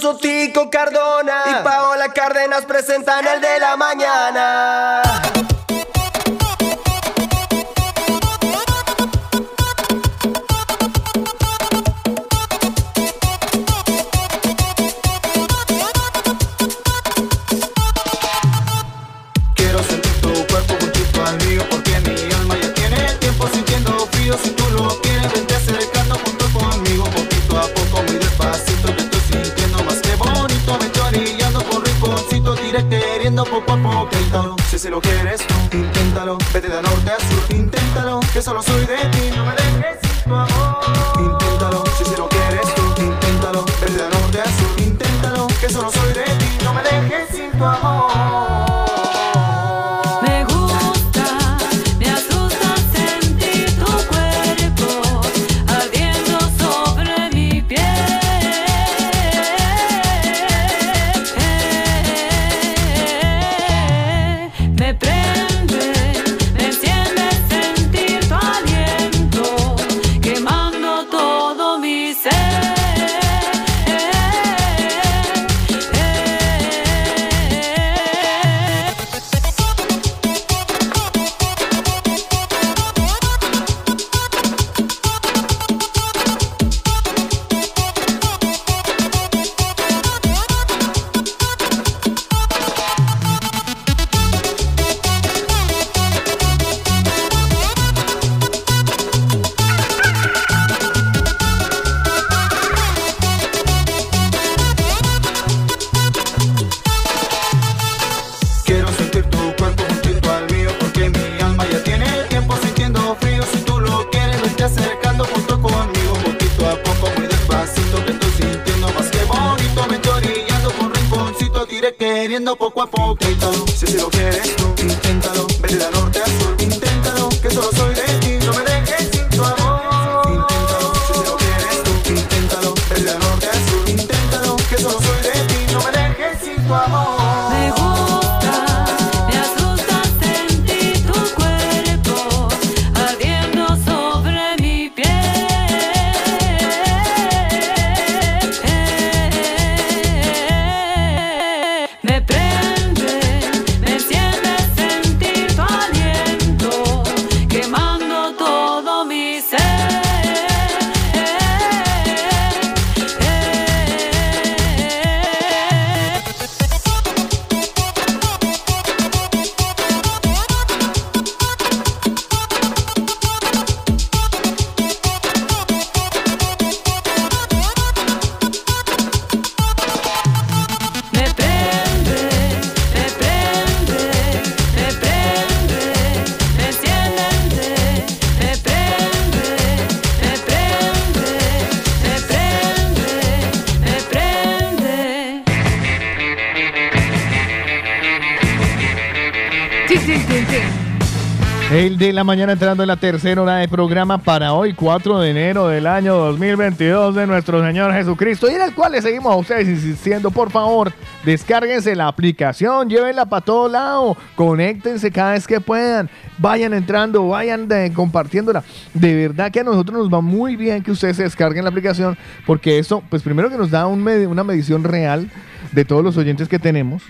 la mañana entrando en la tercera hora de programa para hoy, 4 de enero del año 2022 de nuestro Señor Jesucristo y en el cual le seguimos a ustedes insistiendo, por favor, descárguense la aplicación, llévenla para todo lado, conéctense cada vez que puedan, vayan entrando, vayan compartiéndola. De verdad que a nosotros nos va muy bien que ustedes se descarguen la aplicación porque eso, pues primero que nos da una medición real de todos los oyentes que tenemos.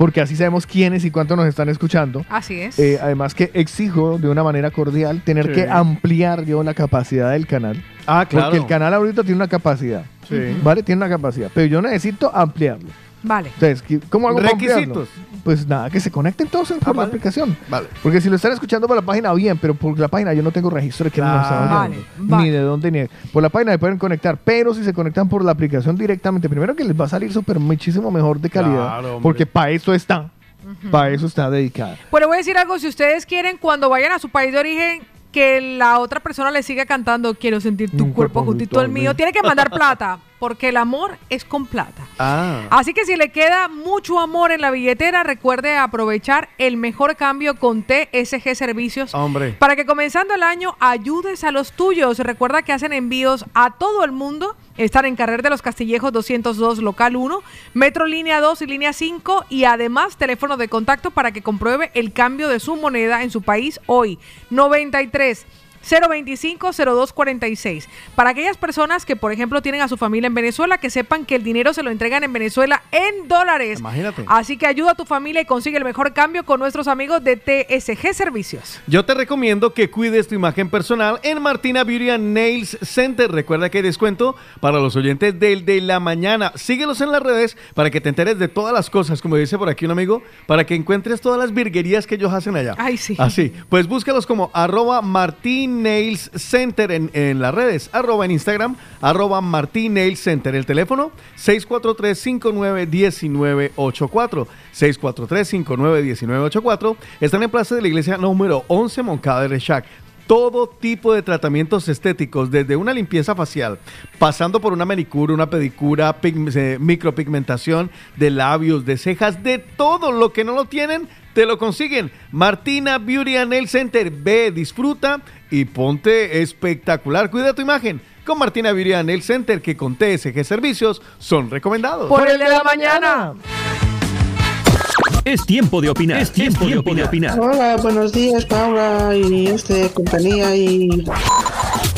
Porque así sabemos quiénes y cuánto nos están escuchando. Así es. Eh, además que exijo de una manera cordial tener Sí. que ampliar yo la capacidad del canal. Ah, claro. Porque el canal ahorita tiene una capacidad. Sí. ¿Vale? Tiene una capacidad. Pero yo necesito ampliarlo. Vale. Entonces, ¿qué- ¿cómo hago para ampliarlo? Requisitos. Pues nada, que se conecten todos por la aplicación. Vale. Porque si lo están escuchando por la página, bien, pero por la página yo no tengo registro de está Claro. oyendo. Vale, vale. Ni de dónde, ni de- Por la página se pueden conectar, pero si se conectan por la aplicación directamente, primero que les va a salir súper muchísimo mejor de calidad. Claro, porque para eso está. Para eso está dedicada. Pues le voy a decir algo, si ustedes quieren, cuando vayan a su país de origen, que la otra persona le siga cantando Quiero sentir tu cuerpo cuerpo juntito al mío, mío. tiene que mandar plata, porque el amor es con plata. Ah. Así que si le queda mucho amor en la billetera, recuerde aprovechar el mejor cambio con TSG Servicios. Hombre. Para que comenzando el año ayudes a los tuyos. Recuerda que hacen envíos a todo el mundo. Están en Carrer de los Castillejos 202, local 1, Metro Línea 2 y Línea 5 y además teléfono de contacto para que compruebe el cambio de su moneda en su país hoy. 93 025 0246. Para aquellas personas que, por ejemplo, tienen a su familia en Venezuela, que sepan que el dinero se lo entregan en Venezuela en dólares. Imagínate. Así que ayuda a tu familia y consigue el mejor cambio con nuestros amigos de TSG Servicios. Yo te recomiendo que cuides tu imagen personal en Martina Beauty and Nails Center. Recuerda que hay descuento para los oyentes del de la mañana. Síguelos en las redes para que te enteres de todas las cosas, como dice por aquí un amigo, para que encuentres todas las virguerías que ellos hacen allá. Ay, sí. Así. Pues búscalos como arroba Nails Center en, las redes, arroba en Instagram, arroba Martin Nails Center. El teléfono 643-591984. 643-591984. Están en Plaza de la Iglesia número 11 Moncada de Rechac. Todo tipo de tratamientos estéticos, desde una limpieza facial, pasando por una manicura, una pedicura, eh, micropigmentación de labios, de cejas, de todo lo que no lo tienen, te lo consiguen. Martina Beauty and Nail Center. Ve, disfruta y ponte espectacular. Cuida tu imagen con Martina and Nail Center, que con TSG Servicios son recomendados. Por el de la mañana. Es tiempo de opinar. Es tiempo, de, opinar. Hola, buenos días, Paula y este compañía y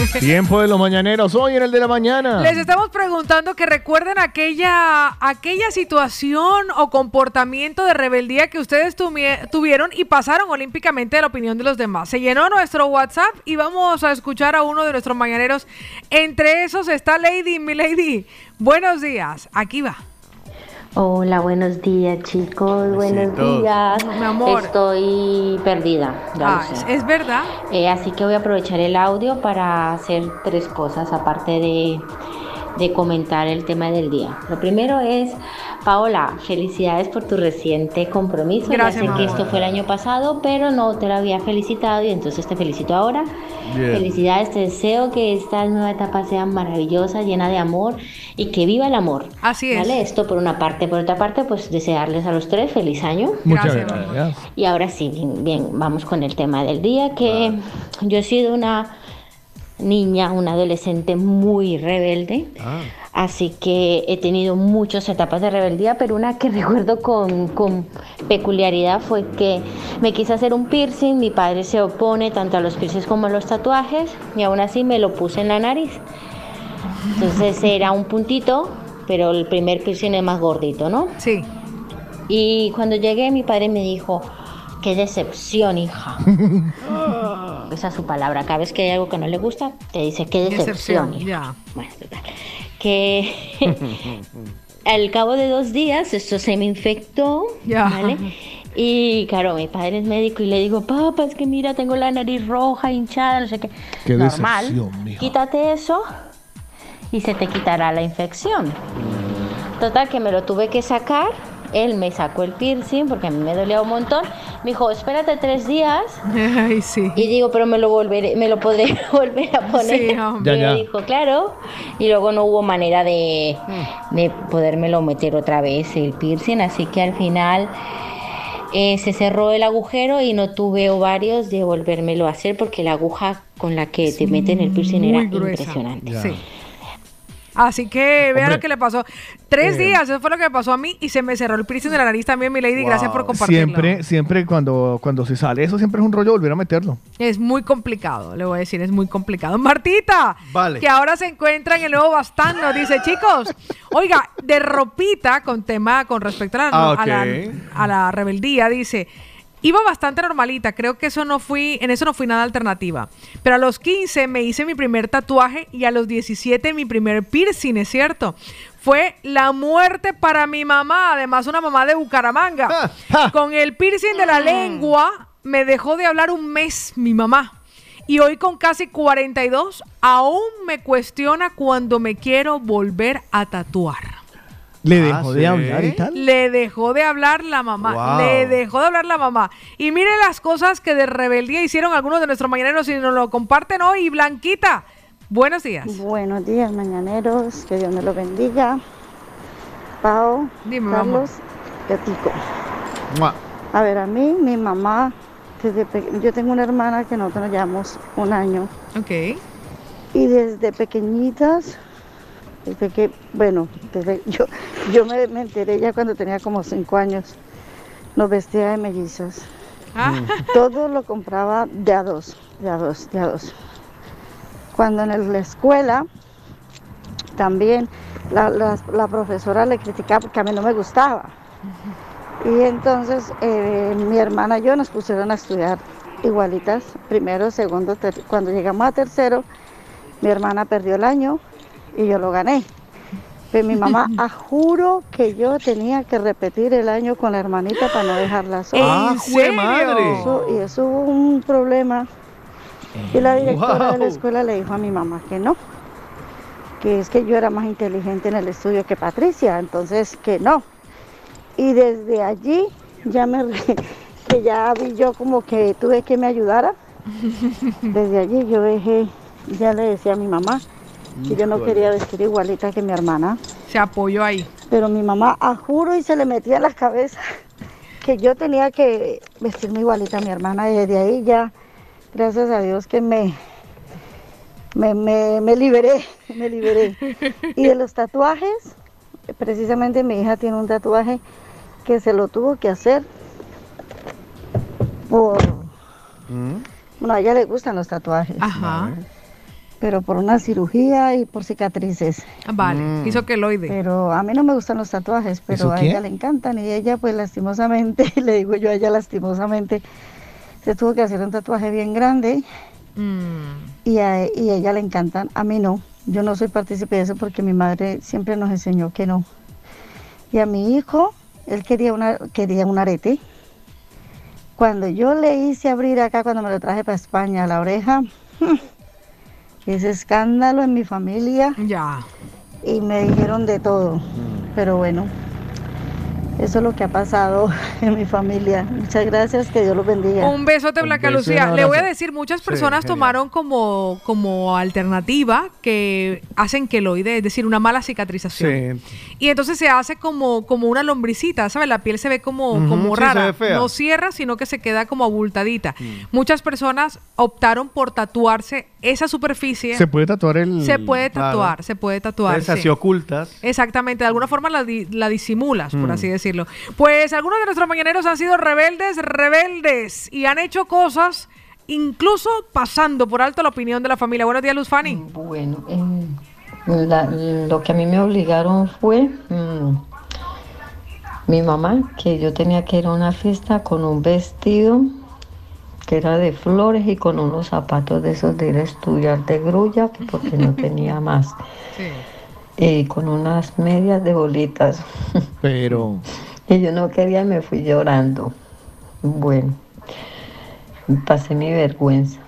Tiempo de los mañaneros, hoy en el de la mañana. Les estamos preguntando que recuerden aquella, aquella situación o comportamiento de rebeldía que ustedes tuvieron y pasaron olímpicamente de la opinión de los demás. Se llenó nuestro WhatsApp y vamos a escuchar a uno de nuestros mañaneros. Entre esos está Lady, mi Lady. Buenos días, aquí va. Hola, buenos días, chicos. Buenos Besitos. días. Mi amor. Estoy perdida. ya lo Ah, es verdad. Eh, así que voy a aprovechar el audio para hacer tres cosas, aparte de, de comentar el tema del día. Lo primero es, Paola, felicidades por tu reciente compromiso. Gracias, ya sé que esto fue el año pasado, pero no te lo había felicitado y entonces te felicito ahora. Bien. Felicidades, te deseo que esta nueva etapa sea maravillosa, llena de amor y que viva el amor. Así es. ¿Vale? Esto por una parte. Por otra parte, pues desearles a los tres feliz año. Muchas gracias. Y ahora sí, bien, bien, vamos con el tema del día, que yo he sido una niña, una adolescente muy rebelde. Así que he tenido muchas etapas de rebeldía, pero una que recuerdo con, con peculiaridad fue que me quise hacer un piercing, mi padre se opone tanto a los piercings como a los tatuajes y aún así me lo puse en la nariz. Entonces era un puntito, pero el primer piercing es más gordito, ¿no? Sí. Y cuando llegué mi padre me dijo, qué decepción, hija. Esa es su palabra. Cada vez que hay algo que no le gusta, te dice, qué decepción. hija". ya. Bueno, total. Que al cabo de dos días esto se me infectó, Ya. ¿vale? Y claro, mi padre es médico y le digo, papá, es que mira, tengo la nariz roja, hinchada, no sé qué. Qué Normal. decepción. Quítate eso y se te quitará la infección. Total, que me lo tuve que sacar Él me sacó el piercing porque a mí me dolía un montón. Me dijo, espérate tres días. Ay, sí. Y digo, pero me lo volveré, me lo podré volver a poner. Sí, hombre. Y Ya, dijo, claro. Y luego no hubo manera de, de podérmelo meter otra vez el piercing, así que al final eh, se cerró el agujero y no tuve ovarios de volvérmelo a hacer porque la aguja con la que te meten el piercing era gruesa. impresionante. Sí. Así que vean lo que le pasó. Tres Eh. días, eso fue lo que me pasó a mí y se me cerró el piercing de la nariz también, mi lady. Gracias por compartirlo. Siempre, siempre cuando, cuando se sale eso, siempre es un rollo volver a meterlo. Es muy complicado, le voy a decir, es muy complicado. Martita, Vale. que ahora se encuentra en el nuevo Bastán, nos dice, chicos, oiga, de ropita con tema con respecto a la, Ah, a la- ok. a la rebeldía, dice, iba bastante normalita, creo que eso no fui, en eso no fui nada alternativa. Pero a los 15 me hice mi primer tatuaje y a los 17 mi primer piercing, ¿es cierto? Fue la muerte para mi mamá, además una mamá de Bucaramanga. Con el piercing de la lengua me dejó de hablar un mes mi mamá. Y hoy con casi 42 aún me cuestiona cuando me quiero volver a tatuar. Le Ah, dejó de ¿sí? hablar y tal. Le dejó de hablar la mamá. Wow. Le dejó de hablar la mamá. Y mire las cosas que de rebeldía hicieron algunos de nuestros mañaneros y nos lo comparten hoy. Blanquita, buenos días. Buenos días, mañaneros. Que Dios me lo bendiga. Pau, Dime, Carlos, Gatico. A ver, a mí, mi mamá, desde yo tengo una hermana que nosotros nos llevamos un año. Ok. Y desde pequeñitas, desde que, bueno, desde yo, yo me, me enteré ya cuando tenía como cinco años, nos vestía de mellizas. Ah. Todo lo compraba de a dos, de a dos, de a dos. Cuando en la escuela también la, la- la profesora le criticaba porque a mí no me gustaba. Y entonces eh, mi hermana y yo nos pusieron a estudiar igualitas, primero, segundo, ter- cuando llegamos a tercero, mi hermana perdió el año y yo lo gané. Pero mi mamá, a juro que yo tenía que repetir el año con la hermanita para no dejarla sola. ¡Ah, jue madre! Eso- y eso hubo un problema. Y la directora de la escuela le dijo a mi mamá que no, que es que yo era más inteligente en el estudio que Patricia, entonces que no. Y desde allí ya me re- que ya vi yo como que tuve que me ayudara. Desde allí yo dejé, ya le decía a mi mamá que yo no quería vestir igualita que mi hermana. Se apoyó ahí. Pero mi mamá, a juro, y se le metía en la cabeza que yo tenía que vestirme igualita a mi hermana. Y desde ahí ya, gracias a Dios que me, me, me, me liberé, me liberé. Y de los tatuajes, precisamente mi hija tiene un tatuaje que se lo tuvo que hacer por... Bueno, a ella le gustan los tatuajes. Ajá. Pero por una cirugía y por cicatrices. Vale, Mm. hizo queloide. Pero a mí no me gustan los tatuajes, pero ¿Eso a ella le encantan y ella pues lastimosamente, le digo yo a ella lastimosamente, se tuvo que hacer un tatuaje bien grande Mm. y a, y a ella le encantan, a mí no. Yo no soy partícipe de eso porque mi madre siempre nos enseñó que no. Y a mi hijo, él quería, una, quería un arete. Cuando yo le hice abrir acá, cuando me lo traje para España, la oreja, ese escándalo en mi familia. Ya. Y me dijeron de todo. Pero bueno, eso es lo que ha pasado en mi familia. Muchas gracias, que Dios los bendiga. Un besote, Blanca beso Lucía. Le voy a decir, muchas Sí, personas tomaron como, como alternativa que hacen queloide, es decir, una mala cicatrización. Y entonces se hace como, como una lombricita, ¿sabes? La piel se ve como, como sí, rara. No cierra, sino que se queda como abultadita. Muchas personas optaron por tatuarse esa superficie. Se puede tatuar el. Se puede Claro. tatuar, se puede tatuar. Así sí. ocultas. Exactamente, de alguna forma la, di- la disimulas, por Mm. así decirlo. Pues algunos de nuestros mañaneros han sido rebeldes, rebeldes y han hecho cosas incluso pasando por alto la opinión de la familia. Buenos días, Luz Fanny. Bueno, eh, la- lo que a mí me obligaron fue mm, mi mamá, que yo tenía que ir a una fiesta con un vestido que era de flores y con unos zapatos de esos de ir a estudiar de grulla, que porque no tenía más. Y con unas medias de bolitas. Pero. Y yo no quería y me fui llorando. Bueno, pasé mi vergüenza.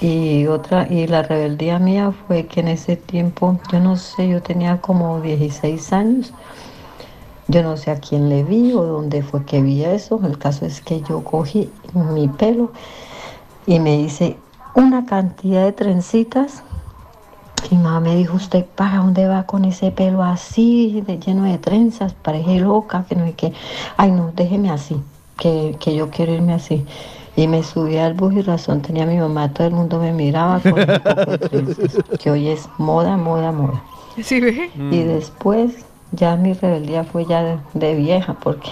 Y otra, y la rebeldía mía fue que en ese tiempo, yo no sé, yo tenía como 16 años. Yo no sé a quién le vi o dónde fue que vi eso. El caso es que yo cogí mi pelo y me hice una cantidad de trencitas. Y mamá me dijo, ¿usted para dónde va con ese pelo así, de, lleno de trenzas? Parece loca, que no sé qué. Ay, no, déjeme así, que, que yo quiero irme así. Y me subí al bus y razón tenía mi mamá, todo el mundo me miraba con un poco de trenzas, que hoy es moda, moda, moda. ¿Sí ve? Y después ya mi rebeldía fue ya de, de vieja porque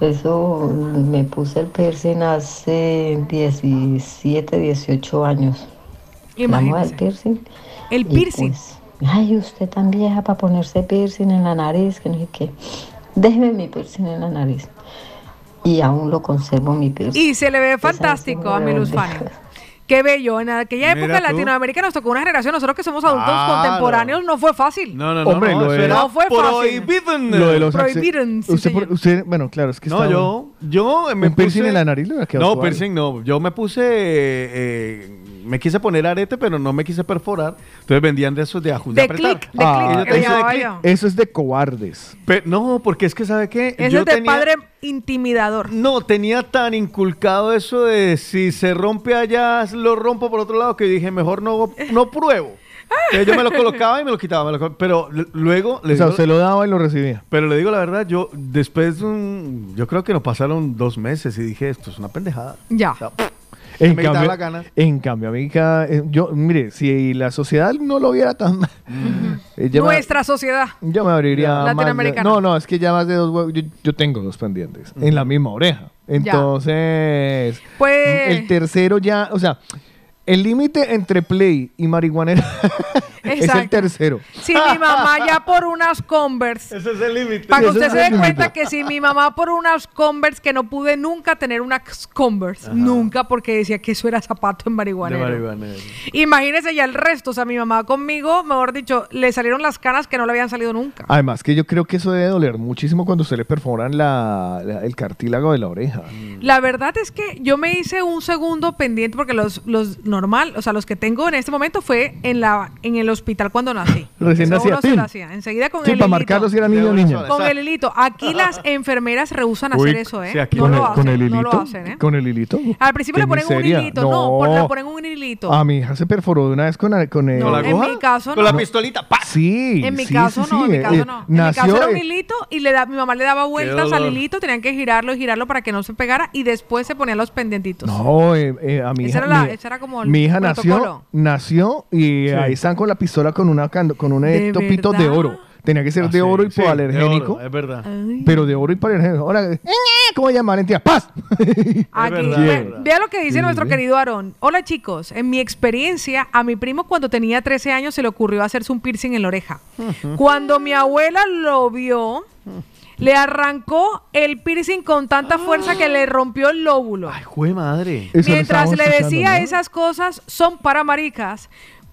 eso me puse el piercing hace 17, 18 años. Del Imagínese. piercing. El piercing. pues, ay, usted tan vieja para ponerse piercing en la nariz, que no sé qué. Déjeme mi piercing en la nariz. Y aún lo conservo mi piercing. Y se le ve fantástico a mi. Fanny. Qué bello. En aquella Mira época en tú. Latinoamérica nos tocó una generación, nosotros que somos adultos Claro. contemporáneos, no fue fácil. No, no, no. Hombre, no, lo eso de- era No fue fácil. prohibido. Lo de los Prohibido, sí, usted, por- señor. usted- bueno, claro, es que No, yo, yo me ¿Un piercing puse- en la nariz quedado No, suave. piercing no. Yo me puse, eh, eh, me quise poner arete, pero no me quise perforar. Entonces vendían de esos de ajustar. De clic, de Ah, clic, yo de. Eso es de cobardes. No, porque es que, ¿sabe qué? Ese Yo es de tenía- padre intimidador. No, tenía tan inculcado eso de si se rompe allá, lo rompo por otro lado, que dije, mejor no, no pruebo. Entonces yo me lo colocaba y me lo quitaba. me lo pero luego... O le sea, digo- se lo daba y lo recibía. pero le digo la verdad, yo después de un... Yo creo que nos pasaron dos meses y dije, esto es una pendejada. Ya. O sea, En me cambio, la gana. en cambio, a mí, eh, yo, mire, si la sociedad no lo viera tan mal, eh, me- Nuestra sociedad. yo me abriría más de- Latinoamericana. no, no, es que ya más de dos huevos, yo, yo tengo dos pendientes en la misma oreja. Entonces, Pues- el tercero ya, o sea, el límite entre play y marihuanera es el tercero. Si mi mamá ya por unas Converse. Ese es el límite. Para que usted se dé cuenta que si mi mamá por unas Converse, que no pude nunca tener unas Converse, nunca, porque decía que eso era zapato en De marihuana. marihuanero. Imagínese ya el resto, o sea, mi mamá conmigo, mejor dicho, le salieron las canas que no le habían salido nunca. Además que yo creo que eso debe doler muchísimo cuando se le perforan la, la- el cartílago de la oreja. La verdad es que yo me hice un segundo pendiente porque los, los normal, o sea, los que tengo en este momento fue en la en el hospital cuando nací. Recién lo hacía. Enseguida con Sí, el para hilito. marcarlo si era niño o niña. Con el hilito. Aquí las enfermeras rehusan Uy, hacer eso, ¿eh? sí, aquí no con, lo el, hacen, con el no hilito. lo hacen, ¿eh? Con el hilito. Al principio le ponen un hilito, no, pon- le ponen un hilito. A mi hija se perforó de una vez con, la- con el. No, en mi caso Con la no. pistolita, ¡pa! Sí. En mi sí, caso sí, no, en sí, mi caso eh, no. En mi nació, caso era un eh, hilito y le da, mi mamá le daba vueltas al hilito, tenían que girarlo y girarlo para que no se pegara y después se ponían los pendientitos. No, eh, eh, a mi hija. la- esa era como mi hija protocolo. nació, nació y ahí están con la pistola con una can- con un ¿De topito de verdad? oro. Tenía que ser Ah, de sí, oro y es verdad. Pero de oro y hipoalergénico. Ahora, ¿cómo se llama, Valentina? ¡Paz! Aquí, verdad, ve- es verdad. vea lo que dice Sí, nuestro sí. querido Aarón. Hola chicos, en mi experiencia, a mi primo cuando tenía 13 años se le ocurrió hacerse un piercing en la oreja. Cuando mi abuela lo vio, le arrancó el piercing con tanta fuerza que le rompió el lóbulo. Ay, jue madre. Eso Mientras le decía ¿no? esas cosas son para maricas.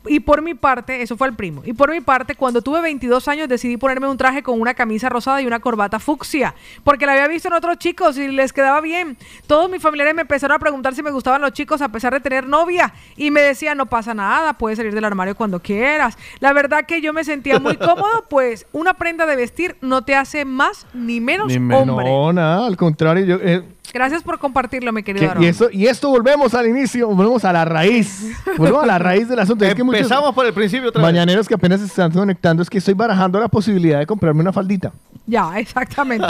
Y por mi parte, eso fue el primo. Y por mi parte, cuando tuve 22 años decidí ponerme un traje con una camisa rosada y una corbata fucsia, porque la había visto en otros chicos y les quedaba bien. Todos mis familiares me empezaron a preguntar si me gustaban los chicos a pesar de tener novia y me decían, no pasa nada, puedes salir del armario cuando quieras. La verdad que yo me sentía muy cómodo, pues una prenda de vestir no te hace más ni menos Ni hombre. No, nada, al contrario. Yo, eh, Gracias por compartirlo, mi que- querido Aarón. y, eso, y esto volvemos al inicio, volvemos a la raíz. Volvemos a la raíz del asunto. Es que muchos Empezamos por el principio otra vez. mañaneros que apenas se están conectando es que estoy barajando la posibilidad de comprarme una faldita. Ya, exactamente.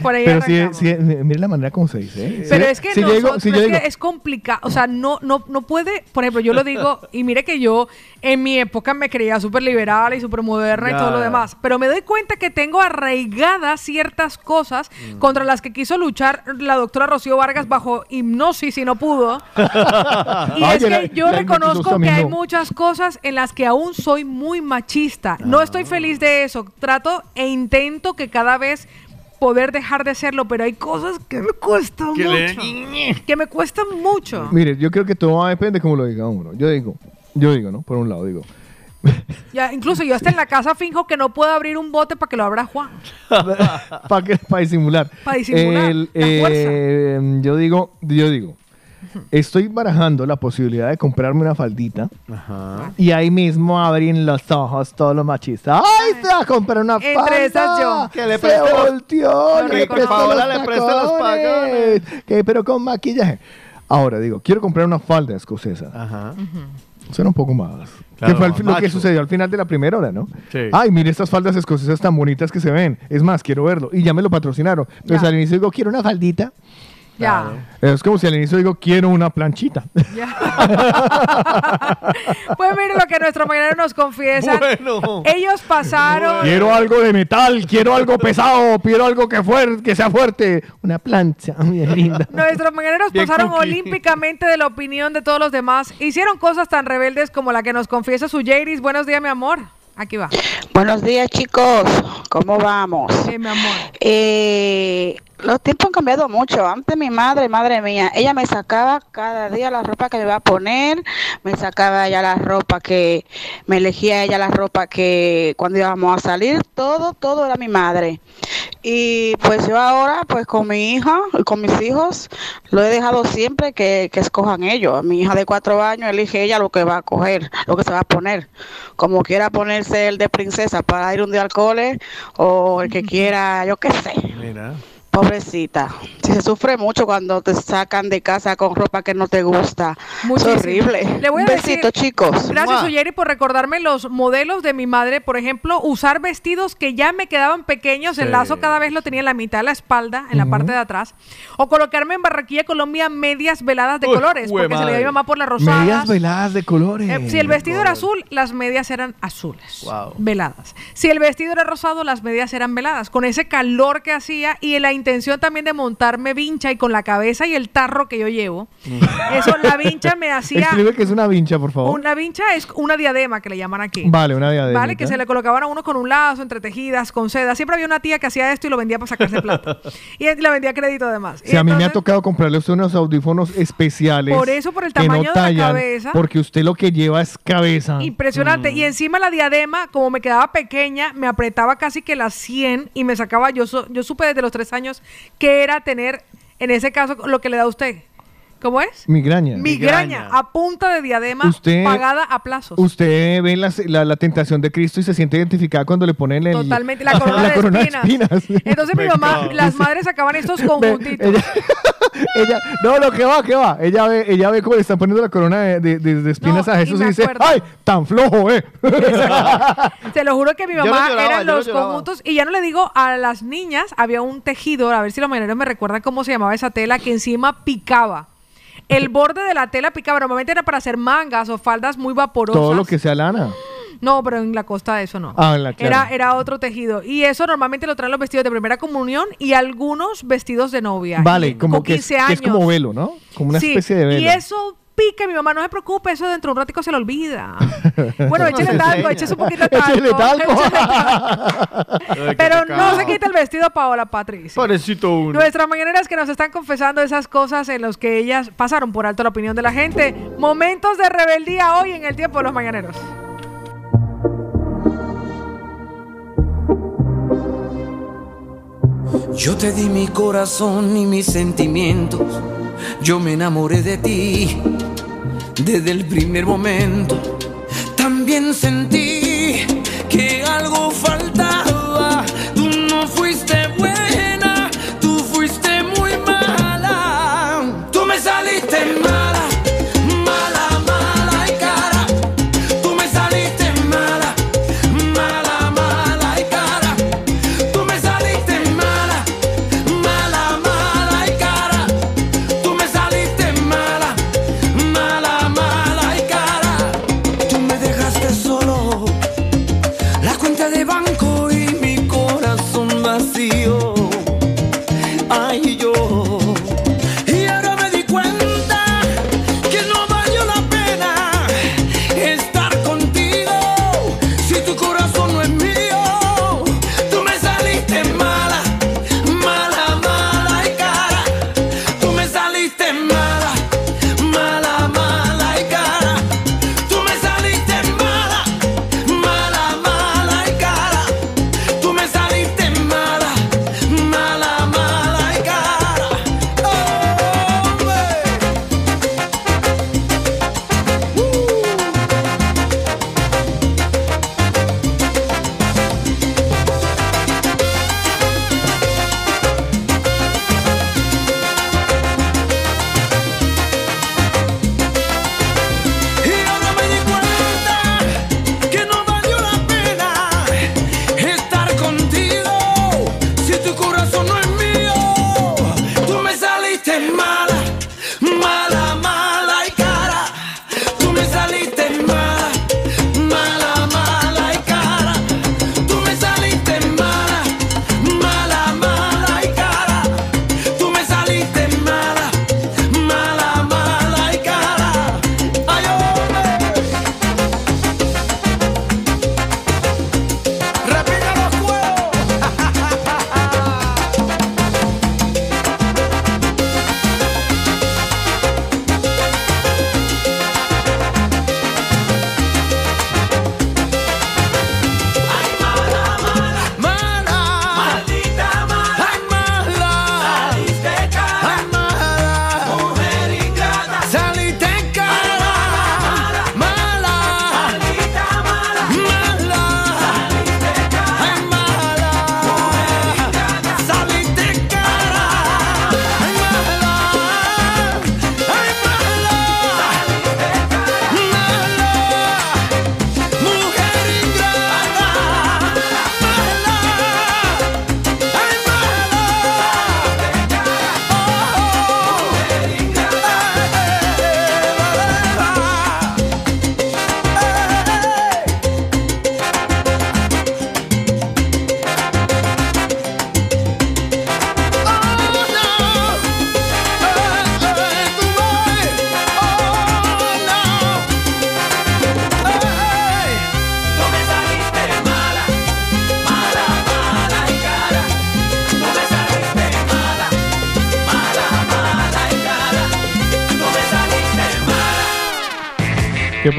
Por ahí Pero si, arrancamos. si- mire la manera como se dice. ¿eh? Pero es que, yo nosotros- digo- yo es, que digo- es complicado, o sea, no, no, no puede, por ejemplo, yo lo digo, y mire que yo en mi época me creía súper liberal y súper moderna y Ya. todo lo demás, pero me doy cuenta que tengo arraigadas ciertas cosas Mm. contra las que quiso luchar la doctora Rocío Vargas bajo hipnosis y no pudo. Y Ay, es la- que yo la reconozco que hay muchas cosas en las que aún soy muy machista. No Ah. estoy feliz de eso. Trato e intento que cada vez poder dejar de serlo, pero hay cosas que me cuestan le- mucho. Que me cuestan mucho. Mire, yo creo que todo va a depender de cómo lo diga uno. Yo digo, yo digo, ¿no? Por un lado digo. Ya, incluso yo hasta en la casa finjo que no puedo abrir un bote para que lo abra Juan. Para disimular. Pa' disimular, El, la fuerza. eh, yo digo, yo digo, estoy barajando la posibilidad de comprarme una faldita. Ajá. Y ahí mismo abren los ojos todos los machistas. ¡Ay, se va a comprar una Entre falda! esas yo. Que le se preste volteó, Lo le Paola los le que- pero con maquillaje. Ahora digo, quiero comprar una falda escocesa. Ajá. Suena un poco más. Claro, que fue al lo que sucedió al final de la primera hora, ¿no? Sí. Ay, mire estas faldas escocesas tan bonitas que se ven. Es más, quiero verlo. Y ya me lo patrocinaron. Entonces Ya. al inicio digo, quiero una faldita. Ya. Es como si al inicio digo, quiero una planchita. Pues mire lo que nuestros mañaneros nos confiesan. Bueno. Ellos pasaron. quiero algo de metal, quiero algo pesado, quiero algo que, fuer- que sea fuerte. Una plancha, bien linda. Nuestros mañaneros Bien pasaron cookie. olímpicamente de la opinión de todos los demás. Hicieron cosas tan rebeldes como la que nos confiesa su Jairis. Buenos días, mi amor. Aquí va. Buenos días, chicos. ¿Cómo vamos? Sí, mi amor. Eh, los tiempos han cambiado mucho. Antes mi madre, madre mía, ella me sacaba cada día la ropa que me iba a poner, me sacaba ella la ropa que, me elegía ella la ropa que cuando íbamos a salir, todo, todo era mi madre. Y pues yo ahora, pues con mi hija y con mis hijos, lo he dejado siempre que, que escojan ellos. Mi hija de cuatro años elige ella lo que va a coger, lo que se va a poner. Como quiera ponerse el de princesa para ir un día al cole o el que quiera, yo qué sé. Mira. Pobrecita, si se sufre mucho cuando te sacan de casa con ropa que no te gusta. Muchísimo. Es horrible. Le voy a Un besito, decir- chicos. Gracias. Uyeri, por recordarme los modelos de mi madre. Por ejemplo, usar vestidos que ya me quedaban pequeños. El Sí. lazo cada vez lo tenía en la mitad de la espalda, en la parte de atrás. O colocarme en Barranquilla, Colombia, medias veladas de Uy, colores. Porque se le dio a mi mamá por las rosadas. Medias veladas de colores. Eh, si el vestido era azul, las medias eran azules, veladas. Si el vestido era rosado, las medias eran veladas. Con ese calor que hacía y la intención también de montarme vincha y con la cabeza y el tarro que yo llevo. Eso, la vincha me hacía... Escribe que es una vincha, por favor. Una vincha es una diadema que le llaman aquí. Vale, una diadema. Vale, que se le colocaban a uno con un lazo, entretejidas, con seda. Siempre había una tía que hacía esto y lo vendía para sacarse plata. y la vendía a crédito además. Si a mí me ha tocado comprarle usted unos audífonos especiales. Por eso, por el no tamaño de la cabeza. Porque usted lo que lleva es cabeza. Impresionante. Mm. Y encima la diadema, como me quedaba pequeña, me apretaba casi que las 100 y me sacaba, yo, so- yo supe desde los tres años que era tener, en ese caso, lo que le da a usted. ¿Cómo es? Migraña. Migraña, a punta de diadema Usted- pagada a plazos. Usted ve la, la tentación de Cristo y se siente identificada cuando le ponen el, Totalmente, la corona, de, corona de espinas. Entonces mi mamá, las madres sacaban estos conjuntitos. ella, ella- no, no, que va, que va. Ella ve, ella ve cómo le están poniendo la corona de, de- de- de espinas No, a Jesús y, dice. ¡ay, tan flojo, eh! Te lo juro que mi mamá no lloraba, eran no los conjuntos y ya no le digo a las niñas, había un tejido, a ver si los mañaneros me recuerdan cómo se llamaba esa tela, que encima picaba. El borde de la tela picaba, normalmente era para hacer mangas o faldas muy vaporosas. Todo lo que sea lana. No, pero en la costa eso no. Ah, en la-. Era, era otro tejido. Y eso normalmente lo traen los vestidos de primera comunión y algunos vestidos de novia. Vale, Y como que es, 15 que es como años. velo, ¿no? Como una Sí, especie de velo. Y eso pica, mi mamá, no se preocupe, eso dentro de un ratico se le olvida. Bueno, échale talco, échese un poquito de talco. Talco. Pero no se quita el vestido, Paola Patricia. Pobrecito uno. Nuestras mañaneras que nos están confesando esas cosas en las que ellas pasaron por alto la opinión de la gente. Momentos de rebeldía hoy en el tiempo de los mañaneros. Yo te di mi corazón y mis sentimientos. Yo me enamoré de ti desde el primer momento. También sentí que algo faltaba.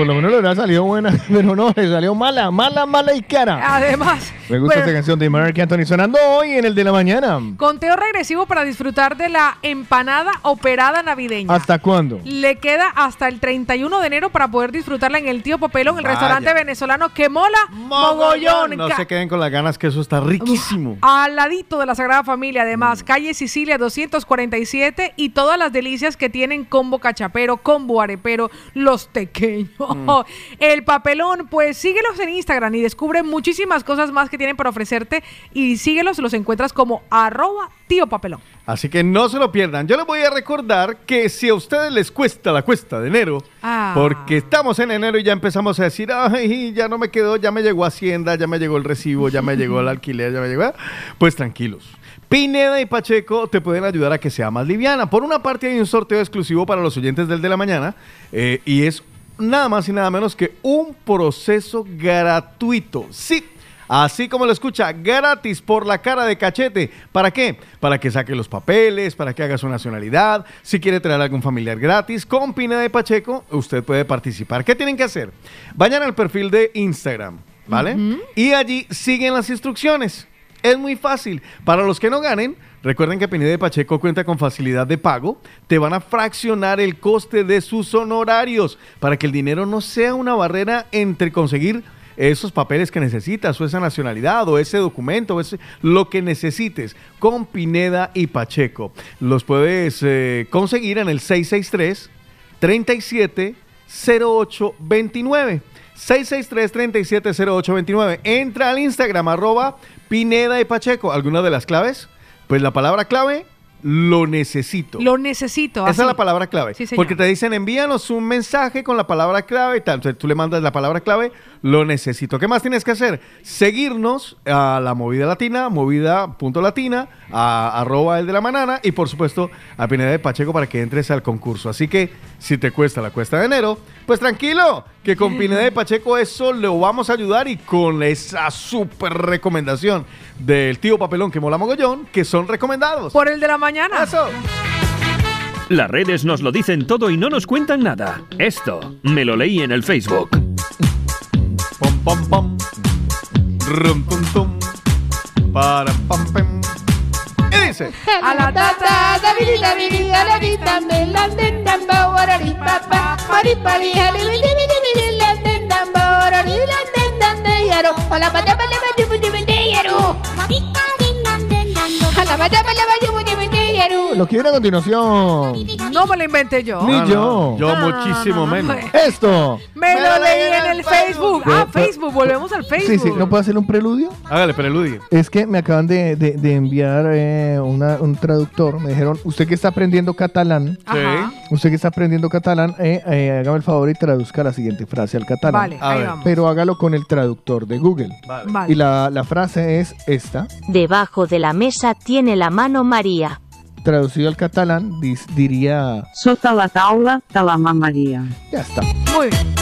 Por lo menos le hubiera salido buena, pero no, le salió mala, mala, mala y cara. Además, Me gusta bueno, esta canción de Mark Anthony sonando hoy en el de la mañana. conteo regresivo para disfrutar de la empanada operada navideña. ¿Hasta cuándo? Le queda hasta el 31 de enero para poder disfrutarla en el Tío Popelón, el Vaya. restaurante venezolano que mola mogollón. No se queden con las ganas que eso está riquísimo. Al ladito de la Sagrada Familia, además, Mm. calle Sicilia 247 y todas las delicias que tienen combo cachapero, combo arepero, los tequeños, Mm. el papelón, pues síguelos en Instagram y descubre muchísimas cosas más que tienen para ofrecerte y síguelos, los encuentras como arroba tío papelón. Así que no se lo pierdan. Yo les voy a recordar que si a ustedes les cuesta la cuesta de enero, Ah. porque estamos en enero y ya empezamos a decir, ay, ya no me quedó, ya me llegó Hacienda, ya me llegó el recibo, ya me llegó el alquiler, ya me llegó, pues tranquilos. Pineda y Pacheco te pueden ayudar a que sea más liviana. Por una parte hay un sorteo exclusivo para los oyentes del de la mañana eh, y es nada más y nada menos que un proceso gratuito. Sí, Así como lo escucha, gratis por la cara de cachete. ¿Para qué? Para que saque los papeles, para que haga su nacionalidad. Si quiere traer a algún familiar gratis, con Pineda de Pacheco, usted puede participar. ¿Qué tienen que hacer? Vayan al perfil de Instagram, ¿vale? Y allí siguen las instrucciones. Es muy fácil. Para los que no ganen, recuerden que Pineda de Pacheco cuenta con facilidad de pago. Te van a fraccionar el coste de sus honorarios para que el dinero no sea una barrera entre conseguir esos papeles que necesitas, o esa nacionalidad, o ese documento, o ese, lo que necesites, con Pineda y Pacheco. Los puedes eh, conseguir en el 663 37 0829. 663-370829. Entra al Instagram, arroba Pineda y Pacheco. ¿Alguna de las claves? Pues la palabra clave, lo necesito. Lo necesito. Esa así. es la palabra clave. Sí, señor. porque te dicen envíanos un mensaje con la palabra clave y tal. Entonces tú le mandas la palabra clave, lo necesito. ¿Qué más tienes que hacer? Seguirnos a la movida latina, movida.latina, a arroba el de la manana y por supuesto a Pineda de Pacheco para que entres al concurso. Así que si te cuesta la cuesta de enero, pues tranquilo, que con Pineda de Pacheco eso lo vamos a ayudar y con esa súper recomendación del tío papelón que mola mogollón, que son recomendados. Por el de la mañana. Eso. Las redes nos lo dicen todo y no nos cuentan nada. Esto me lo leí en el Facebook. Pom, pom. Rum, tum, tum. Para, pam, pam. Y dice. A la tata, da vidi da vidi, a la vita, me la den dan ba, warari pa pa, pari pari, la den dan ba, warari la de yaro, a la bada bada bada yubu yubu de yaro. Lo que viene a continuación. No me lo inventé yo. Ni yo. Yo No, no, no, muchísimo no, no. menos. Esto. Me lo leí en el Facebook. Ah, Facebook, volvemos al Facebook. Sí, sí, ¿no puedo hacer un preludio? Hágale, preludio. Es que me acaban de, de- de enviar eh, una- un traductor. Me dijeron, usted que está aprendiendo catalán, Ajá. usted que está aprendiendo catalán, eh, eh, hágame el favor y traduzca la siguiente frase al catalán. Vale, A ahí ver. vamos. Pero hágalo con el traductor de Google. Vale. Y la, la frase es esta. Debajo de la mesa tiene la mano María. Traducido al catalán, dis- diría... Sota la taula de la mà Maria. Ya está. Muy bien.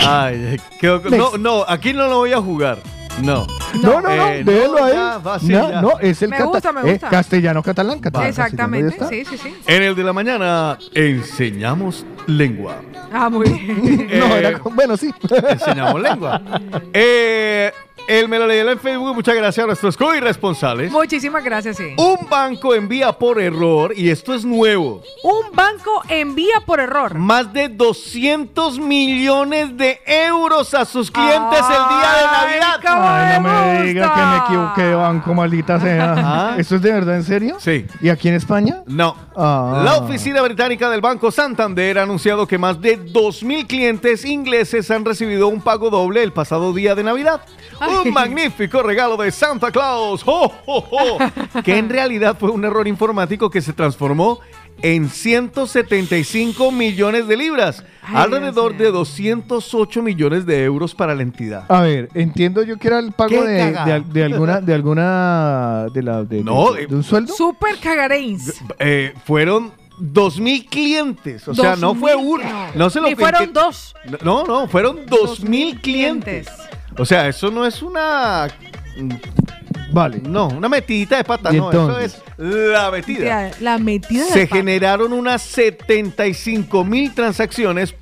Ay, qué- no, no, aquí no lo voy a jugar. No. No, no, no, Eh, déjelo ahí. ya, va, sí, no, no, es el Me gusta, me eh, gusta. castellano, catalán, catalán. Exactamente, sí, sí, sí. En el de la mañana enseñamos lengua. Ah, muy bien. No, Eh, era con- bueno, sí. Enseñamos lengua. Eh, él me lo leyó en Facebook. Muchas gracias a nuestros co-irresponsables. Muchísimas gracias, sí. Un banco envía por error, y esto es nuevo, Un banco envía por error. más de 200 millones de euros a sus clientes el día de Navidad. Ay, no me diga que me equivoqué de banco, maldita sea. Ah. ¿Esto es de verdad en serio? Sí. ¿Y aquí en España? No. Ah. La oficina británica del Banco Santander ha anunciado que más de 2.000 clientes ingleses han recibido un pago doble el pasado día de Navidad. Un magnífico regalo de Santa Claus, ¡Oh, oh, oh! que en realidad fue un error informático que se transformó en 175 millones de libras, alrededor de 208 millones de euros para la entidad. A ver, entiendo yo que era el pago de, de, al- de alguna, de alguna, de la, de, No, de, eh, de un sueldo. Super cagareins. Eh, fueron 2.000 clientes, o sea, no 2.000, fue uno, no se lo Ni fueron que- dos. No, no, fueron 2.000 clientes. O sea, eso no es una... Vale. No, una metidita de pata, no, eso es la metida. La metida de Se pata. generaron unas 75 mil transacciones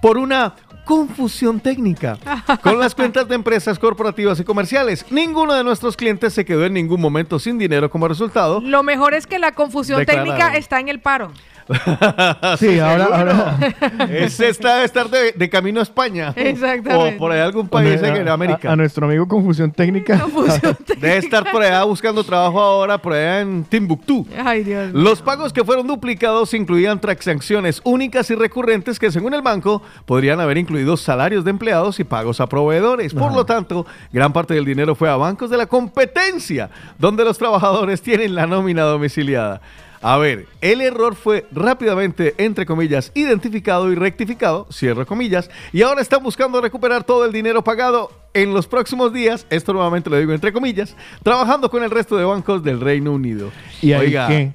por una confusión técnica con las cuentas de empresas corporativas y comerciales. Ninguno de nuestros clientes se quedó en ningún momento sin dinero como resultado. Lo mejor es que la confusión Declararon. técnica está en el paro. sí, ahora- ahora- Ese está de estar de, de camino a España. Exactamente. O por ahí algún país A- en América. A, nuestro amigo Confusión Técnica. Debe estar por allá buscando trabajo ahora, por allá en Timbuktu. Ay, Dios. Los pagos que fueron duplicados incluían transacciones únicas y recurrentes que según el banco podrían haber incluido salarios de empleados y pagos a proveedores. Por lo tanto, gran parte del dinero fue a bancos de la competencia, donde los trabajadores tienen la nómina domiciliada. A ver, el error fue rápidamente, entre comillas, identificado y rectificado, cierro comillas, y ahora están buscando recuperar todo el dinero pagado en los próximos días, esto nuevamente lo digo entre comillas, trabajando con el resto de bancos del Reino Unido. ¿Y Oiga, qué?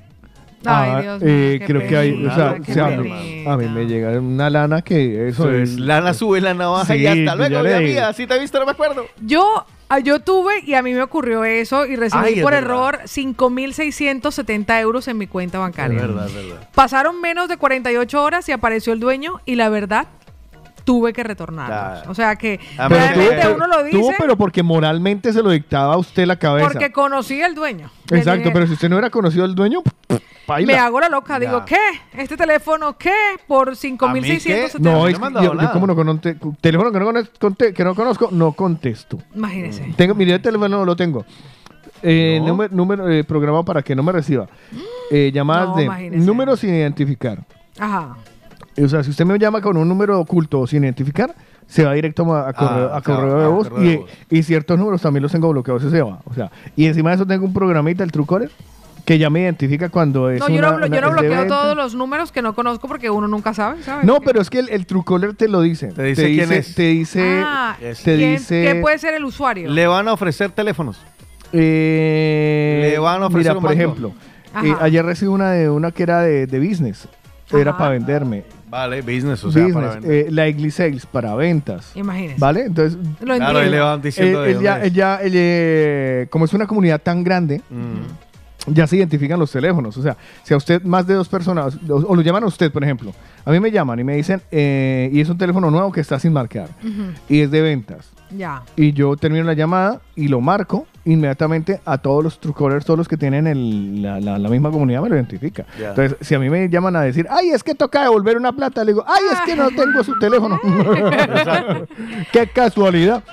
Ay, Ah, Dios mío, eh, qué creo que hay, o sea, qué a mí me llega una lana que eso es, lana sube la navaja y hasta luego, ya mi le amiga, digo. si te he visto no me acuerdo. Yo, ah, yo tuve y a mí me ocurrió eso y recibí Ay, es por verdad. error 5.670 euros en mi cuenta bancaria. Es verdad, es verdad. Pasaron menos de 48 horas y apareció el dueño y la verdad tuve que retornarlos. O sea que Pero realmente tuvo, uno lo dice tuvo, pero porque moralmente se lo dictaba a usted la cabeza. porque conocí al dueño. Exacto, pero si usted no hubiera conocido al dueño, paila. me hago la loca, digo, Ya. ¿qué? ¿Este teléfono qué? Por 5.670. No, es me que dado yo, yo nada. como no conozco, teléfono que no, que no conozco, no contesto. Imagínese. Tengo, mire, el teléfono lo tengo. Eh, No. número número, eh, programado para que no me reciba. Eh, llamadas No, de imagínese. números sin identificar. Ajá. O sea, si usted me llama con un número oculto o sin identificar, se va directo a, a correo, Ah, a claro, correo de a voz. correo de y, voz. y ciertos números también los tengo bloqueados, ese se va. O sea, y encima de eso tengo un programita, el Truecaller, que ya me identifica cuando es No, yo una- no, blo- una- yo no bloqueo todos los números que no conozco porque uno nunca sabe, ¿sabes? No, pero es que el, el Truecaller te lo dice. Te dice quién es. Te dice... Ah, te ¿quién- dice... ¿Qué puede ser el usuario? Le van a ofrecer teléfonos. Eh, Le van a ofrecer mira, un por banco. ejemplo, eh, ayer recibí una de una que era de, de business. Era para venderme. Vale, business, o sea, para business. vender. eh, la Igli Sales para ventas. Imagínese. ¿Vale? Entonces, Lo Claro, ahí le van diciendo él- de él ya, dónde es. él ya- él, eh, como es una comunidad tan grande, Mm. Ya se identifican los teléfonos. O sea, si a usted más de dos personas, o, lo llaman a usted, por ejemplo, a mí me llaman y me dicen, eh, y es un teléfono nuevo que está sin marcar, y es de ventas. Ya. Y yo termino la llamada y lo marco inmediatamente a todos los trucallers, todos los que tienen el- la, la- la misma comunidad me lo identifica. Ya. Entonces, si a mí me llaman a decir, ay, es que toca devolver una plata, le digo, ay, es que no tengo su teléfono. Qué casualidad.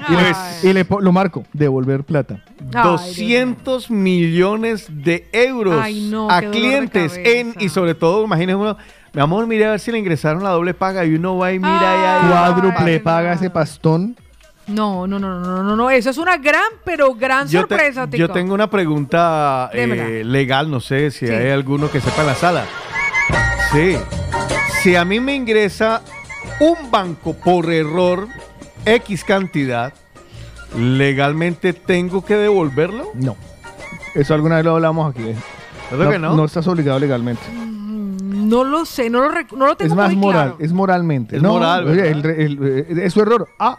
Y, le, y lo marco, devolver plata. Ay, 200 millones de euros Ay, no, a clientes en y sobre todo imagínense uno mi amor mire a ver si le ingresaron la doble paga y uno va y mira y ahí Cuádruple paga ese pastón. No, no, no, no, no, no. Eso es una gran, pero gran yo, te- sorpresa, yo Tico. tengo una pregunta eh, legal, no sé si Sí. hay alguno que sepa en la sala. Sí. Si a mí me ingresa un banco por error X cantidad, ¿legalmente tengo que devolverlo? No. Eso alguna vez lo hablamos aquí. ¿eh? ¿Verdad que no? No estás obligado legalmente. No lo sé, no lo, no lo tengo Es más muy moral, claro. es moralmente. Es no, moral, oye, ¿verdad? el- el- eh, es su error. Ah.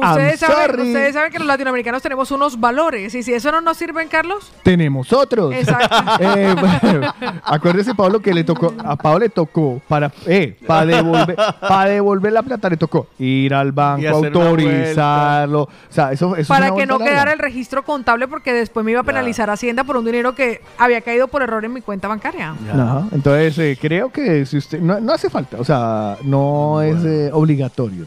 Ustedes saben, ustedes saben que los latinoamericanos tenemos unos valores y si eso no nos sirve, Carlos. Tenemos otros. Exacto. Eh, bueno, acuérdese, Pablo, que le tocó, a Pablo le tocó para, eh, para devolver, para devolver la plata le tocó ir al banco, autorizarlo. O sea, eso, eso es para que no vuelta quedara larga. el registro contable porque después me iba a penalizar Hacienda por un dinero que había caído por error en mi cuenta bancaria. Ajá, Entonces, eh, creo que si usted. No, no hace falta, o sea, no es eh, obligatorio.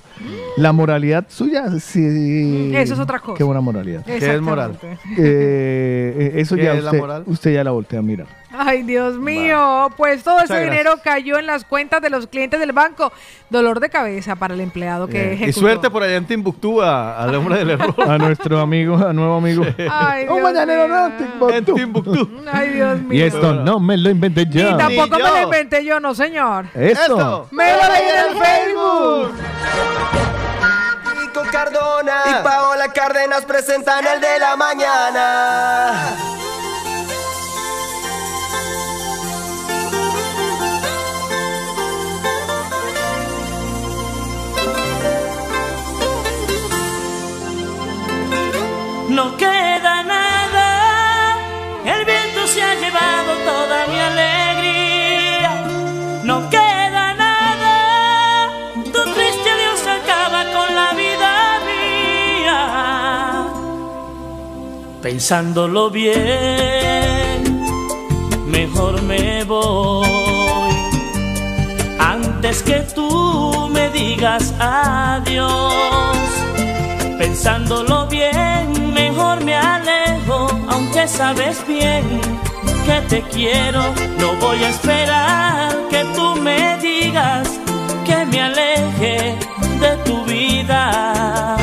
La moralidad suya, sí. Eso es otra cosa. Qué buena moralidad. ¿Qué es moral? Eh, eh, eso ¿Qué ya es la usted, moral? usted ya la voltea a mirar. Ay, Dios mío, pues todo ese dinero cayó en las cuentas de los clientes del banco. Dolor de cabeza para el empleado que Bien. Y suerte por allá en Timbuktu a- al hombre del error. A nuestro amigo, a nuevo amigo. Ay, Un mañanero no, Timbuktu. En Timbuktu. Ay, Dios mío. Y esto no me lo inventé Ni yo. tampoco Ni me lo inventé yo, no, señor. Esto. Me lo leí en el Facebook. Y Paola Cárdenas presentan el de la mañana. No queda Pensándolo bien, mejor me voy. Antes que tú me digas adiós. Pensándolo bien, mejor me alejo, aunque sabes bien que te quiero. No voy a esperar que tú me digas que me aleje de tu vida.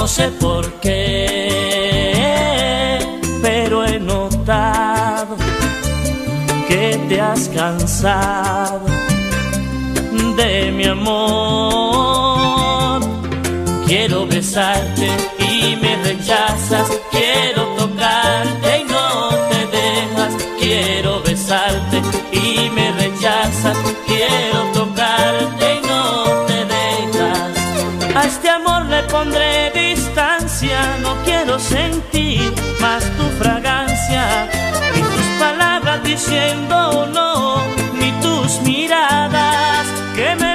No sé por qué, pero he notado que te has cansado de mi amor. Quiero besarte y me rechazas. Quiero tocarte y no te dejas. Quiero besarte y me rechazas. Quiero tocarte y no te dejas. A este amor le pondré. No quiero sentir más tu fragancia. Ni tus palabras diciendo no. Ni tus miradas que me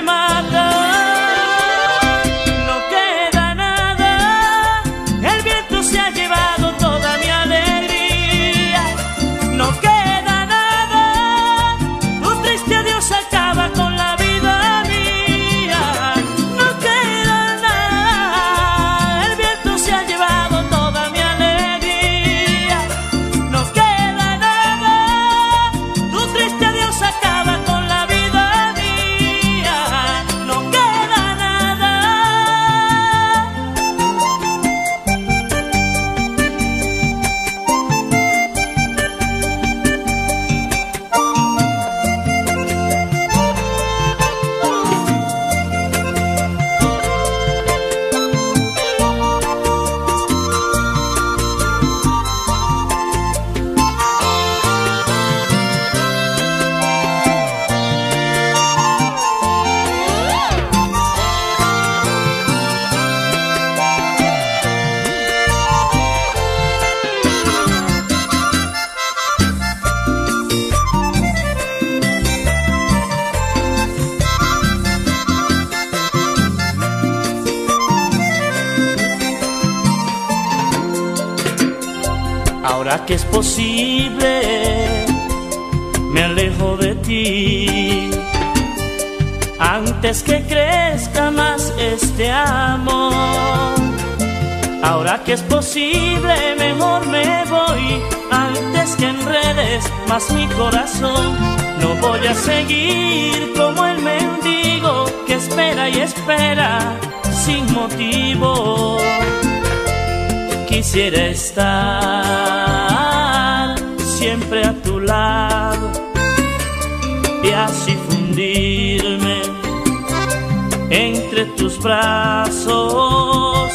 que es posible, me alejo de ti. Antes que crezca más este amor. Ahora que es posible, mejor me voy. Antes que enredes más mi corazón. No voy a seguir como el mendigo que espera y espera sin motivo quisiera estar siempre a tu lado y así fundirme entre tus brazos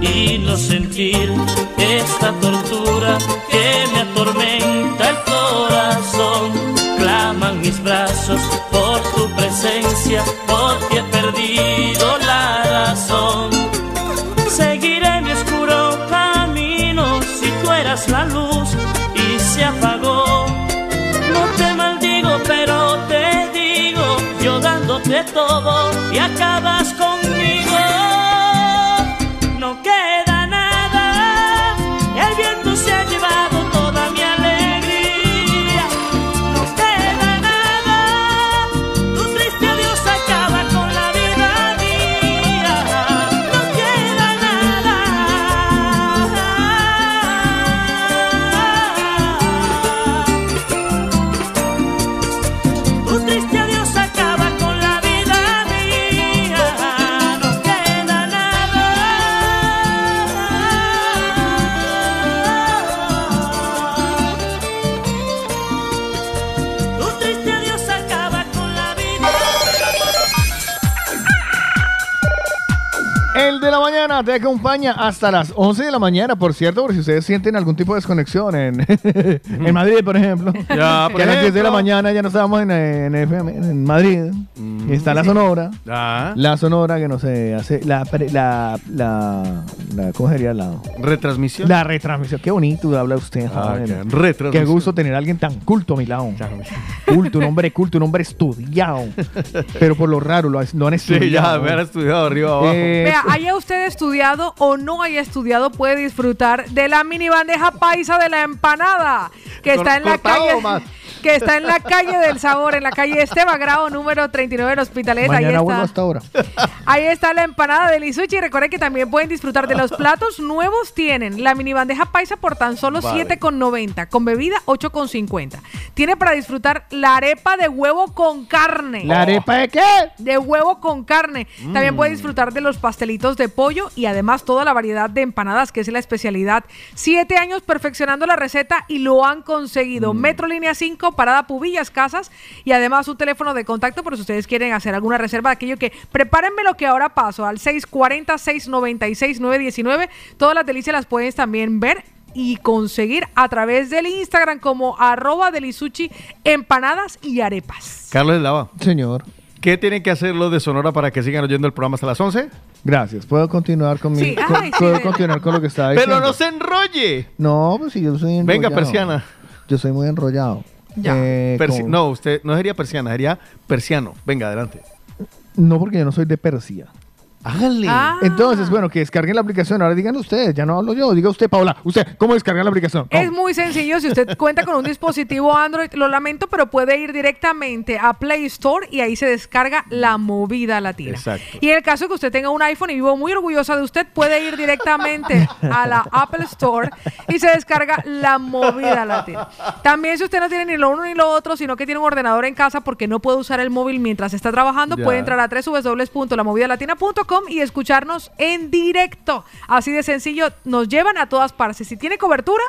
y no sentir esta tortura que me atormenta el corazón. Claman mis brazos por tu presencia, todo y acabas conmigo. Te acompaña hasta las 11 de la mañana, por cierto, por si ustedes sienten algún tipo de desconexión en, en Madrid, por ejemplo. Ya, por que a las 10 de la mañana ya no estábamos en, en, FM en Madrid. Está la Sonora. Ah. La Sonora que no sé, hace la, la, la, la- ¿cómo sería? La retransmisión. La retransmisión. Qué bonito habla usted, Ah, joven. qué retransmisión. Qué gusto tener a alguien tan culto a mi lado. Culto, un hombre culto, un hombre estudiado. Pero por lo raro, lo, lo han Sí, estudiado. ya me han estudiado arriba abajo. Eh, Vea, allá ustedes estudiado o no haya estudiado puede disfrutar de la mini bandeja paisa de la empanada que está en la calle más. Que está en la calle del sabor, en la calle Esteban Grau número 39 en Hospitalet. Ahí Mañana está. hasta ahora. Ahí está la empanada de Lisuchi. Y recuerden que también pueden disfrutar de los platos nuevos. Tienen la mini bandeja paisa por tan solo Vale. 7,90. Con bebida 8,50. Tiene para disfrutar la arepa de huevo con carne. ¿La arepa de qué? De huevo con carne. También Mm. puede disfrutar de los pastelitos de pollo y además toda la variedad de empanadas, que es la especialidad. Siete años perfeccionando la receta y lo han conseguido. Mm. Metro Línea 5, Parada Pubillas Casas y además un teléfono de contacto por si ustedes quieren hacer alguna reserva de aquello que prepárenme lo que ahora paso al 640-696-919. Todas las delicias las puedes también ver y conseguir a través del Instagram como arroba delisuchi empanadas y arepas. Carlos Eslava. Señor. ¿Qué tienen que hacer los de Sonora para que sigan oyendo el programa hasta las 11? Gracias. ¿Puedo continuar con mi Sí, con- ay, sí, puedo continuar con lo que estaba Pero diciendo? no se enrolle. No, pues si yo soy enrollado. Venga, persiana. Yo soy muy enrollado. Eh, Persi- con- No, usted no sería persiana, sería persiano. Venga, adelante. No, porque yo no soy de Persia. Háganle. Ah. Entonces, bueno, que descarguen la aplicación. Ahora digan ustedes, ya no hablo yo. Diga usted, Paola. Usted, ¿cómo descargan la aplicación? ¿Cómo? Es muy sencillo, si usted cuenta con un dispositivo Android, lo lamento, pero puede ir directamente a Play Store y ahí se descarga la movida latina. Exacto. Y en el caso de que usted tenga un iPhone y vivo muy orgullosa de usted, puede ir directamente a la Apple Store y se descarga la movida latina. También si usted no tiene ni lo uno ni lo otro, sino que tiene un ordenador en casa porque no puede usar el móvil mientras está trabajando, Ya. puede entrar a www.lamovidalatina.com y escucharnos en directo. Así de sencillo, nos llevan a todas partes. Si tiene cobertura,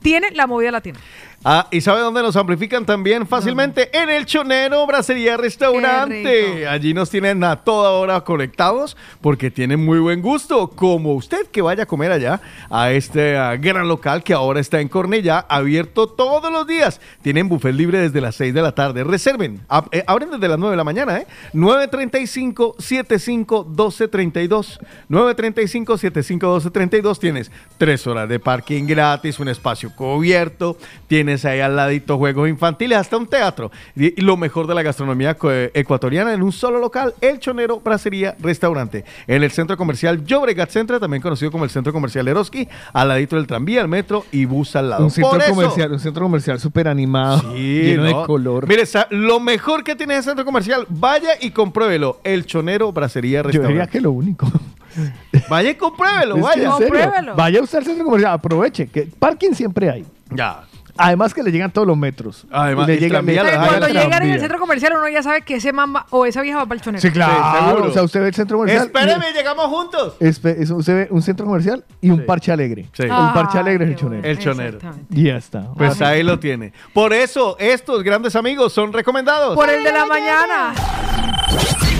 tiene la movida latina. Ah, ¿y sabe dónde nos amplifican también fácilmente? En el Chonero Bracería Restaurante. Allí nos tienen a toda hora conectados porque tienen muy buen gusto. Como usted que vaya a comer allá a este gran local que ahora está en Cornellá, abierto todos los días. Tienen buffet libre desde las 6 de la tarde. Reserven. Eh, abren desde las 9 de la mañana, ¿eh? 935-75-1232. 935-75-1232. Tienes tres horas de parking gratis, un espacio cubierto. Tienes ahí al ladito juegos infantiles, hasta un teatro. Y, lo mejor de la gastronomía eh, ecuatoriana en un solo local, El Chonero Bracería Restaurante. En el centro comercial Llobregat Centro, también conocido como el centro comercial Eroski, al ladito del tranvía, el metro y bus al lado. Un centro Por eso- comercial, un centro comercial súper animado, Sí, lleno ¿no? de color. Mire, lo mejor que tiene ese centro comercial, vaya y compruébelo. El Chonero Bracería Yo diría Restaurante. que lo único. Vaya y compruébelo, vaya. serio, vaya usted al centro comercial, aproveche, que parking siempre hay. Ya. Además que le llegan todos los metros. Además, le el llegan tranvía le- lo Cuando el llegan en el centro comercial, uno ya sabe que ese mamba o esa vieja va para el chonero. Sí, claro. o sea, usted ve el centro comercial. Espéreme, llegamos juntos. espe- usted ve un centro comercial y un parche alegre. Sí. El Ah, parche alegre es el chonero. El chonero. Y ya está. Pues ahí lo tiene. Por eso, estos grandes amigos son recomendados. Por el de la mañana.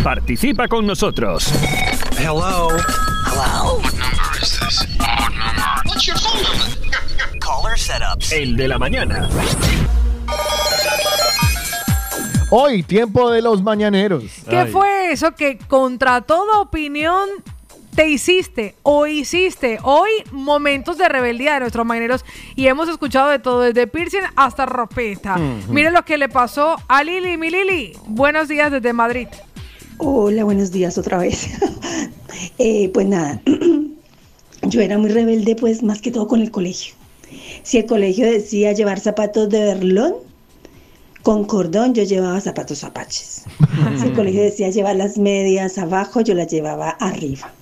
Participa con nosotros. Hello. Hello. What number is this? Caller setups. El de la mañana. Hoy, tiempo de los mañaneros. ¿Qué fue eso que contra toda opinión te hiciste o hiciste hoy momentos de rebeldía de nuestros mañaneros y hemos escuchado de todo, desde piercing hasta ropeta. Ujú. Mire lo que le pasó a Lili, mi Lili. Buenos días desde Madrid. Hola, buenos días otra vez. Eh, pues nada, yo era muy rebelde, pues más que todo con el colegio. Si el colegio decía llevar zapatos de verlón, con cordón yo llevaba zapatos apaches. Si el colegio decía llevar las medias abajo, yo las llevaba arriba.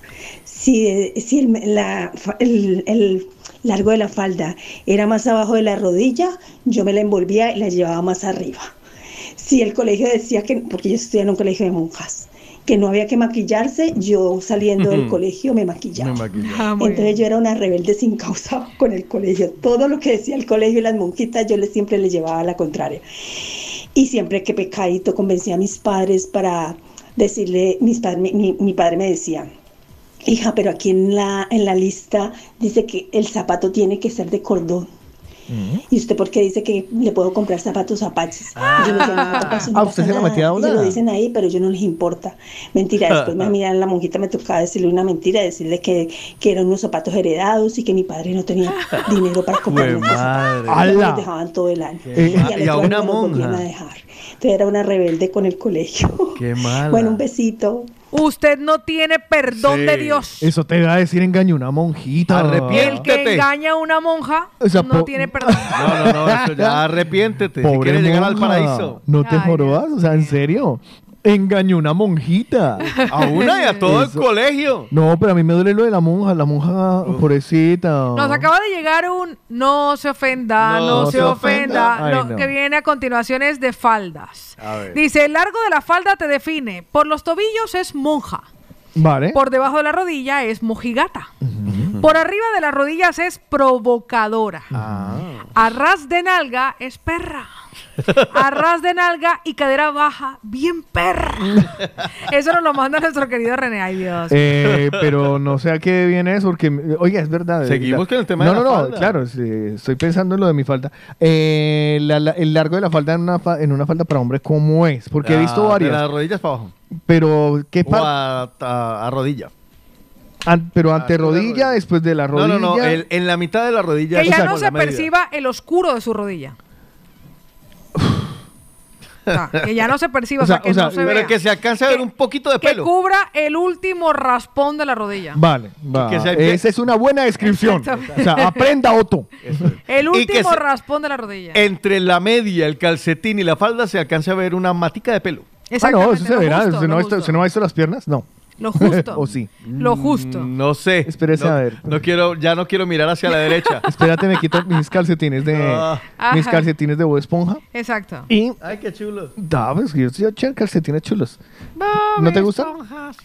Si, si el, la- fa- el- el largo de la falda era más abajo de la rodilla, yo me la envolvía y la llevaba más arriba. Si el colegio decía que, porque yo estudié en un colegio de monjas, que no había que maquillarse, yo saliendo del colegio me maquillaba. Me maquillaba. Ah, Entonces yo era una rebelde sin causa con el colegio. Todo lo que decía el colegio y las monjitas, yo les, siempre les llevaba a la contraria. Y siempre que pecadito convencía a mis padres para decirle, mis padres, mi, mi- mi padre me decía, hija, pero aquí en la, en la lista dice que el zapato tiene que ser de cordón. ¿Y usted por qué dice que le puedo comprar zapatos apaches? Y yo no, papá, no Ah, pasa usted se la metía a lo dicen ahí, pero yo no les importa. Mentira, después me miran la monjita, me tocaba decirle una mentira, decirle que, que eran unos zapatos heredados y que mi padre no tenía dinero para comprarme madre. los dejaban todo el año. Qué y, a una monja. a dejar. Entonces era una rebelde con el colegio. Qué mala. Bueno, un besito. Usted no tiene perdón Sí. de Dios. Eso te va a decir engaño una monjita. El que engaña a una monja O sea, no tiene perdón. No, no, no, eso ya arrepiéntete. si Pobre quieres llegar al paraíso. No te jorobas, o sea, en serio. Engañó una monjita. A una y a todo el colegio. No, pero a mí me duele lo de la monja, la monja, pobrecita. Nos acaba de llegar un no se ofenda, no, No se, se ofenda. ofenda. Ay, Lo no. que viene a continuación es de faldas. A ver. Dice, el largo de la falda te define. Por los tobillos es monja. Vale. Por debajo de la rodilla es mojigata. Por arriba de las rodillas es provocadora. Ah. A ras de nalga es perra. A ras de nalga y cadera baja, bien perra. Eso nos lo manda nuestro querido René. Ay, Dios. Eh, pero no sé a qué viene eso, porque, oiga, es verdad. Seguimos la- con el tema no, de la no, no, falda. claro, sí, estoy pensando en lo de mi falda. Eh, la- la- el largo de la falda en una, fa- en una falda para hombre, ¿cómo es? Porque he visto Ah, De varias. las rodillas para abajo. Pero, ¿qué parte? a, a- a rodilla. pero ante rodilla, después de la No, rodilla. no, no. el- en la mitad de la rodilla. Que ya no se medida. perciba el oscuro de su rodilla. O sea, que ya no se perciba, o sea, que no se pero vea. que se alcance a ver un poquito de Que pelo. cubra el último raspón de la rodilla. Vale, va. que sea- Esa es una buena descripción. O sea, aprenda Otto. El Y que último se- raspón de la rodilla. Entre la media, el calcetín y la falda se alcanza a ver una matica de pelo. Ah, no, eso se verá. justo, ¿Usted no, visto. ¿Usted no ha visto las piernas? No. Lo justo. ¿O sí? Lo justo. Mm, No sé. Espérese no, a ver. No quiero, ya no quiero mirar hacia la derecha. Espérate, me quito mis calcetines de Ah. mis Ajá. calcetines de Bob Esponja. Exacto. Y Ay, qué chulo. da, pues yo estoy calcetines chulos. ¿No te gustan?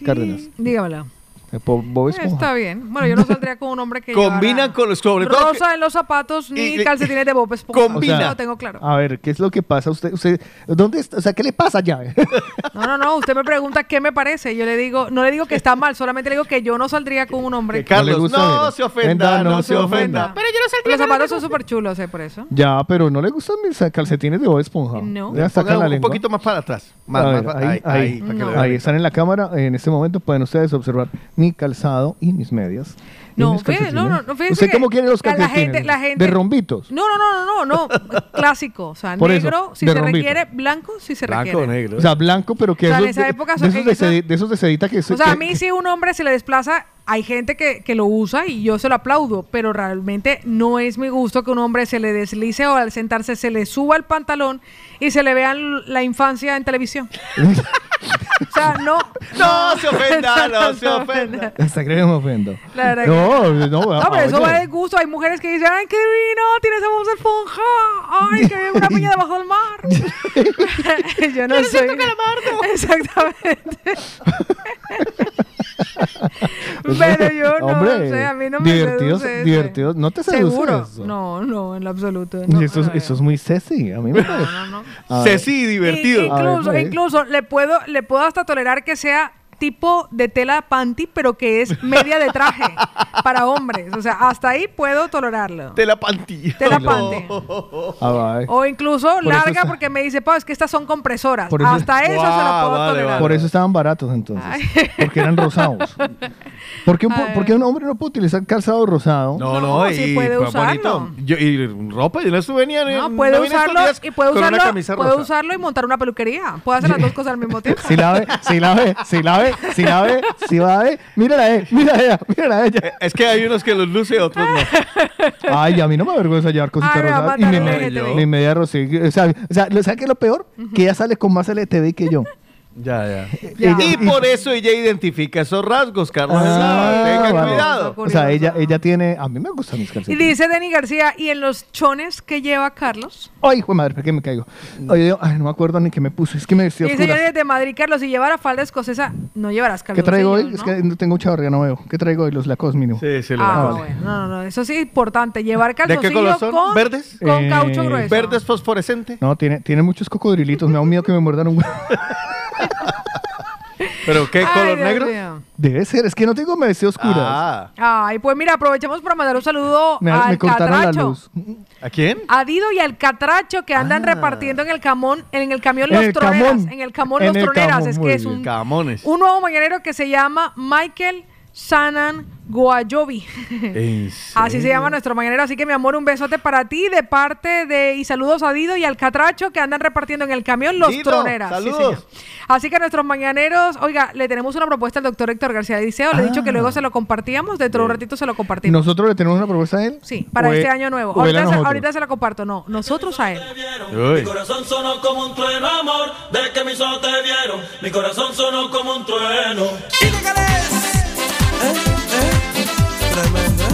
Cárdenas. Dígamelo. Eh, Bob Esponja. Está bien. Bueno, yo no saldría con un hombre que Combinan llevara con los, sobre todo. rosa en los zapatos ni y- calcetines de Bob Esponja. Combina. Lo tengo claro. A ver, ¿qué es lo que pasa? Usted, usted, ¿dónde está? O sea, ¿qué le pasa ya? No, no, no. Usted me pregunta qué me parece. Yo le digo, no le digo que está mal, solamente le digo que yo no saldría con un hombre. Que Carlos, gusta, no mira. se ofenda, no, se ofenda. Pero yo no saldría Los zapatos son súper chulos, ¿eh? Por eso. ya, pero no le gustan mis eh, calcetines de Bob Esponja. No. Ya sacan Ponga la un lengua. poquito más para atrás. Más, A más ver, para- ahí, para que ahí están en la cámara. En este momento pueden ustedes observar mi calzado y mis medias. No, mis fíjese, no, no, no, fíjese ¿Usted cómo quiere los la calcetines? gente- la gente- ¿De rombitos? No, no, no, no, no, no. Clásico. O sea, Por eso, negro si de se rombito. requiere, blanco si se Blanco o requiere. negro. O sea, blanco, pero que O sea, en esos esa de- época de, son- esos en de, esa- de esos de sedita que... se- O sea, que- a mí si un hombre se le desplaza, hay gente que, que lo usa y yo se lo aplaudo, pero realmente no es mi gusto que un hombre se le deslice o al sentarse se le suba el pantalón y se le vean la infancia en televisión. o sea, no. No se ofenda, no se ofenda. Hasta creo que me ofendo. La verdad que- No, no, No, pero eso va de gusto. Hay mujeres que dicen, ay, qué divino, tiene esa voz de esponja. Ay, que viene una piña debajo del mar. Yo no soy. Exactamente. pero yo no Hombre, sé, a mí no me divertidos, seduce divertidos. ¿No te seduce ¿Seguro? eso? No, no, en lo absoluto. Y No, eso, es- no, eso es muy sexy. A mí me parece. A ver. Ceci, divertido. Ver, incluso, pues. incluso le puedo, le puedo hasta tolerar que sea tipo de tela panty, pero que es media de traje para hombres. O sea, hasta ahí puedo tolerarlo. Tela panty. Tela panty. Ah. O incluso Por larga está- porque me dice, Pau, es que estas son compresoras. Por eso- Hasta eso se lo puedo vale, tolerar. Por eso estaban baratos entonces. Ay. Porque eran rosados. ¿Por qué, un, po- Ay. por qué un hombre no puede utilizar calzado rosado? No, no, No, y sí puede pues, usarlo. bonito. Yo, y ropa, yo no estuve ni No, puede usarlo y puede usarlo, puede rosa. usarlo y montar una peluquería. Puede hacer las dos cosas al mismo tiempo. Si la ve, si la ve, si la ve, si la ve, si la ve, mírala eh, mírala ella, mírala ella. Es que hay unos que los luce, otros no. Ay, a mí no me avergüenza llevar cositas Ay, va a rosadas. Y me- LGTBI. mi media rosa. O sea, o sea, ¿sabes qué es lo peor? Que ella sale con más LTV que yo. Ya, ya. Ya. Y por eso ella identifica esos rasgos, Carlos. Ah, Tenga vale. cuidado. O sea, ella, ella tiene. A mí me gustan mis Y calcetines. dice Denny García, ¿y en los chones que lleva Carlos? Ay, hijo de madre, ¿por qué me caigo? Oye, yo, ay, no me acuerdo ni qué me puse. Es que me vestí Y dice. Johnny desde Madrid, Carlos, si llevara falda escocesa, no llevarás ¿Qué Carlos. traigo hoy? Es que no tengo mucha barriga, no veo. ¿Qué traigo hoy? Los lacos mínimo. Sí, sí, lo Ah, vale. bueno, no, no, no, eso sí es importante. Llevar ¿De calzoncillo qué color son? con, ¿Verdes? con Eh, caucho grueso. ¿Verdes fosforescente? No, tiene, tiene muchos cocodrilitos. Me da un miedo que me muerdan un huevo. ¿Pero qué Ay, color Dios negro? mío. Debe ser, es que no tengo me vestí oscuras. Ah. Ay, pues mira, aprovechamos para mandar un saludo me, al me cortaron la Catracho. luz. ¿A quién? A Dido y al Catracho que andan repartiendo en el camón, en el camión En Los el Troneras. camón. En el camón En Los el Troneras. camón, es muy que es bien. un, Camones. un nuevo mañanero que se llama Michael Sanan Guayobi. Así se llama nuestro mañanero. Así que, mi amor, un besote para ti de parte de. Y saludos a Dido y al Catracho que andan repartiendo en el camión los Dido, troneras. Saludos. Así que nuestros mañaneros. Oiga, le tenemos una propuesta al doctor Héctor García Diceo. Le he dicho que ah. luego se lo compartíamos. Dentro de un eh, ratito se lo compartimos. ¿Nosotros le tenemos una propuesta a él? Sí, para este año nuevo. Ahorita se, la comparto. No, nosotros a él. Mi corazón sonó como un trueno, amor. De que mis ojos te vieron. Mi corazón sonó como un trueno. Eh, eh, eh, tremendo.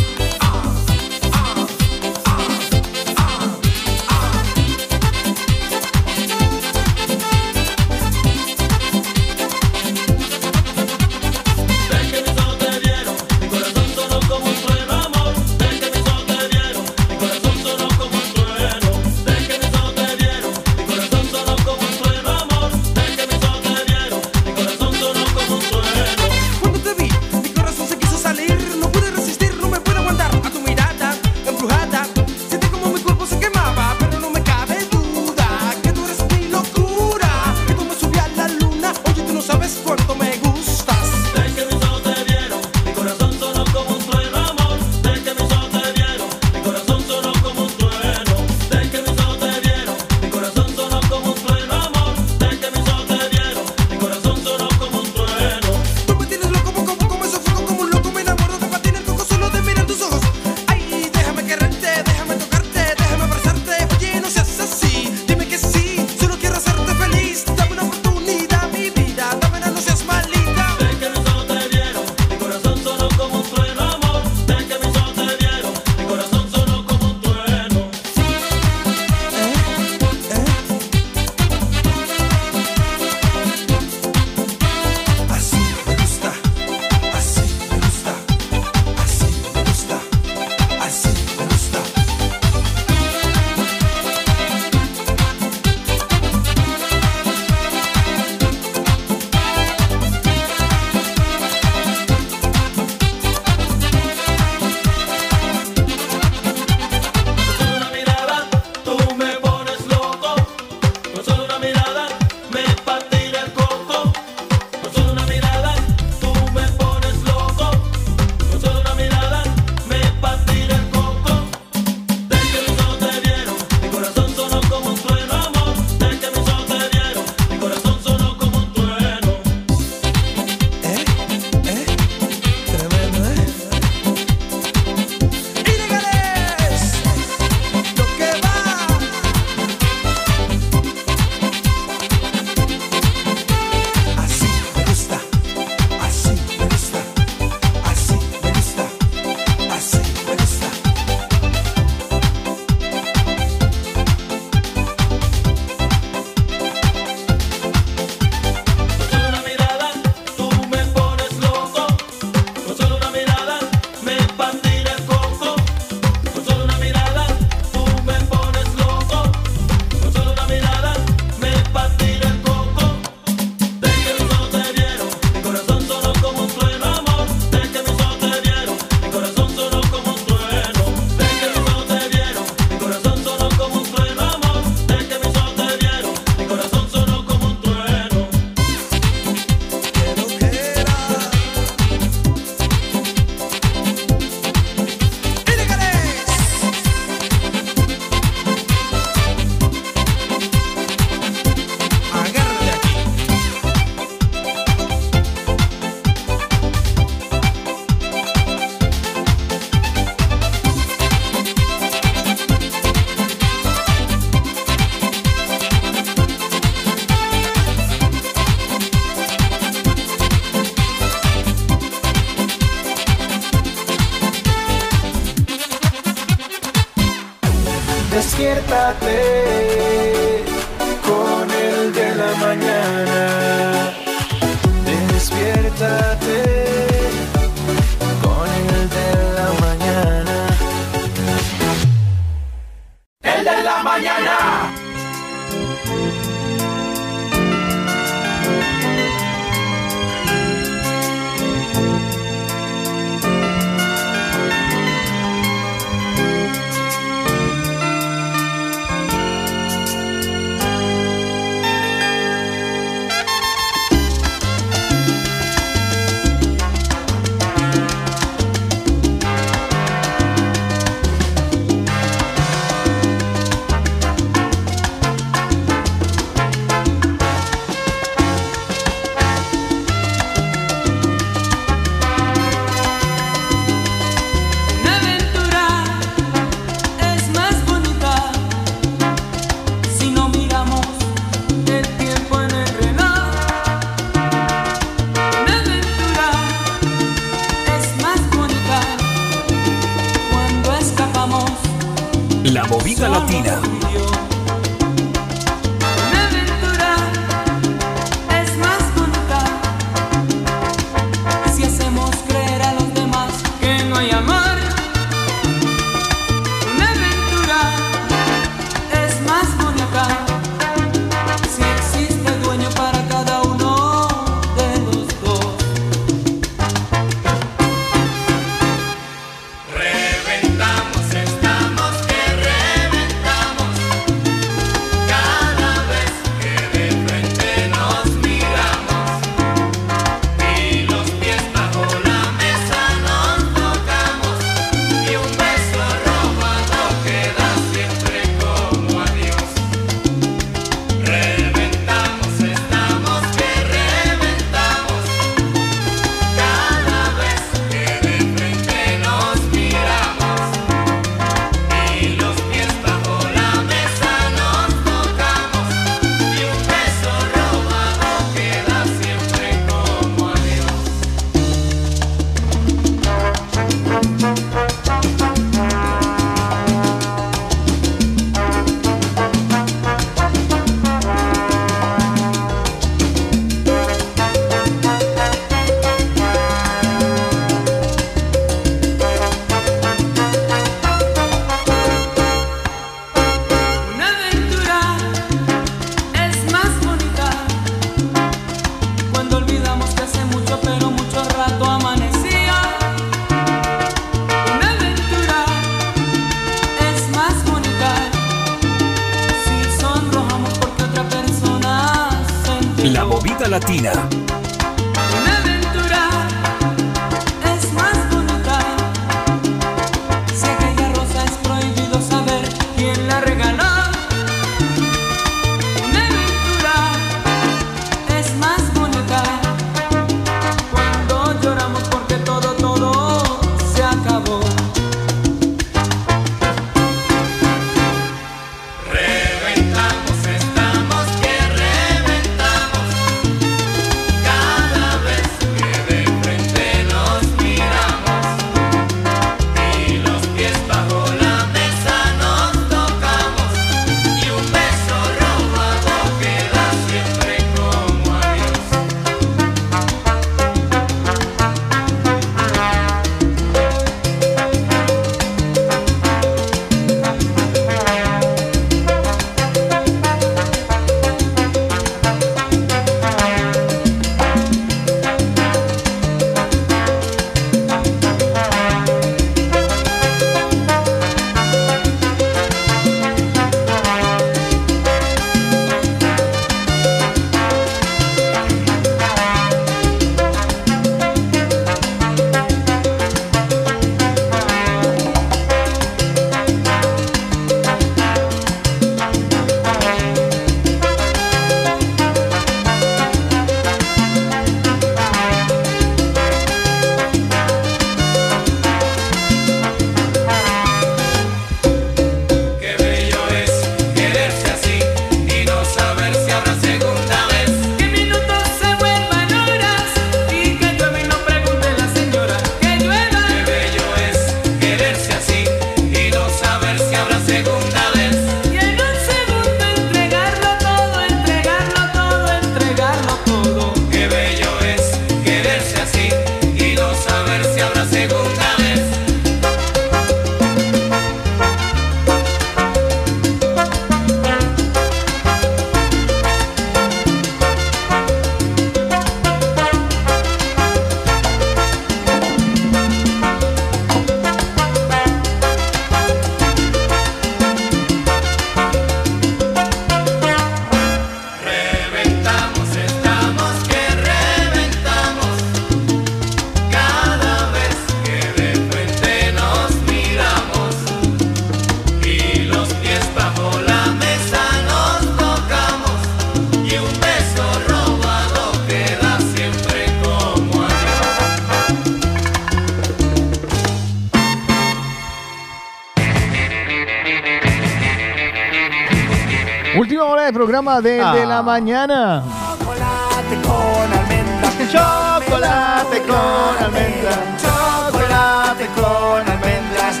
Hora de programa de, la Ah. mañana. Chocolate con almendra. Chocolate con almendra. Chocolate con almendras.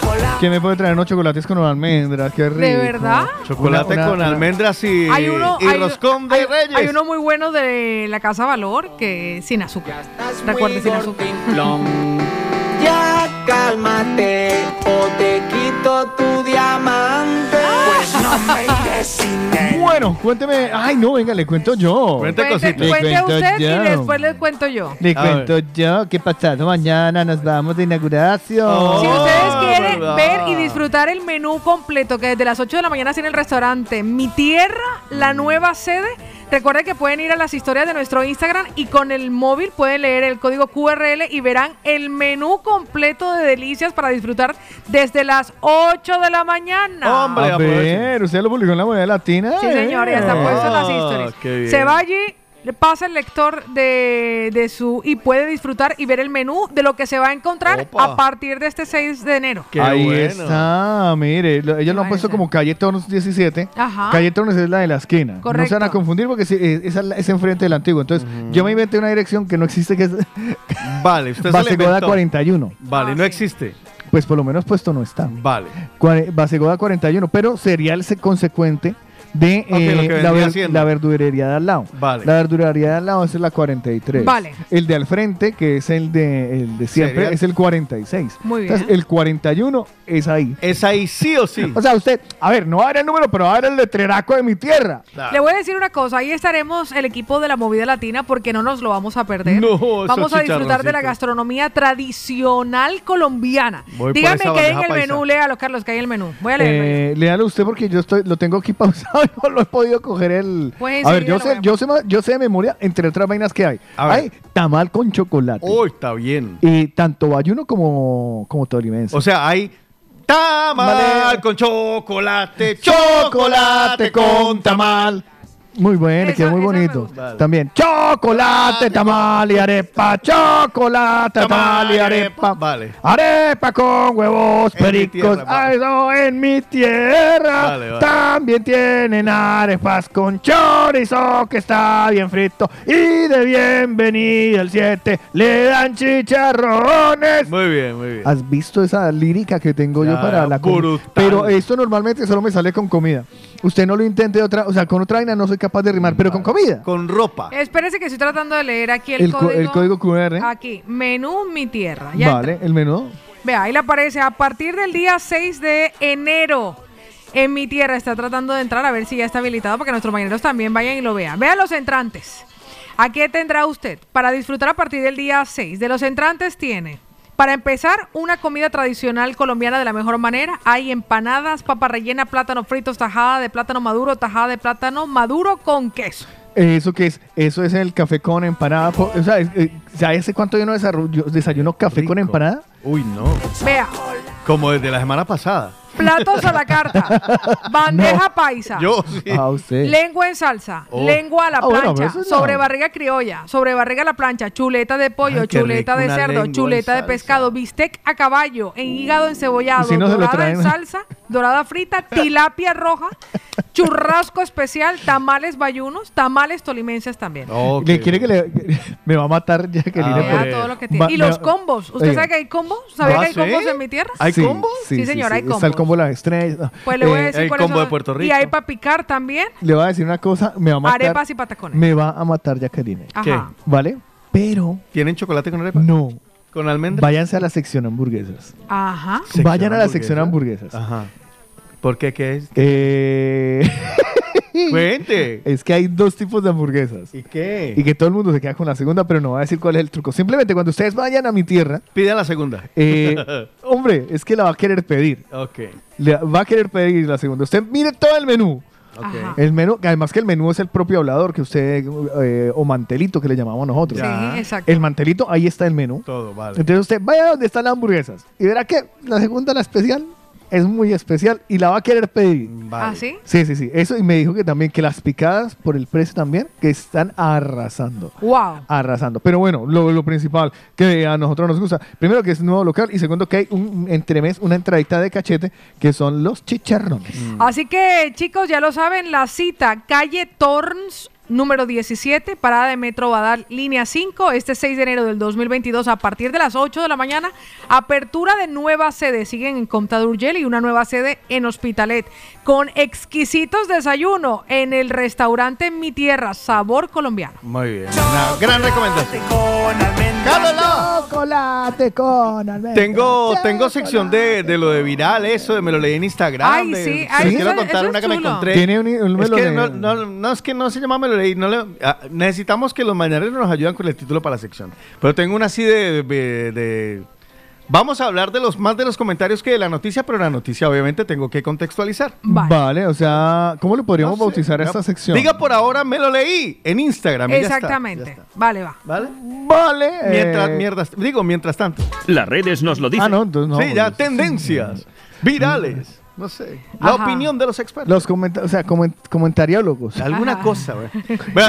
Chocolate ¿Quién me puede traer unos chocolates con almendras? Qué rico. ¿De verdad? Chocolate Una- una- con una- almendras y, Hay uno, y hay, roscón de hay- reyes. hay uno muy bueno de la Casa Valor que sin azúcar. Recuerde, sin azúcar. Ya cálmate o te quito tu diamante. Pues no me. Bueno, cuénteme. Ay, no, venga, le cuento yo. Cuente cositas. cuente cuento usted y después le cuento yo. Le A cuento yo que pasado mañana nos vamos de inauguración. Si ustedes quieren verdad. ver y disfrutar el menú completo que desde las 8 de la mañana tiene el restaurante Mi Tierra, la nueva sede, recuerden que pueden ir a las historias de nuestro Instagram y con el móvil pueden leer el código QRL y verán el menú completo de delicias para disfrutar desde las 8 de la mañana. Hombre, A ver, usted lo publicó en la moneda latina. Sí, señor, ya está Eh. puesto en las Ah, historias. Se va allí, le pasa el lector de, de su y puede disfrutar y ver el menú de lo que se va a encontrar Opa. a partir de este 6 de enero. Qué Ahí bueno. está, mire, lo- ellos lo han puesto como calle Tornos 17. Ajá. Calle Tornos es la de la esquina. No se Correcto. van a confundir porque sí, eh, esa es, la- es enfrente del antiguo. Entonces, yo me inventé una dirección que no existe, que es Vale, usted se inventó. 41. Vale, Ah, no sí. existe. Pues por lo menos puesto no está. Vale. Basegoda 41, pero sería el se- consecuente de eh, la, ver- la verdurería de al lado. Vale. La verdurería de al lado es la 43. Vale. El de al frente, que es el de, el de siempre, Sería- es el 46. Muy bien. Entonces, el 41 es ahí. Es ahí sí o sí. O sea, usted, a ver, no va a ver el número, pero va a ver el letreraco de mi tierra. Le voy a decir una cosa, ahí estaremos el equipo de la movida latina porque no nos lo vamos a perder. No, vamos a disfrutar de la gastronomía tradicional colombiana. Voy Dígame qué hay en el paisa. menú, léalo Carlos, que hay en el menú. Voy a leerlo. Eh, léalo usted porque yo estoy, lo tengo aquí pausado no lo he podido coger el. Pues a ver, yo sé, yo sé, yo sé de memoria, entre otras vainas que hay. A ver. Hay tamal con chocolate. Uy, está bien. Y tanto bayuno como, como tolimense. O sea, hay tamal Vale. con chocolate, chocolate con tamal. Muy bueno, Eso- quedó muy eso bonito. Vale. También chocolate, tamal y arepa. Chocolate, tamal y arepa. Vale. Arepa con huevos En pericos. tierra, vale. No, en mi tierra. Vale, vale. También tienen arepas con chorizo que está bien frito. Y de bienvenida el 7 le dan chicharrones. Muy bien, muy bien. ¿Has visto esa lírica que tengo yo para la comida? Pero esto normalmente solo me sale con comida. Usted no lo intente otra, o sea, con otra vaina no soy capaz de rimar, pero con comida. Con ropa. Espérese que estoy tratando de leer aquí el, código. el código QR. Aquí, menú Mi Tierra. Ya Vale, el menú. Vea, ahí le aparece a partir del día 6 de enero. En mi tierra está tratando de entrar a ver si ya está habilitado para que nuestros mañaneros también vayan y lo vean. Vean los entrantes. ¿A qué tendrá usted? Para disfrutar a partir del día 6. De los entrantes tiene, para empezar, una comida tradicional colombiana de la mejor manera. Hay empanadas, papa rellena, plátano fritos, tajada de plátano maduro, tajada de plátano maduro con queso. ¿Eso qué es? Eso es el café con empanada. O sea, es- eh, ¿sabes hace cuánto yo no desarrollo- desayuno café con empanada? Uy, no. Vea, Como desde la semana pasada. Platos a la carta, bandeja paisa. Yo sí. A usted. Lengua en salsa, Oh. lengua a la Ah, bueno, plancha, pero eso no. sobre barriga criolla, sobre barriga a la plancha, chuleta de pollo, Ay, qué chuleta rico, de una cerdo, lengua en chuleta de salsa. pescado, bistec a caballo, en hígado encebollado, Si no se lo dorada en traen. salsa, dorada frita, tilapia roja, churrasco especial, tamales bayunos, tamales tolimenses también. Ok. ¿Le quiere que le, que- me va a matar Jacqueline? A Vea por- ver. todo lo que tiene. Va- y los va- combos. ¿Usted Oiga. sabe que hay combos? ¿Sabía ¿Ah, que hay sí? combos en mi tierra? ¿Hay Sí, combos? Sí, señor, hay Está el combos. combo las estrellas. Pues le voy a Eh, decir el combo son. de Puerto Y Rico. hay para picar también Le voy a decir una cosa, me va a matar. arepas y patacones. Me va a matar Jacqueline. Ajá. ¿Vale? Pero ¿Tienen chocolate con arepa? no. ¿Con almendras? Váyanse a la sección hamburguesas. Ajá. Sección Vayan a la hamburguesa. sección hamburguesas. Ajá. ¿Por qué? ¿Qué es? Eh, Cuente. es que hay dos tipos de hamburguesas. ¿Y qué? Y que todo el mundo se queda con la segunda, pero no voy a decir cuál es el truco. Simplemente cuando ustedes vayan a mi tierra, Pida la segunda. eh, hombre, es que la va a querer pedir. ok. Le va a querer pedir la segunda. Usted mire todo el menú. Ok. Ajá. El menú, además que el menú es el propio hablador que usted, eh, o mantelito que le llamamos nosotros. Sí, exacto. El mantelito, ahí está el menú. Todo, vale. Entonces usted vaya donde están las hamburguesas y verá que la segunda, la especial, es muy especial y la va a querer pedir. Vale. ¿Ah, sí? Sí, sí, sí. Eso y me dijo que también que las picadas por el precio también que están arrasando. Wow. Arrasando. Pero bueno, lo, lo principal que a nosotros nos gusta, primero que es nuevo local y segundo que hay un entremés, una entradita de cachete que son los chicharrones. Así que, chicos, ya lo saben, la cita, calle Torns número 17, parada de Metro Badal, línea 5, este 6 de enero del 2022 a partir de las 8 de la mañana. Apertura de nueva sede, siguen en Comta y una nueva sede en Hospitalet, con exquisitos desayuno en el restaurante Mi Tierra, sabor colombiano. Muy bien. Una gran recomendación. Chocolate con almendra. Tengo, tengo sección de, de lo de viral, eso, de me lo leí en Instagram. Ay, de- sí, ay, quiero eso- contar eso una es que me chulo. encontré. Tiene un- un es me lo que leí. no, no, no, es que no se llama me lo leí. No le- ah, necesitamos que los mañaneros nos ayuden con el título para la sección. Pero tengo una así de, de- de- Vamos a hablar de los más de los comentarios que de la noticia, pero la noticia obviamente tengo que contextualizar. Vale. o sea, ¿cómo le podríamos No sé, bautizar a esta sección? Diga por ahora, me lo leí en Instagram. y ya está, Exactamente. ya está. Vale, va. ¿Vale? Vale. Mientras, eh, mierdas, digo, mientras tanto. Las redes nos lo dicen. Ah, no, entonces no. sí, ya, tendencias virales. No sé. La Ajá. opinión de los expertos. Los comenta o sea, comen- comentariólogos. Alguna Ajá. cosa, güey.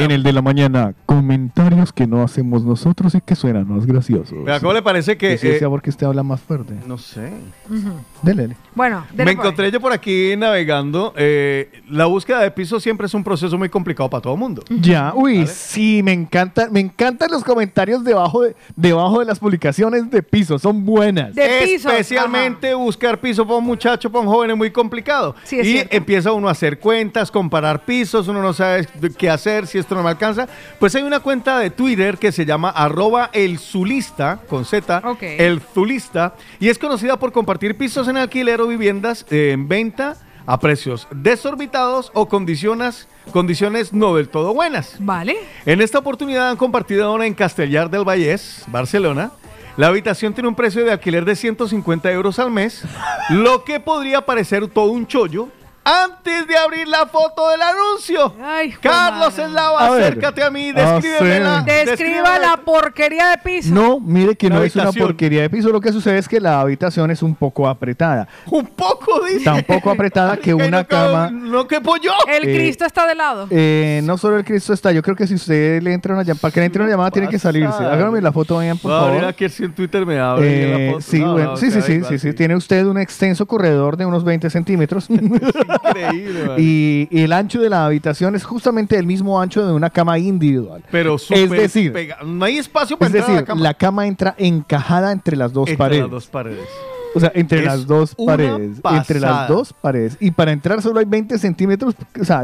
En el de la mañana, comentarios que no hacemos nosotros y que suenan más graciosos. Vea, ¿Cómo le parece que.? Sí, eh, porque usted habla más fuerte. no sé. Ujú. Dele, dele. Bueno, Me ahí. encontré yo por aquí navegando. eh, la búsqueda de pisos siempre es un proceso muy complicado para todo el mundo. Ya, uy, sí, me encanta, me encantan los comentarios debajo de, debajo de las publicaciones de piso, son buenas. De pisos, Especialmente buscar piso para un muchacho, para un joven muy complicado. Sí, y cierto. empieza uno a hacer cuentas, comparar pisos, uno no sabe qué hacer, si esto no me alcanza. Pues hay una cuenta de Twitter que se llama arroba el zulista, con Z, Ok. el zulista, y es conocida por compartir pisos en alquiler o viviendas eh, en venta a precios desorbitados o condiciones, condiciones no del todo buenas. Vale. En esta oportunidad han compartido una en Castellar del Vallés, Barcelona. La habitación tiene un precio de alquiler de 150 euros al mes, lo que podría parecer todo un chollo antes de abrir la foto del anuncio. Ay, Carlos. Eslava, acércate a mí, Ah, descríbemela. Describa la porquería de piso. No, mire que La no es una porquería de piso, lo que sucede es que la habitación es un poco apretada. Un poco, dice. Tan poco apretada que una no cabe- cama... No que pollo. El Eh, Cristo está de lado. Eh, no solo el Cristo está, yo creo que si usted le entra una llamada, para que le entre una llamada tiene que salirse. Hágame la foto, vayan, por favor. aquí si en Twitter me abre ahí Eh, la foto. sí, No, bueno, no, sí, sí, sí, sí, sí, tiene usted un extenso corredor de unos 20 centímetros. Increíble, man. y, y el ancho de la habitación es justamente el mismo ancho de una cama individual. Pero es decir, pega- No hay espacio para es entrar a decir, la cama. la cama entra encajada entre las dos Entre paredes. las dos paredes. O sea, entre Es las dos paredes. Entre las dos paredes. Y para entrar solo hay 20 centímetros. O sea,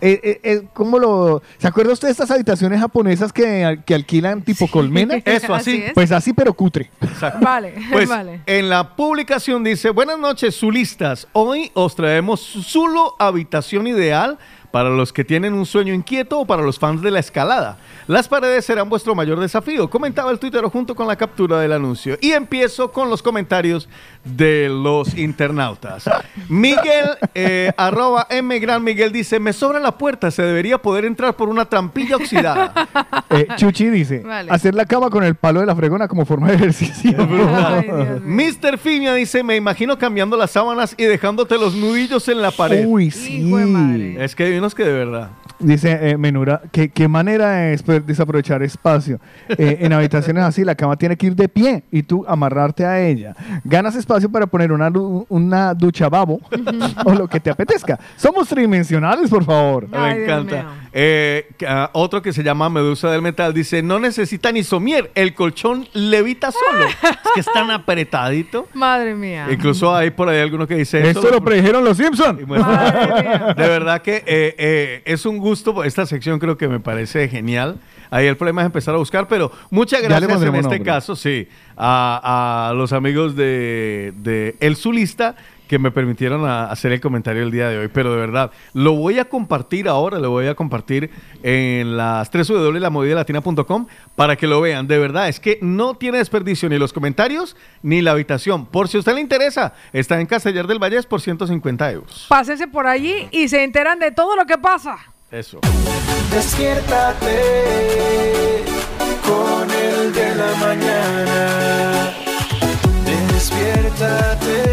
eh, eh, eh, ¿cómo lo...? ¿Se acuerda usted de estas habitaciones japonesas que, que alquilan tipo colmena? Eso, así. Así es. Pues así, pero cutre. Vale, Pues vale. en la publicación dice, buenas noches, Zulistas. Hoy os traemos Zulo Habitación Ideal para los que tienen un sueño inquieto o para los fans de la escalada. Las paredes serán vuestro mayor desafío, comentaba el tuitero junto con la captura del anuncio. Y empiezo con los comentarios de los internautas. Miguel, eh, arroba M Gran Miguel dice, me sobra la puerta, se debería poder entrar por una trampilla oxidada. Eh, Chuchi dice, Vale. hacer la cama con el palo de la fregona como forma de ejercicio. Ay. Mr. Fimia dice, me imagino cambiando las sábanas y dejándote los nudillos en la pared. Uy, sí. Hijo de madre. Es que unos que de verdad. Dice eh, Menura, ¿qué, qué manera es desaprovechar espacio. Eh, en habitaciones así, la cama tiene que ir de pie y tú amarrarte a ella. Ganas espacio para poner una, una ducha babo o lo que te apetezca. Somos tridimensionales, por favor. Ay, me encanta. Eh, ah, otro que se llama Medusa del Metal dice, no necesita ni somier, el colchón levita solo. es que es tan apretadito. Madre mía. Incluso hay por ahí alguno que dice Esto lo predijeron los Simpsons. Bueno, de verdad que eh, eh, es un gusto. Esta sección creo que me parece genial. Ahí el problema es empezar a buscar, pero muchas gracias en este nombre. caso, sí, a, a los amigos de, de El Zulista que me permitieron a- hacer el comentario el día de hoy. Pero de verdad, lo voy a compartir ahora, lo voy a compartir en las 3 latina.com para que lo vean. De verdad, es que no tiene desperdicio ni los comentarios ni la habitación. Por si a usted le interesa, está en Castellar del Valle por 150 euros. Pásense por allí y se enteran de todo lo que pasa. Eso. Despiértate con el de la mañana. Despiértate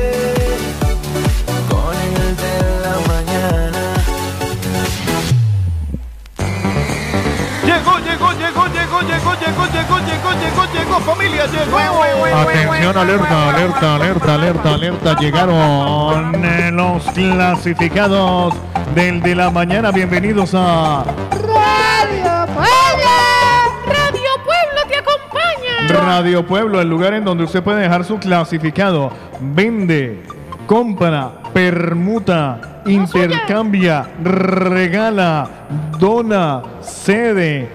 llegó, llegó, llegó, llegó, llegó, llegó, familia, llegó. Atención, alerta, alerta, alerta, alerta, alerta. Llegaron los clasificados del de la mañana. Bienvenidos a Radio Pueblo. Radio Pueblo te acompaña. Radio Pueblo, el lugar en donde usted puede dejar su clasificado. Vende, compra, permuta intercambia, regala, dona, cede,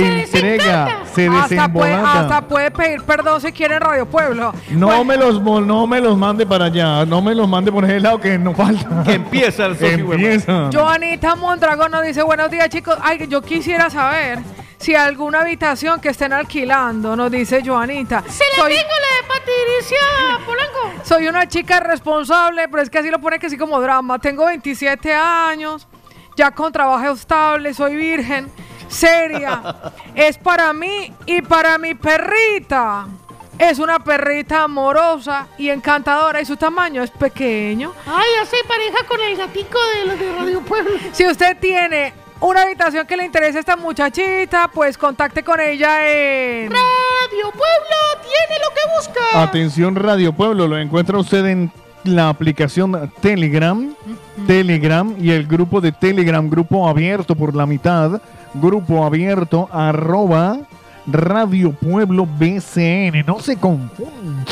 entrega, se Hasta puede, desembolata. hasta puede pedir perdón si quiere en Radio Pueblo. No me los no me los mande para allá, no me los mande por ese lado que no falta. Que empieza el Empieza. Joanita Mondragón nos dice, buenos días chicos. Ay, yo quisiera saber si alguna habitación que estén alquilando, nos dice Joanita. Se la Soy- tengo la de Patricia Polanco. Soy una chica responsable, pero es que así lo pone que así como drama. Tengo 27 años, ya con trabajo estable, soy virgen, seria. es para mí y para mi perrita. Es una perrita amorosa y encantadora y su tamaño es pequeño. Ay, hace pareja con el gatico de los de Radio Pueblo. Si usted tiene una habitación que le interese a esta muchachita, pues contacte con ella en... Radio Pueblo tiene lo que busca. Atención Radio Pueblo, lo encuentra usted en la aplicación Telegram, Telegram y el grupo de Telegram, grupo abierto por la mitad, grupo abierto arroba Radio Pueblo BCN, no se confunda.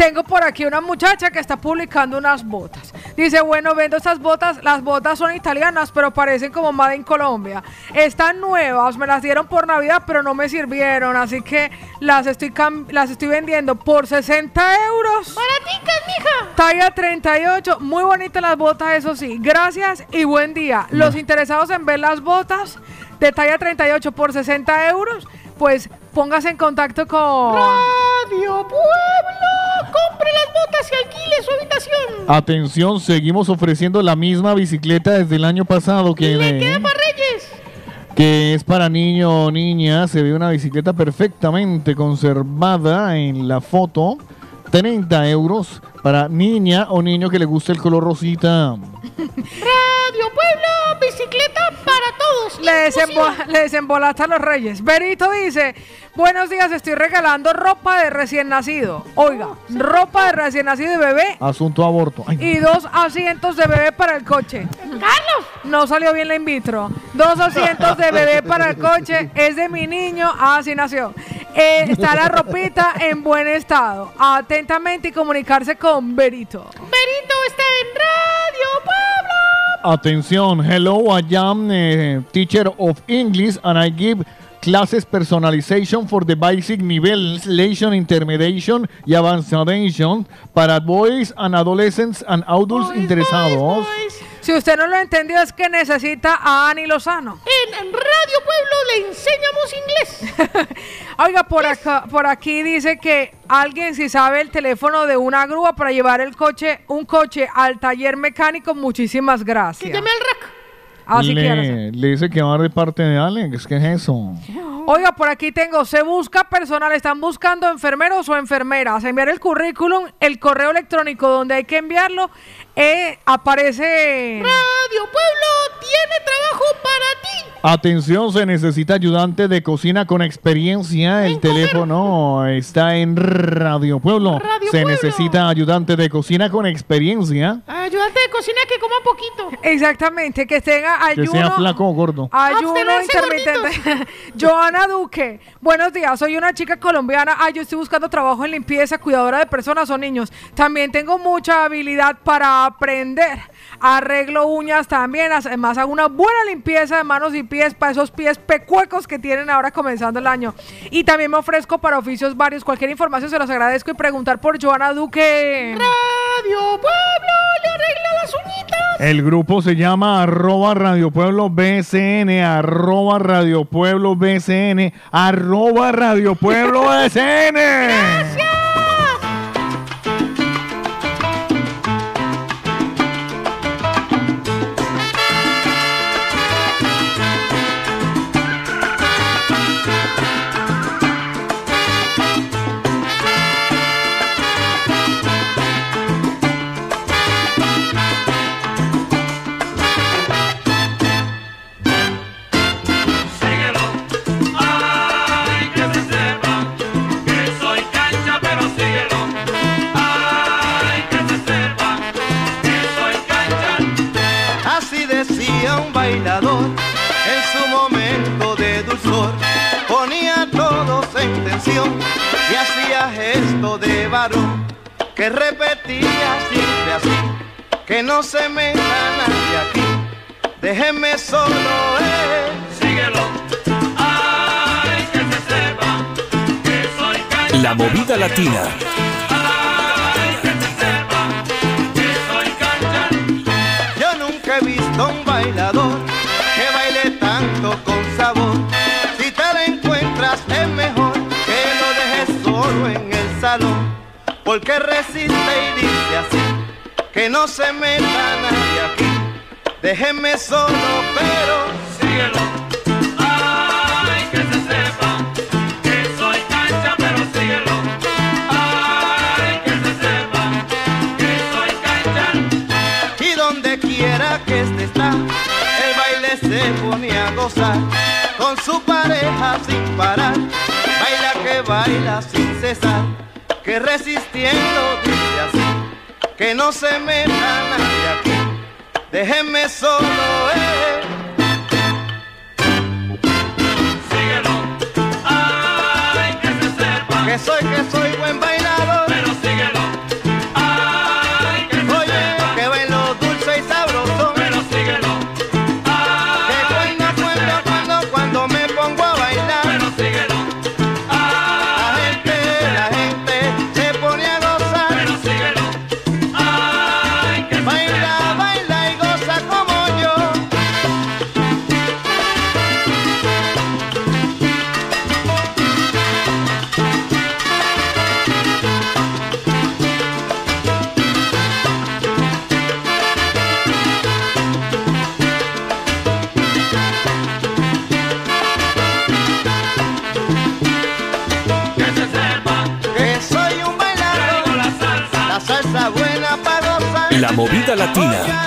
Tengo por aquí una muchacha que está publicando unas botas. Dice, bueno, vendo estas botas. Las botas son italianas, pero parecen como Made in Colombia. Están nuevas, me las dieron por Navidad, pero no me sirvieron. Así que las estoy, cam- las estoy vendiendo por 60 euros. Baraticas, mija. Talla 38. Muy bonitas las botas, eso sí. Gracias y buen día. Los interesados en ver las botas de talla 38 por 60 euros, pues póngase en contacto con... Radio Pueblo. Compre las botas y alquile su habitación. Atención, seguimos ofreciendo la misma bicicleta desde el año pasado que, Queda para Reyes. que es para niño o niña. Se ve una bicicleta perfectamente conservada en la foto. 30 euros para niña o niño que le guste el color rosita. Radio Pueblo, bicicleta para todos. Le, desembo- le desembolaste a los reyes. Berito dice, buenos días, estoy regalando ropa de recién nacido. Oiga, ropa de recién nacido y bebé Asunto aborto. Ay, y dos asientos de bebé para el coche. Carlos. No salió bien la in vitro. Dos asientos de bebé para el coche. Es de mi niño. Ah, así nació. Eh, está la ropita en buen estado. Atentamente y comunicarse con Berito. Berito está en Radio Pueblo. Atención, hello, I am eh, teacher of English and I give classes personalization for the basic nivelation, intermediation y avanzation para boys and adolescents and adults interesados. Si usted no lo entendió es que necesita a Ani Lozano. En Radio Pueblo le enseñamos inglés. Oiga, por acá, por aquí dice que alguien si sabe el teléfono de una grúa para llevar el coche, un coche al taller mecánico, muchísimas gracias. Llame al rack. Sí. le, le dice que va de parte de Alex. ¿Qué es eso? Oiga, por aquí tengo, se busca personal, están buscando enfermeros o enfermeras. Enviar el currículum, el correo electrónico donde hay que enviarlo, eh, aparece... Radio Pueblo tiene trabajo para ti. Atención, se necesita ayudante de cocina con experiencia. El teléfono está en Radio Pueblo. Radio se Pueblo. necesita ayudante de cocina con experiencia. Ayudante de cocina que coma poquito. Exactamente, que tenga Que ayuno... sea flaco o gordo. Ayuno Abstenerse intermitente. Joana Duque. Buenos días, soy una chica colombiana. Ay, yo estoy buscando trabajo en limpieza, cuidadora de personas o niños. También tengo mucha habilidad para aprender. Arreglo uñas también. Además, hago una buena limpieza de manos y pies para esos pies pecuecos que tienen ahora comenzando el año. Y también me ofrezco para oficios varios. Cualquier información se los agradezco y preguntar por Joana Duque. Radio Pueblo le arregla las uñitas. El grupo se llama arroba Radio Pueblo BCN, arroba Radio Pueblo BCN, arroba Radio Pueblo BCN. Ay, no se meta nadie aquí, déjenme solo, eh. Síguelo. Ay, que se sepa que soy caña. La movida latina. Ay, que se sepa que soy caña. Yo nunca he visto un bailador que baile tanto con sabor. Si te la encuentras es mejor que lo dejes solo en el salón, porque resiste y dice así, no se meta nadie aquí. Déjenme solo, pero síguelo. Ay, que se sepa que soy cancha, pero síguelo. Ay, que se sepa que soy cancha. Y donde quiera que este está, el baile se pone a gozar con su pareja sin parar. Baila que baila sin cesar, que resistiendo que no se meta nadie aquí. Déjenme solo, eh. Síguelo. Ay, que se sepa Que soy, que soy buen bailador. Movida latina.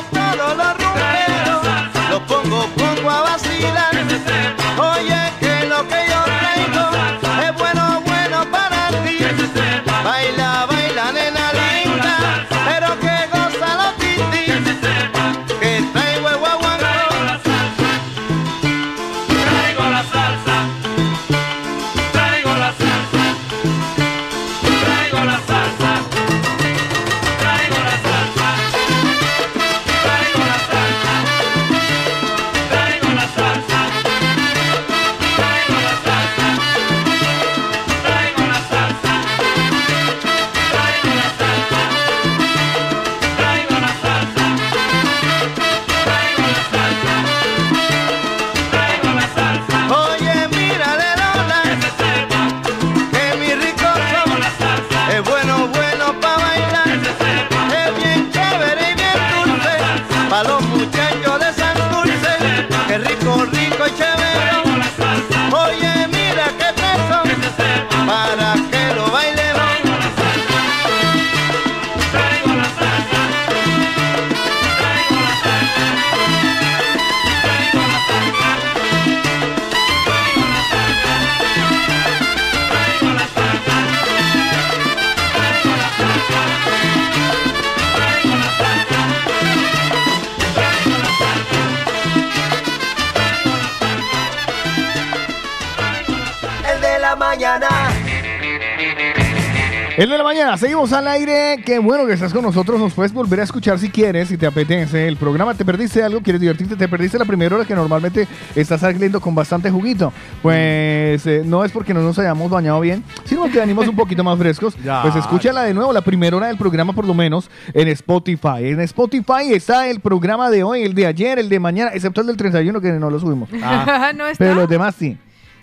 Al aire. Qué bueno que estás con nosotros. Nos puedes volver a escuchar si quieres, si te apetece. El programa, ¿te perdiste algo? ¿Quieres divertirte? ¿Te perdiste la primera hora que normalmente estás saliendo con bastante juguito? Pues eh, no es porque no nos hayamos bañado bien, sino que venimos un poquito más frescos. Ya. Pues escúchala de nuevo, la primera hora del programa por lo menos, en Spotify. En Spotify está el programa de hoy, el de ayer, el de mañana, excepto el del 31 que no lo subimos. no está. Pero los demás sí.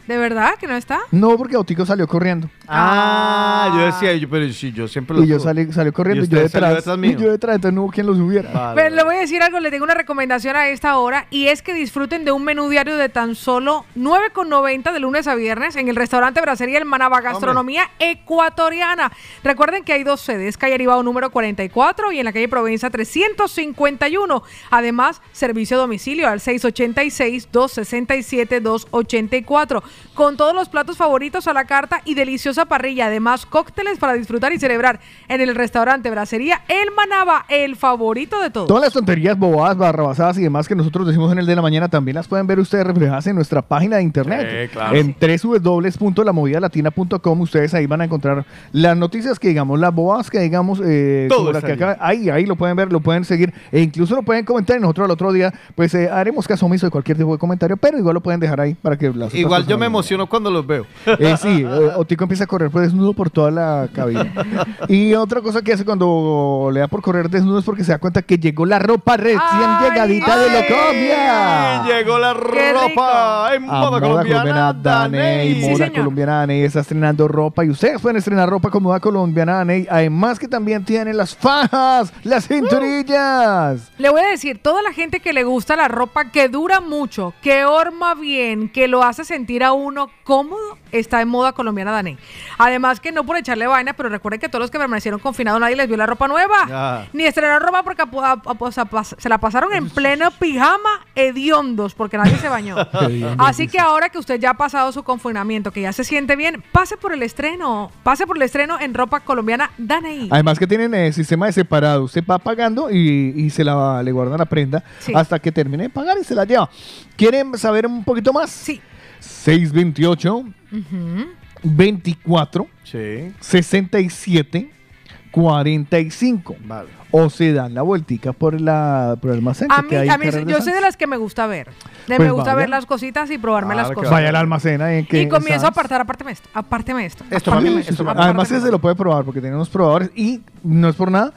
¿De verdad que no está? No, porque Otico salió corriendo. Ah, yo decía, yo, pero sí, yo siempre lo Y yo subo. salí, salió corriendo ¿Y yo usted salió detrás. detrás mío? y yo detrás, entonces no hubo quien lo subiera. Pero le voy a decir algo, le tengo una recomendación a esta hora y es que disfruten de un menú diario de tan solo 9,90 de lunes a viernes en el restaurante Bracería El Manaba Gastronomía Ecuatoriana. Recuerden que hay dos sedes, calle Aribao número 44 y en la calle Provenza 351. Además, servicio a domicilio al 686-267-284. Con todos los platos favoritos a la carta y deliciosa parrilla. Además, cócteles para disfrutar y celebrar en el restaurante Bracería El Manaba, el favorito de todos. Todas las tonterías, bobadas, barrabasadas y demás que nosotros decimos en el de la mañana también las pueden ver ustedes reflejadas en nuestra página de internet. Sí, claro. En www.lamovidalatina.com ustedes ahí van a encontrar las noticias que digamos, las bobadas que digamos, eh, como que ahí, ahí lo pueden ver, lo pueden seguir e incluso lo pueden comentar y nosotros al otro día pues eh, haremos caso omiso de cualquier tipo de comentario, pero igual lo pueden dejar ahí para que las Igual yo me emociono cuando los veo. eh, sí, eh, Otico empieza a correr pues, desnudo por toda la cabina. Y otra cosa que hace cuando le da por correr desnudo es porque se da cuenta que llegó la ropa recién llegadita de la Colombia. Llegó la ropa en A moda colombiana. Daney, Daney. Moda Sí, señor. colombiana Daney está estrenando ropa y ustedes pueden estrenar ropa con Moda colombiana Daney. Además que también tienen las fajas, las cinturillas. Le voy a decir, toda la gente que le gusta la ropa que dura mucho, que horma bien, que lo hace sentir a uno cómodo, está en moda colombiana Dané. Además que no por echarle vaina, pero recuerden que todos los que permanecieron confinados nadie les vio la ropa nueva. Ah. Ni estrenaron ropa porque se la pasaron en pleno pijama hediondos porque nadie se bañó. Así que ahora que usted ya ha pasado su confinamiento, que ya se siente bien, pase por el estreno. Pase por el estreno en ropa colombiana Danei. Además que tienen sistema de separado. Usted va pagando y, y se la le guardan la prenda Sí. hasta que termine de pagar y se la lleva. ¿Quieren saber un poquito más? Sí. 628 Ujú. 24 Sí. 67 45. O se dan la vueltica por, la, por el almacén. A que mí, a mí yo soy de las que me gusta ver. De Pues me gusta vaya. ver las cositas y probarme las cosas. Vaya al almacén ahí en que y comienzo a apartar, apárteme esto, apárteme esto. Esto apárteme mami, esto, esto- apárteme Además se lo puede probar porque tiene unos probadores y no es por nada,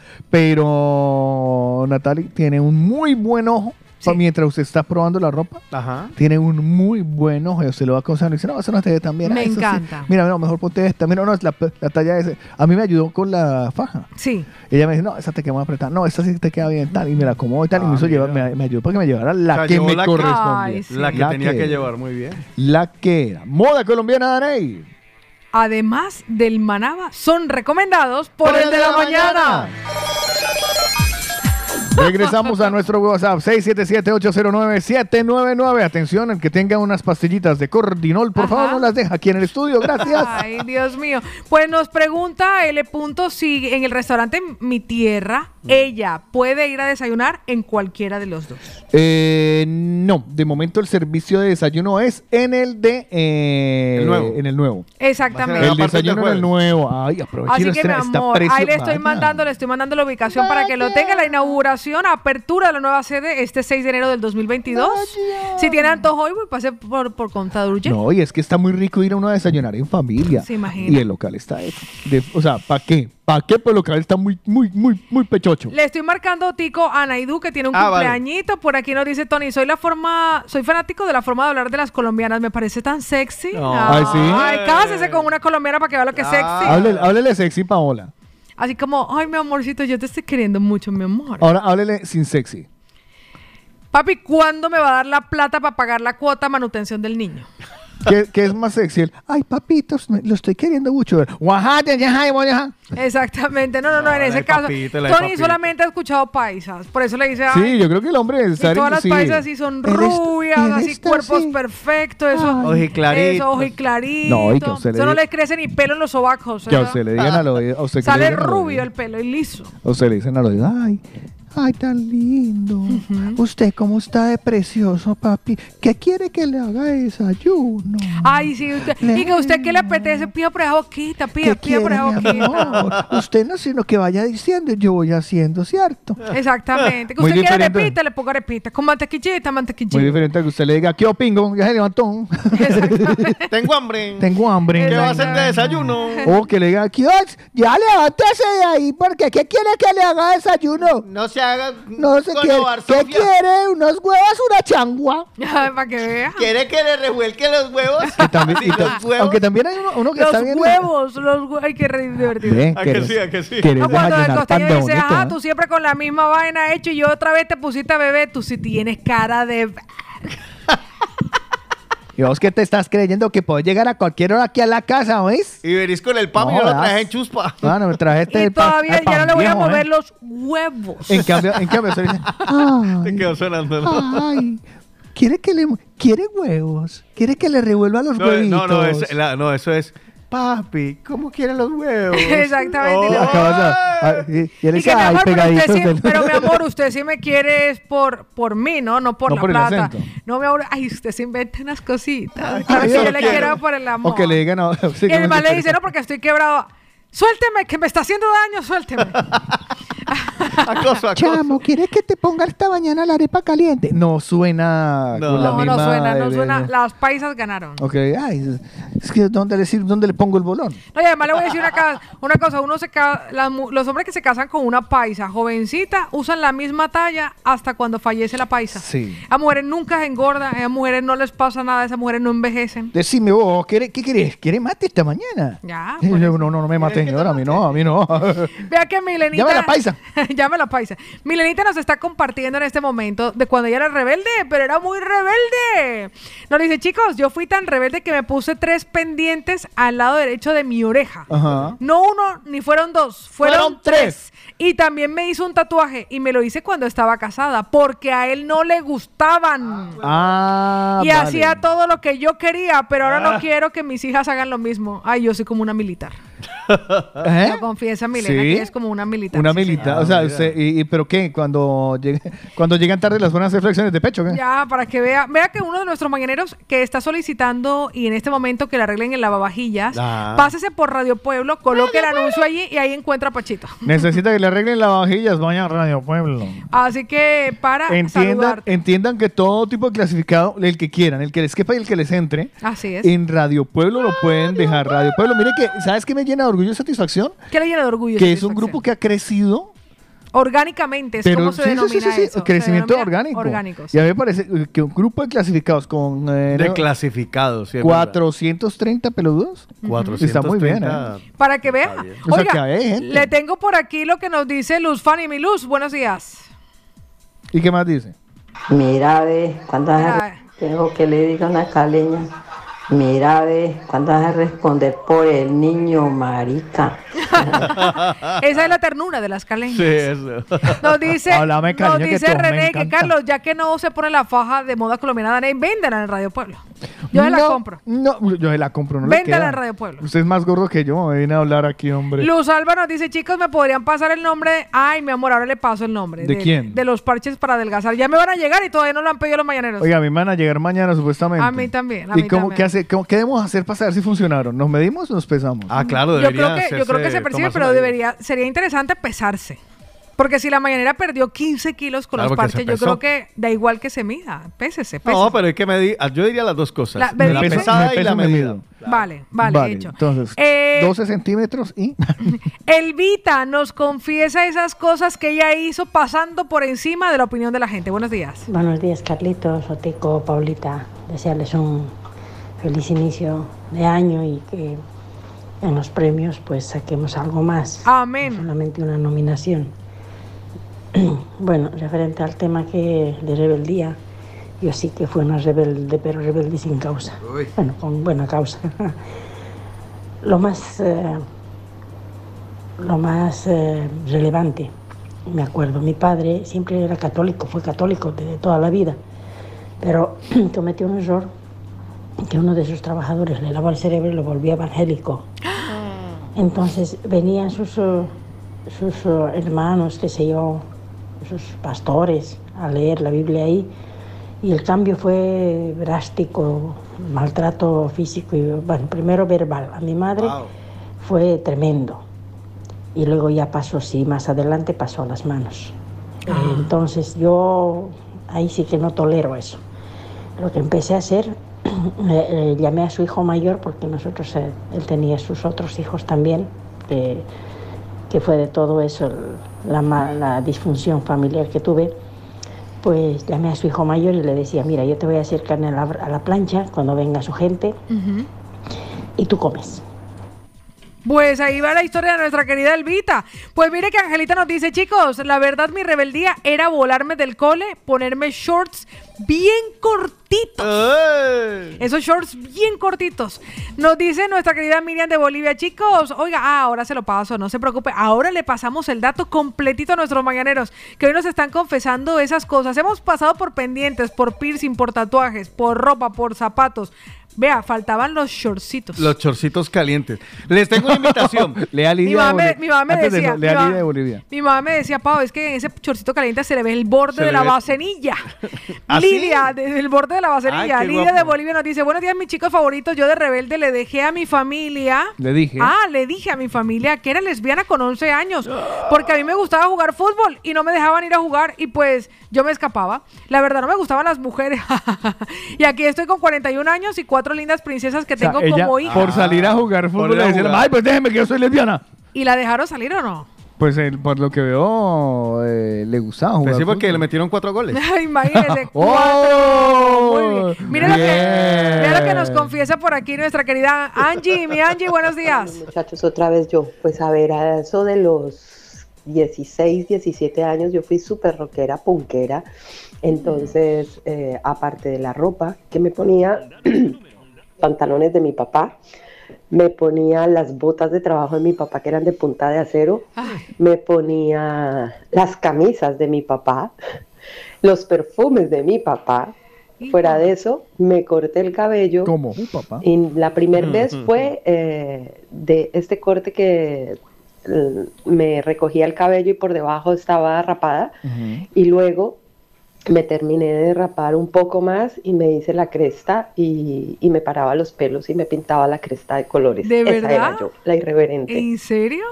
pero Natalie tiene un muy buen ojo mientras usted está probando la ropa. Ajá. Tiene un muy buen ojo. Usted lo va aconsejando y dice, no, eso no tan bien. Me ah, sí. encanta. Mira, no, mejor ponte esta. Mira, no, es la, la talla ese. A mí me ayudó con la faja. Sí. Ella me dice, no, esa te queda muy apretada. No, esta sí te queda bien tal. Y me la acomodo y tal. y me, hizo llevar, me, me ayudó para que me llevara la O sea, que me la correspondía. Ay, sí. La que tenía que llevar, muy bien. La que era. Moda colombiana, Daney. Además del Manaba, son recomendados por, el de la, mañana. Regresamos a nuestro WhatsApp 677-809-799. Atención, el que tenga unas pastillitas de Cordinol, por favor, no las deja aquí en el estudio. Gracias. Ay, Dios mío. Pues nos pregunta L. Punto si en el restaurante Mi Tierra ella puede ir a desayunar en cualquiera de los dos. Eh, no, de momento el servicio de desayuno es en el de eh, El nuevo. En el nuevo. Exactamente. El desayuno en el nuevo. Ay, Así que mi amor, precio- ahí le estoy Vaya. mandando, le estoy mandando la ubicación para que lo tenga. La inauguración, apertura de la nueva sede este 6 de enero del 2022. Si tiene antojo hoy, pues pase por, por Contadruye. No, y es que está muy rico ir a uno a desayunar en familia. Se imagina. Y el local está hecho. de- o sea, ¿para qué? ¿Para qué? Pues el local está muy, muy, muy, muy pechocho. Le estoy marcando Tico a Naidu que tiene un Ah, vale. cumpleañito. Por aquí nos dice Tony, soy la forma, soy fanático de la forma de hablar de las colombianas. Me parece tan sexy. Ay, sí. Ay, cásese con una colombiana para que vea lo que es sexy. Háblele, háblele sexy, Paola. Así como, ay, mi amorcito, yo te estoy queriendo mucho, mi amor. Ahora háblele sin sexy. Papi, ¿cuándo me va a dar la plata para pagar la cuota manutención del niño? ¿Qué, qué es más sexy? El, ay, papitos, me- lo estoy queriendo mucho. Exactamente, no, no, no, en ese caso. papito, Tony papito. solamente ha escuchado paisas, por eso le dice, ay, Sí, yo creo que el hombre y está todas las sí. paisas sí son Eres- rubias, así cuerpos así. perfectos, eso. Ojiclaritos. Eso. No, y que usted le Eso no le crece ni pelo en los sobacos. Que a usted le digan al oído. A usted que le Sale rubio el pelo y liso. A usted le dicen al oído, ay, ay, tan lindo. Usted cómo está de precioso, papi. ¿Qué quiere que le haga desayuno? Ay, sí, usted- y que a usted que le apetece, pida por esa boquita, pida, ¿Qué pida por esa boquita. Usted no, sino que vaya diciendo, yo voy haciendo, ¿cierto? Exactamente. Que Muy usted quiere repita, le ponga repita. Con mantequillita, mantequillita. Muy diferente a que usted le diga, ¿qué opingo? Ya se levantó. Tengo hambre. Tengo hambre. ¿Qué va a hacer de desayuno? O que le diga, ¿qué Ya levántese de ahí, porque ¿qué quiere que le haga desayuno? No se haga. No se quiere. ¿Qué quiere? ¿Unos huevos, una changua? Para que vea. ¿Quiere que le revuelque los huevos? También- Sí, los huevos. aunque también hay uno, uno que Los está bien. huevos, los huevos. Ay, qué re- divertido. Ve, ¿A que que sí, a que sí? que No, cuando el costeño dice, bonito, ajá, tú siempre con la misma vaina hecho y yo otra vez te pusiste a beber, tú sí tienes cara de... ¿Y vos qué te estás creyendo? Que puedes llegar a cualquier hora aquí a la casa, ¿oís? Y venís con el pan y No yo lo traje en chuspa. Ah, no, me trajiste Y el pan- todavía el ya no le voy a viejo, ¿eh? mover los huevos. En cambio, en cambio, usted dice, Te quedó sonando. ¿no? ay, ¿Quiere que le quiere huevos? ¿Quiere que le revuelva los No, huevitos? no, no, es- la- no, eso es. Papi, ¿cómo quieren los huevos? Exactamente. Oh. Ah, y, y él Y que, mi pero, pegaditos usted sí- del- pero, mi amor, usted sí me quiere es por, por mí, ¿no? No por No la por plata. No, mi amor, ay, usted se inventa unas cositas. Ay, yo le quiero. por el amor. O que le digan, no, sí, y el man le dice, no, porque estoy quebrado. Suélteme, que me está haciendo daño, suélteme. Chamo, ¿quieres que te ponga esta mañana la arepa caliente? No suena No, con la no, misma... suena, no suena. de- Las paisas ganaron. Ok, ay, es que ¿dónde le, ¿dónde le pongo el bolón? No, y además le voy a decir una, ca- una cosa, uno se mu- los hombres que se casan con una paisa jovencita usan la misma talla hasta cuando fallece la paisa. Sí. A mujeres nunca se engordan, a esas mujeres no les pasa nada, esas mujeres no envejecen. Decime vos, ¿qué, qué querés? ¿Quieres mate esta mañana? Ya, No, no, no me maten, señora, a mí no, a mí no. Vea que Milenita. Llame a la paisa. Llame a la paisa. Milenita nos está compartiendo en este momento de cuando ella era rebelde, pero era muy rebelde. Nos dice, chicos, yo fui tan rebelde que me puse tres pendientes al lado derecho de mi oreja. Ajá. No uno, ni fueron dos, fueron, Fueron tres. Y también me hizo un tatuaje y me lo hice cuando estaba casada, porque a él no le gustaban. Ah, y vale. hacía todo lo que yo quería, pero ahora Ah. no quiero que mis hijas hagan lo mismo. Ay, yo soy como una militar. ¿Eh? Lo confiesa Milena, ¿Sí? que es como una militar. Una sí, militar, Ah, o sea, usted, y, y- ¿pero qué? Cuando, llegue- cuando llegan tarde las buenas reflexiones de pecho, ¿qué? Ya, para que vea, vea que uno de nuestros mañaneros que está solicitando y en este momento que le arreglen el lavavajillas, Ah. pásese por Radio Pueblo, coloque el anuncio allí y ahí encuentra a Pachito. Necesita que le arreglen las vajillas, vaya a Radio Pueblo. Así que para Entiendan, saludarte. entiendan que todo tipo de clasificado, el que quieran, el que les quepa y el que les entre, Así es. en Radio Pueblo lo pueden dejar. Radio Pueblo, mire que, ¿sabes qué me llena orgullo y satisfacción? ¿Qué le llena de orgullo? Que y es un grupo que ha crecido Orgánicamente, es Pero como se sí, sí, denomina sí, sí, sí, eso. crecimiento orgánico. Orgánico, Y a mí me parece que un grupo de clasificados con eh, De clasificados, sí, es verdad. 430 peludos. Está muy bien, 430. ¿eh? Para que vea. O sea, Oiga, que hay gente. le tengo por aquí lo que nos dice Luz Fanny. Mi Luz, buenos días. ¿Y qué más dice? Mira, ve, a- tengo que le diga a una caleña. Mira, ve, cuando vas a responder por el niño marica. Esa es la ternura de las caleñas. Sí, eso. Nos dice, Háblame, nos cariño, que dice me René que. Carlos, ya que no se pone la faja de moda colombiana, Dani, véndela en Radio Pueblo. Yo se la No, compro. No, yo se la compro, no Véndala en Radio Pueblo. Usted es más gordo que yo, me viene a hablar aquí, hombre. Luz Alba nos dice, chicos, ¿me podrían pasar el nombre? Ay, mi amor, ahora le paso el nombre. ¿De quién? De los parches para adelgazar. Ya me van a llegar y todavía no lo han pedido los mañaneros. Oiga, a mí me van a llegar mañana supuestamente. A mí también, a ¿Y mí cómo, también. qué, qué debemos hacer para saber si funcionaron? ¿Nos medimos o nos pesamos? Ah, claro, yo creo que, yo creo que se percibe, pero debería, sería interesante pesarse. Porque si la mañanera perdió 15 kilos con Claro, los parches, yo creo que da igual que se mida. Pésese, pésese. No, pero hay que medir. ah, Yo diría las dos cosas. La- La, pesada me y la me medida. Vale, vale, hecho. Entonces, Eh, 12 centímetros y... Elvita nos confiesa esas cosas que ella hizo pasando por encima de la opinión de la gente. Buenos días. Buenos días, Carlitos, Otico, Paulita. Desearles un feliz inicio de año y que en los premios pues saquemos algo más. Amén. No solamente una nominación. bueno, referente al tema que de rebeldía, yo sí que fui una rebelde, pero rebelde sin causa. Bueno, con buena causa. lo más, eh, lo más eh, relevante, me acuerdo, mi padre siempre era católico, fue católico de toda la vida, pero cometió un error que uno de sus trabajadores le lavó el cerebro y lo volvió evangélico. Entonces venían sus, eh, sus eh, hermanos, qué sé yo, sus pastores a leer la Biblia ahí y el cambio fue drástico, maltrato físico y bueno, primero verbal. A mi madre fue tremendo y luego ya pasó, sí, más adelante pasó a las manos. Eh, Entonces yo ahí sí que no tolero eso. Lo que empecé a hacer, eh, llamé a su hijo mayor porque nosotros, eh, él tenía sus otros hijos también, que, que fue de todo eso, la, disfunción familiar que tuve. Pues llamé a su hijo mayor y le decía, mira, yo te voy a hacer carne a la, a la plancha cuando venga su gente y tú comes. Pues ahí va la historia de nuestra querida Elvita. Pues mire que Angelita nos dice, chicos, la verdad mi rebeldía era volarme del cole, ponerme shorts bien cortitos. Esos shorts bien cortitos. Nos dice nuestra querida Miriam de Bolivia, chicos, oiga, ah, ahora se lo paso, no se preocupe. Ahora le pasamos el dato completito a nuestros mañaneros, que hoy nos están confesando esas cosas. Hemos pasado por pendientes, por piercing, por tatuajes, por ropa, por zapatos. Vea, faltaban los shortcitos. Los chorcitos calientes. Les tengo una invitación. Lea Mi mamá me- mi mamá me Antes de decía, lea mi mamá- Lidia de Bolivia. Mi mamá me decía, Pau, es que en ese chorcito caliente se le ve el borde Se de la ve- bacenilla. ¿Ah? Lidia, el borde de la bacenilla. Ay, Lidia guapo. de Bolivia nos dice, buenos días, mis chicos favoritos. Yo de rebelde le dejé a mi familia. Le dije. Ah, le dije a mi familia que era lesbiana con 11 años. Porque a mí me gustaba jugar fútbol y no me dejaban ir a jugar y pues yo me escapaba. La verdad, no me gustaban las mujeres. y aquí estoy con 41 años y cuatro lindas princesas que O sea, tengo ella, como hijas. por salir a jugar fútbol, le decía, jugar. ay, pues déjeme que yo soy lesbiana. ¿Y la dejaron salir o no? Pues él, por lo que veo, eh, le gustaba jugar Pues sí, porque fútbol. le metieron cuatro goles. Imagínese. ¡Oh! Muy bien. Mira lo, que, Bien. mira lo que nos confiesa por aquí nuestra querida Angie. Mi Angie, buenos días. Muchachos, otra vez yo. Pues a ver, a eso de los 16, 17 años, yo fui súper rockera, punkera. Entonces, eh, aparte de la ropa que me ponía, pantalones de mi papá, me ponía las botas de trabajo de mi papá que eran de punta de acero, me ponía las camisas de mi papá, los perfumes de mi papá. Fuera de eso, me corté el cabello. Como un papá. Y la primera vez fue eh, de este corte que eh, me recogía el cabello y por debajo estaba rapada. Y luego me terminé de rapar un poco más y me hice la cresta y, y me paraba los pelos y me pintaba la cresta de colores. ¿De Esa verdad? era yo, la irreverente. ¿En serio?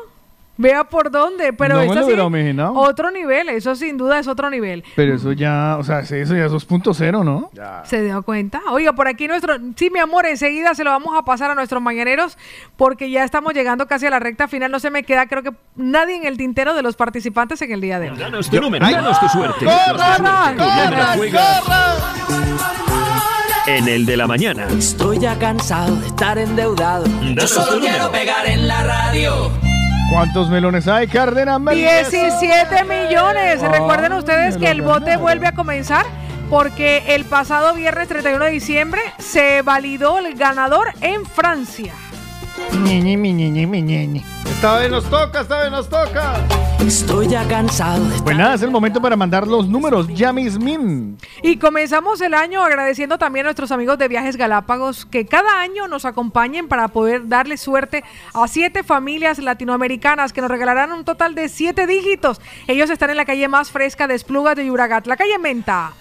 Vea por dónde, pero No lo sí, imaginado. otro nivel, eso sin duda es otro nivel. Pero eso ya, o sea, eso ya es 2.0, ¿no? ¿Se dio cuenta? Oiga, por aquí nuestro... Sí, mi amor, enseguida se lo vamos a pasar a nuestros mañaneros porque ya estamos llegando casi a la recta final. No se me queda, creo que nadie en el tintero de los participantes en el día de hoy. Danos tu número, danos tu suerte. ¡Corran, Danos tu suerte. corran, Juega En el de la mañana. Estoy ya cansado de estar endeudado. Yo solo quiero pegar en la radio. ¿Cuántos melones hay, Cárdenas? 17 millones. Recuerden ustedes que el bote vuelve a comenzar porque el pasado viernes 31 de diciembre se validó el ganador en Francia. Mi mi. Esta vez nos toca, esta vez nos toca. Estoy ya cansado de Pues nada, es el momento para mandar los números ya mismin. Y comenzamos el año agradeciendo también a nuestros amigos de Viajes Galápagos que cada año nos acompañen para poder darle suerte a siete familias latinoamericanas que nos regalarán un total de siete dígitos. Ellos están en la calle más fresca de Esplugas de Yuragat, la calle Menta.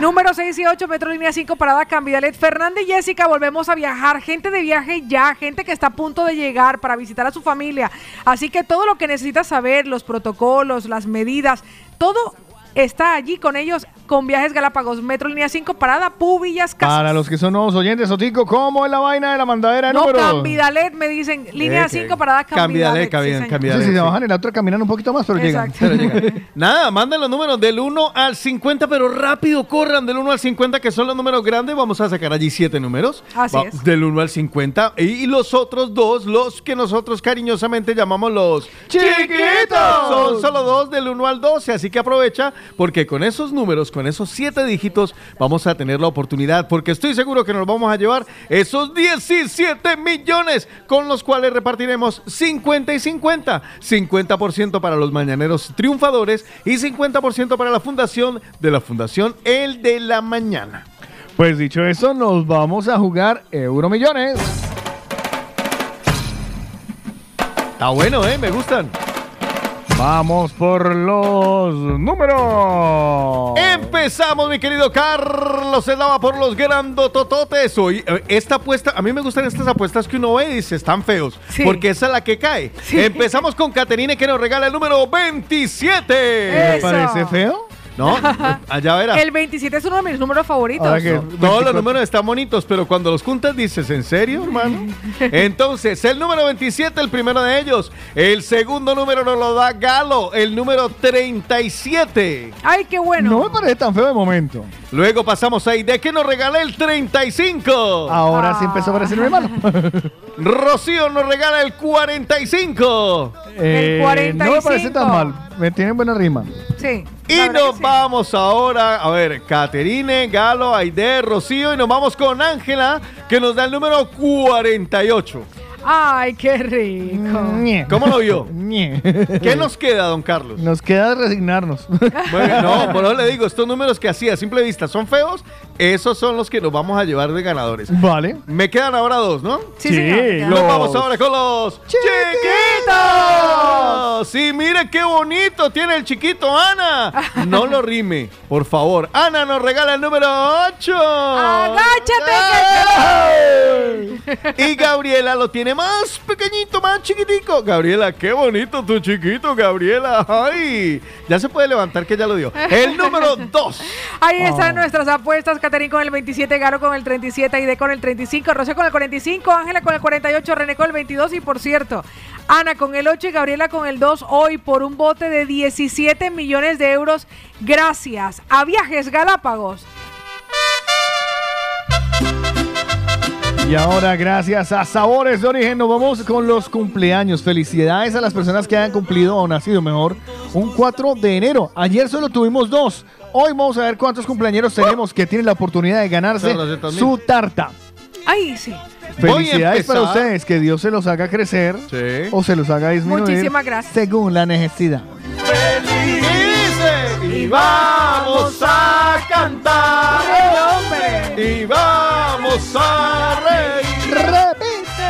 Número 6 y 8, Metro Línea 5, Parada Cambidalet. Fernanda y Jessica, volvemos a viajar. Gente de viaje ya, gente que está a punto de llegar para visitar a su familia. Así que todo lo que necesitas saber, los protocolos, las medidas, todo está allí con ellos, con Viajes Galápagos. Metro Línea 5, Parada Pubillas, Casas. Para los que son nuevos oyentes, Otico, ¿cómo es la vaina de la mandadera de No, números? Cambidalet, me dicen. Línea Eh, que- 5, Parada Cambidalet. Cambidalet, sí, Cambidalet, señor. Sí, si sí. se bajan en la otra caminan un poquito más, pero llegan. Exacto. Pero llega. Nada, manden los números del 1 al 50, pero rápido corran del 1 al 50, que son los números grandes. Vamos a sacar allí siete números. Así Va- es. Del 1 al 50. Y, y los otros dos, los que nosotros cariñosamente llamamos los ¡Chiquitos! Son solo dos del 1 al 12. Así que aprovecha, porque con esos números, con esos siete dígitos, vamos a tener la oportunidad. Porque estoy seguro que nos vamos a llevar esos 17 millones con los cuales repartiremos 50 y 50. 50% para los mañaneros triunfadores y 50% para la fundación de la Fundación El de la Mañana. Pues dicho eso, nos vamos a jugar Euromillones. Está bueno, ¿eh? Me gustan. Vamos por los números. Empezamos, mi querido Carlos. Se daba por los grandotototes. Hoy, eh, esta apuesta, a mí me gustan estas apuestas que uno ve y dice, están feos. Sí. Porque esa es la que cae. Empezamos con Caterine que nos regala el número 27. ¿Me parece feo? No, allá verás. El 27 es uno de mis números favoritos. Ahora que- No, todos los números están bonitos, pero cuando los juntas dices, ¿en serio, hermano? Entonces, el número 27, el primero de ellos. El segundo número nos lo da Galo, el número 37. Ay, qué bueno. No me parece tan feo de momento. Luego pasamos ahí. ¿De qué nos regala el 35? Ahora sí empezó a parecerme malo. Rocío nos regala el 45. Eh, No me parece tan mal. Me tienen buena rima. Sí. Y nos vamos ahora, a ver, Caterine, Galo, Aide, Rocío, y nos vamos con Ángela, que nos da el número 48. Ay, qué rico. ¿Cómo lo vio? ¿Qué nos queda, don Carlos? Nos queda resignarnos. Bueno, no, por eso le digo, estos números que así a simple vista son feos, esos son los que nos vamos a llevar de ganadores. Vale. Me quedan ahora dos, ¿no? Sí, quedan Nos vamos ahora con los chiquitos. Sí, mire qué bonito tiene el chiquito Ana. No lo rime, por favor. Ana nos regala el número 8. ¡Agáchate! Y Gabriela lo tiene más pequeñito, más chiquitico. Gabriela, qué bonito tu chiquito, Gabriela. Ay, ya se puede levantar que ya lo dio. El número 2. Ahí están Oh. nuestras apuestas. Caterín con el 27, Garo con el 37, Aide con el 35, Rocío con el 45, Ángela con el 48, René con el 22 y por cierto, Ana con el 8 y Gabriela con el 2 hoy por un bote de 17 millones de euros gracias a Viajes Galápagos. Y ahora, gracias a Sabores de Origen, nos vamos con los cumpleaños. Felicidades a las personas que hayan cumplido o nacido mejor un 4 de enero. Ayer solo tuvimos dos. Hoy vamos a ver cuántos cumpleaños tenemos que tienen la oportunidad de ganarse su tarta. Ay, sí. Felicidades para ustedes, que Dios se los haga crecer o se los haga disminuir. Muchísimas gracias. Según la necesidad. Y vamos a cantar. Y vamos a.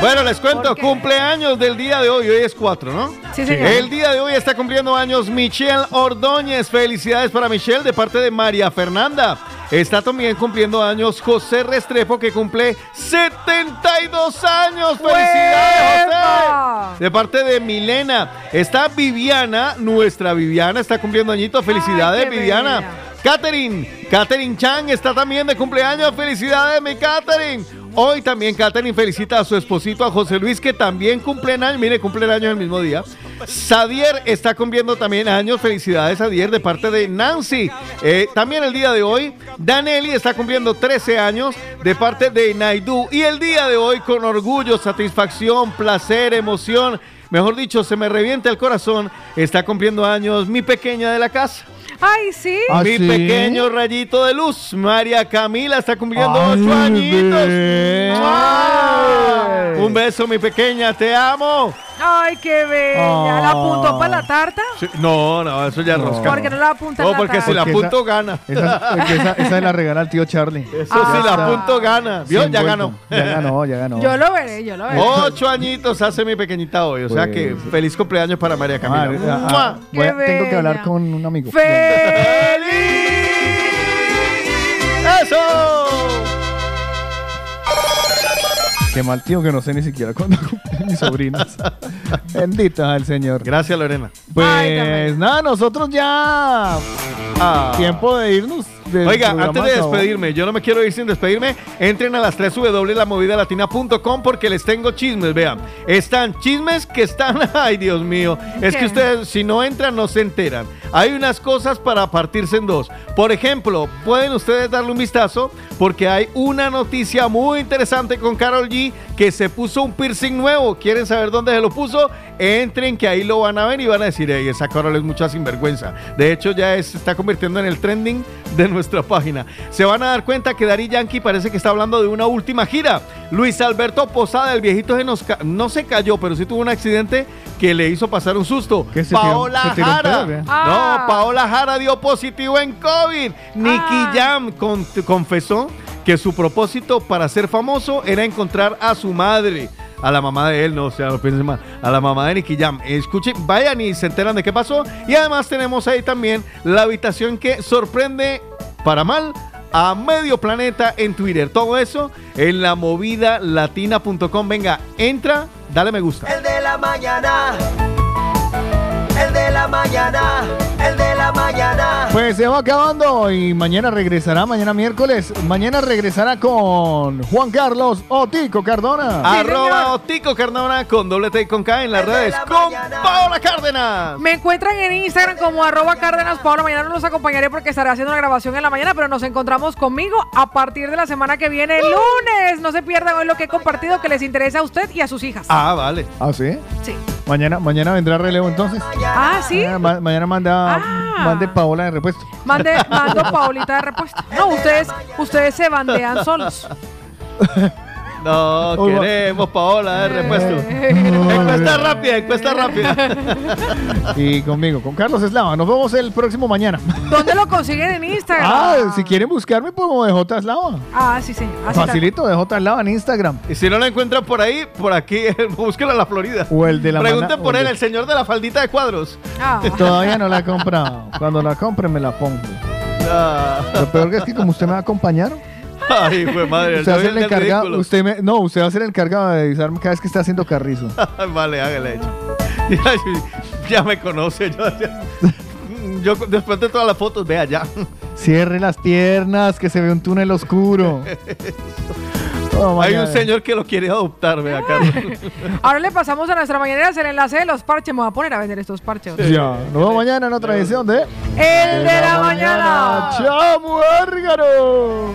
Bueno, les cuento, cumpleaños del día de hoy. Hoy es 4, ¿no? Sí, señor. El día de hoy está cumpliendo años Michelle Ordóñez. Felicidades para Michelle de parte de María Fernanda. Está también cumpliendo años José Restrepo, que cumple 72 años. ¡Felicidades, ¡Uepa! José! De parte de Milena. Está Viviana, nuestra Viviana, está cumpliendo añitos. Felicidades, Ay, Viviana. bella. Catherine, Catherine Chang está también de cumpleaños. Felicidades, mi Catherine. Hoy también Catherine felicita a su esposito, a José Luis, que también cumple años. Mire, cumple años el mismo día. Sadier está cumpliendo también años. Felicidades, Sadier, de parte de Nancy. Eh, también el día de hoy, Danelli está cumpliendo 13 años de parte de Naidu. Y el día de hoy, con orgullo, satisfacción, placer, emoción, mejor dicho, se me revienta el corazón, está cumpliendo años mi pequeña de la casa. Ay, sí. ¿Ah, Mi sí? pequeño rayito de luz, María Camila, está cumpliendo Ay, ocho añitos. Un beso, mi pequeña, te amo. Ay, qué bella. ¿La apuntó para la tarta? Sí, no, no, eso ya No. rosca. Porque no la apunta No, la porque si la apunto, gana. Esa, porque esa, esa se la regala al tío Charlie. Eso Ah. si la apunto, gana. ¿Vio? Ya ganó. Ya ganó, ya ganó. Yo lo veré, yo lo veré. Ocho añitos hace mi pequeñita hoy. O sea Pues- que feliz cumpleaños para María Camila. Ah, ah, ah, tengo que hablar con un amigo. ¡Eso! Qué mal tío que no sé ni siquiera cuándo mis sobrinas. Bendito sea el Señor. Gracias, Lorena. Pues nada, nosotros ya. Ah. Tiempo de irnos. Del Oiga, programa antes de despedirme, yo no me quiero ir sin despedirme. Entren a las 3 www.lamovidalatina.com porque les tengo chismes, vean. Están chismes que están, ay Dios mío, es que ustedes si no entran no se enteran. Hay unas cosas para partirse en dos. Por ejemplo, pueden ustedes darle un vistazo porque hay una noticia muy interesante con Carol G que se puso un piercing nuevo. ¿Quieren saber dónde se lo puso? Entren que ahí lo van a ver y van a decir, "Ey, esa Carol es mucha sinvergüenza. De hecho, ya es- se está convirtiendo en el trending de nuestra página. Se van a dar cuenta que Dari Yankee parece que está hablando de una última gira. Luis Alberto Posada, el viejito se nos no se cayó, pero sí tuvo un accidente que le hizo pasar un susto. ¿Qué, se tiró- Paola se tiró Jara. pedo? Ah. No, Paola Jara dio positivo en COVID. Nicky Ah. Jam con- confesó que su propósito para ser famoso era encontrar a su madre. A la mamá de él, no, o sea, no piensen mal. A la mamá de Nicky Jam. Escuchen, vayan y se enteran de qué pasó. Y además tenemos ahí también la habitación que sorprende para mal a medio planeta en Twitter. Todo eso en la movida latina.com. Venga, entra, dale me gusta. El de la mañana. El de la mañana. El de la mañana. Pues se va acabando y mañana regresará, mañana miércoles. Mañana regresará con Juan Carlos Otico Cardona. Arroba Otico Cardona con doble T y con K en las redes con Paola Cárdenas. Me encuentran en Instagram como arroba Cárdenas Paola. Mañana no los acompañaré porque estaré haciendo una grabación en la mañana, pero nos encontramos conmigo a partir de la semana que viene, el lunes. No se pierdan hoy lo que he compartido que les interesa a usted y a sus hijas. Ah, vale. ¿Ah, sí? Sí. Mañana, mañana vendrá relevo entonces. Ah, sí. Mañana, ma- mañana manda, Ah. mande Paola de repuesto. Mande, mando Paulita de repuesto. No, ustedes, ustedes se bandean solos. No, queremos Paola de repuesto. Eh. encuesta rápida, encuesta rápida. Y conmigo, con Carlos Eslava. Nos vemos el próximo mañana. ¿Dónde lo consiguen en Instagram? Ah, si quieren buscarme, pues como de J Eslava. Ah, sí, sí. Así Facilito de J Eslava en Instagram. Y si no la encuentran por ahí, por aquí, búsquenla en la Florida. O el de la Pregunten mana- por él, de- el señor de la faldita de cuadros. Ah. Todavía no la he comprado. Cuando la compre me la pongo. Ah. Lo peor que es que como usted me va a acompañar, Ay, fue madre. usted va a ser el encargado, usted me, no, usted va a ser el encargado de avisarme cada vez que está haciendo carrizo. vale, hágale hecho. Ya, ya me conoce. Yo, ya- yo después de todas las fotos, vea ya. Cierre las piernas, que se ve un túnel oscuro. Oh, Hay mañana. un señor que lo quiere adoptar, vea, Carlos. Ahora le pasamos a nuestra mañanera el enlace de los parches. Me voy a poner a vender estos parches. Ya, nos vemos mañana en otra edición de El de la mañana. ¡Chao, muérgaro!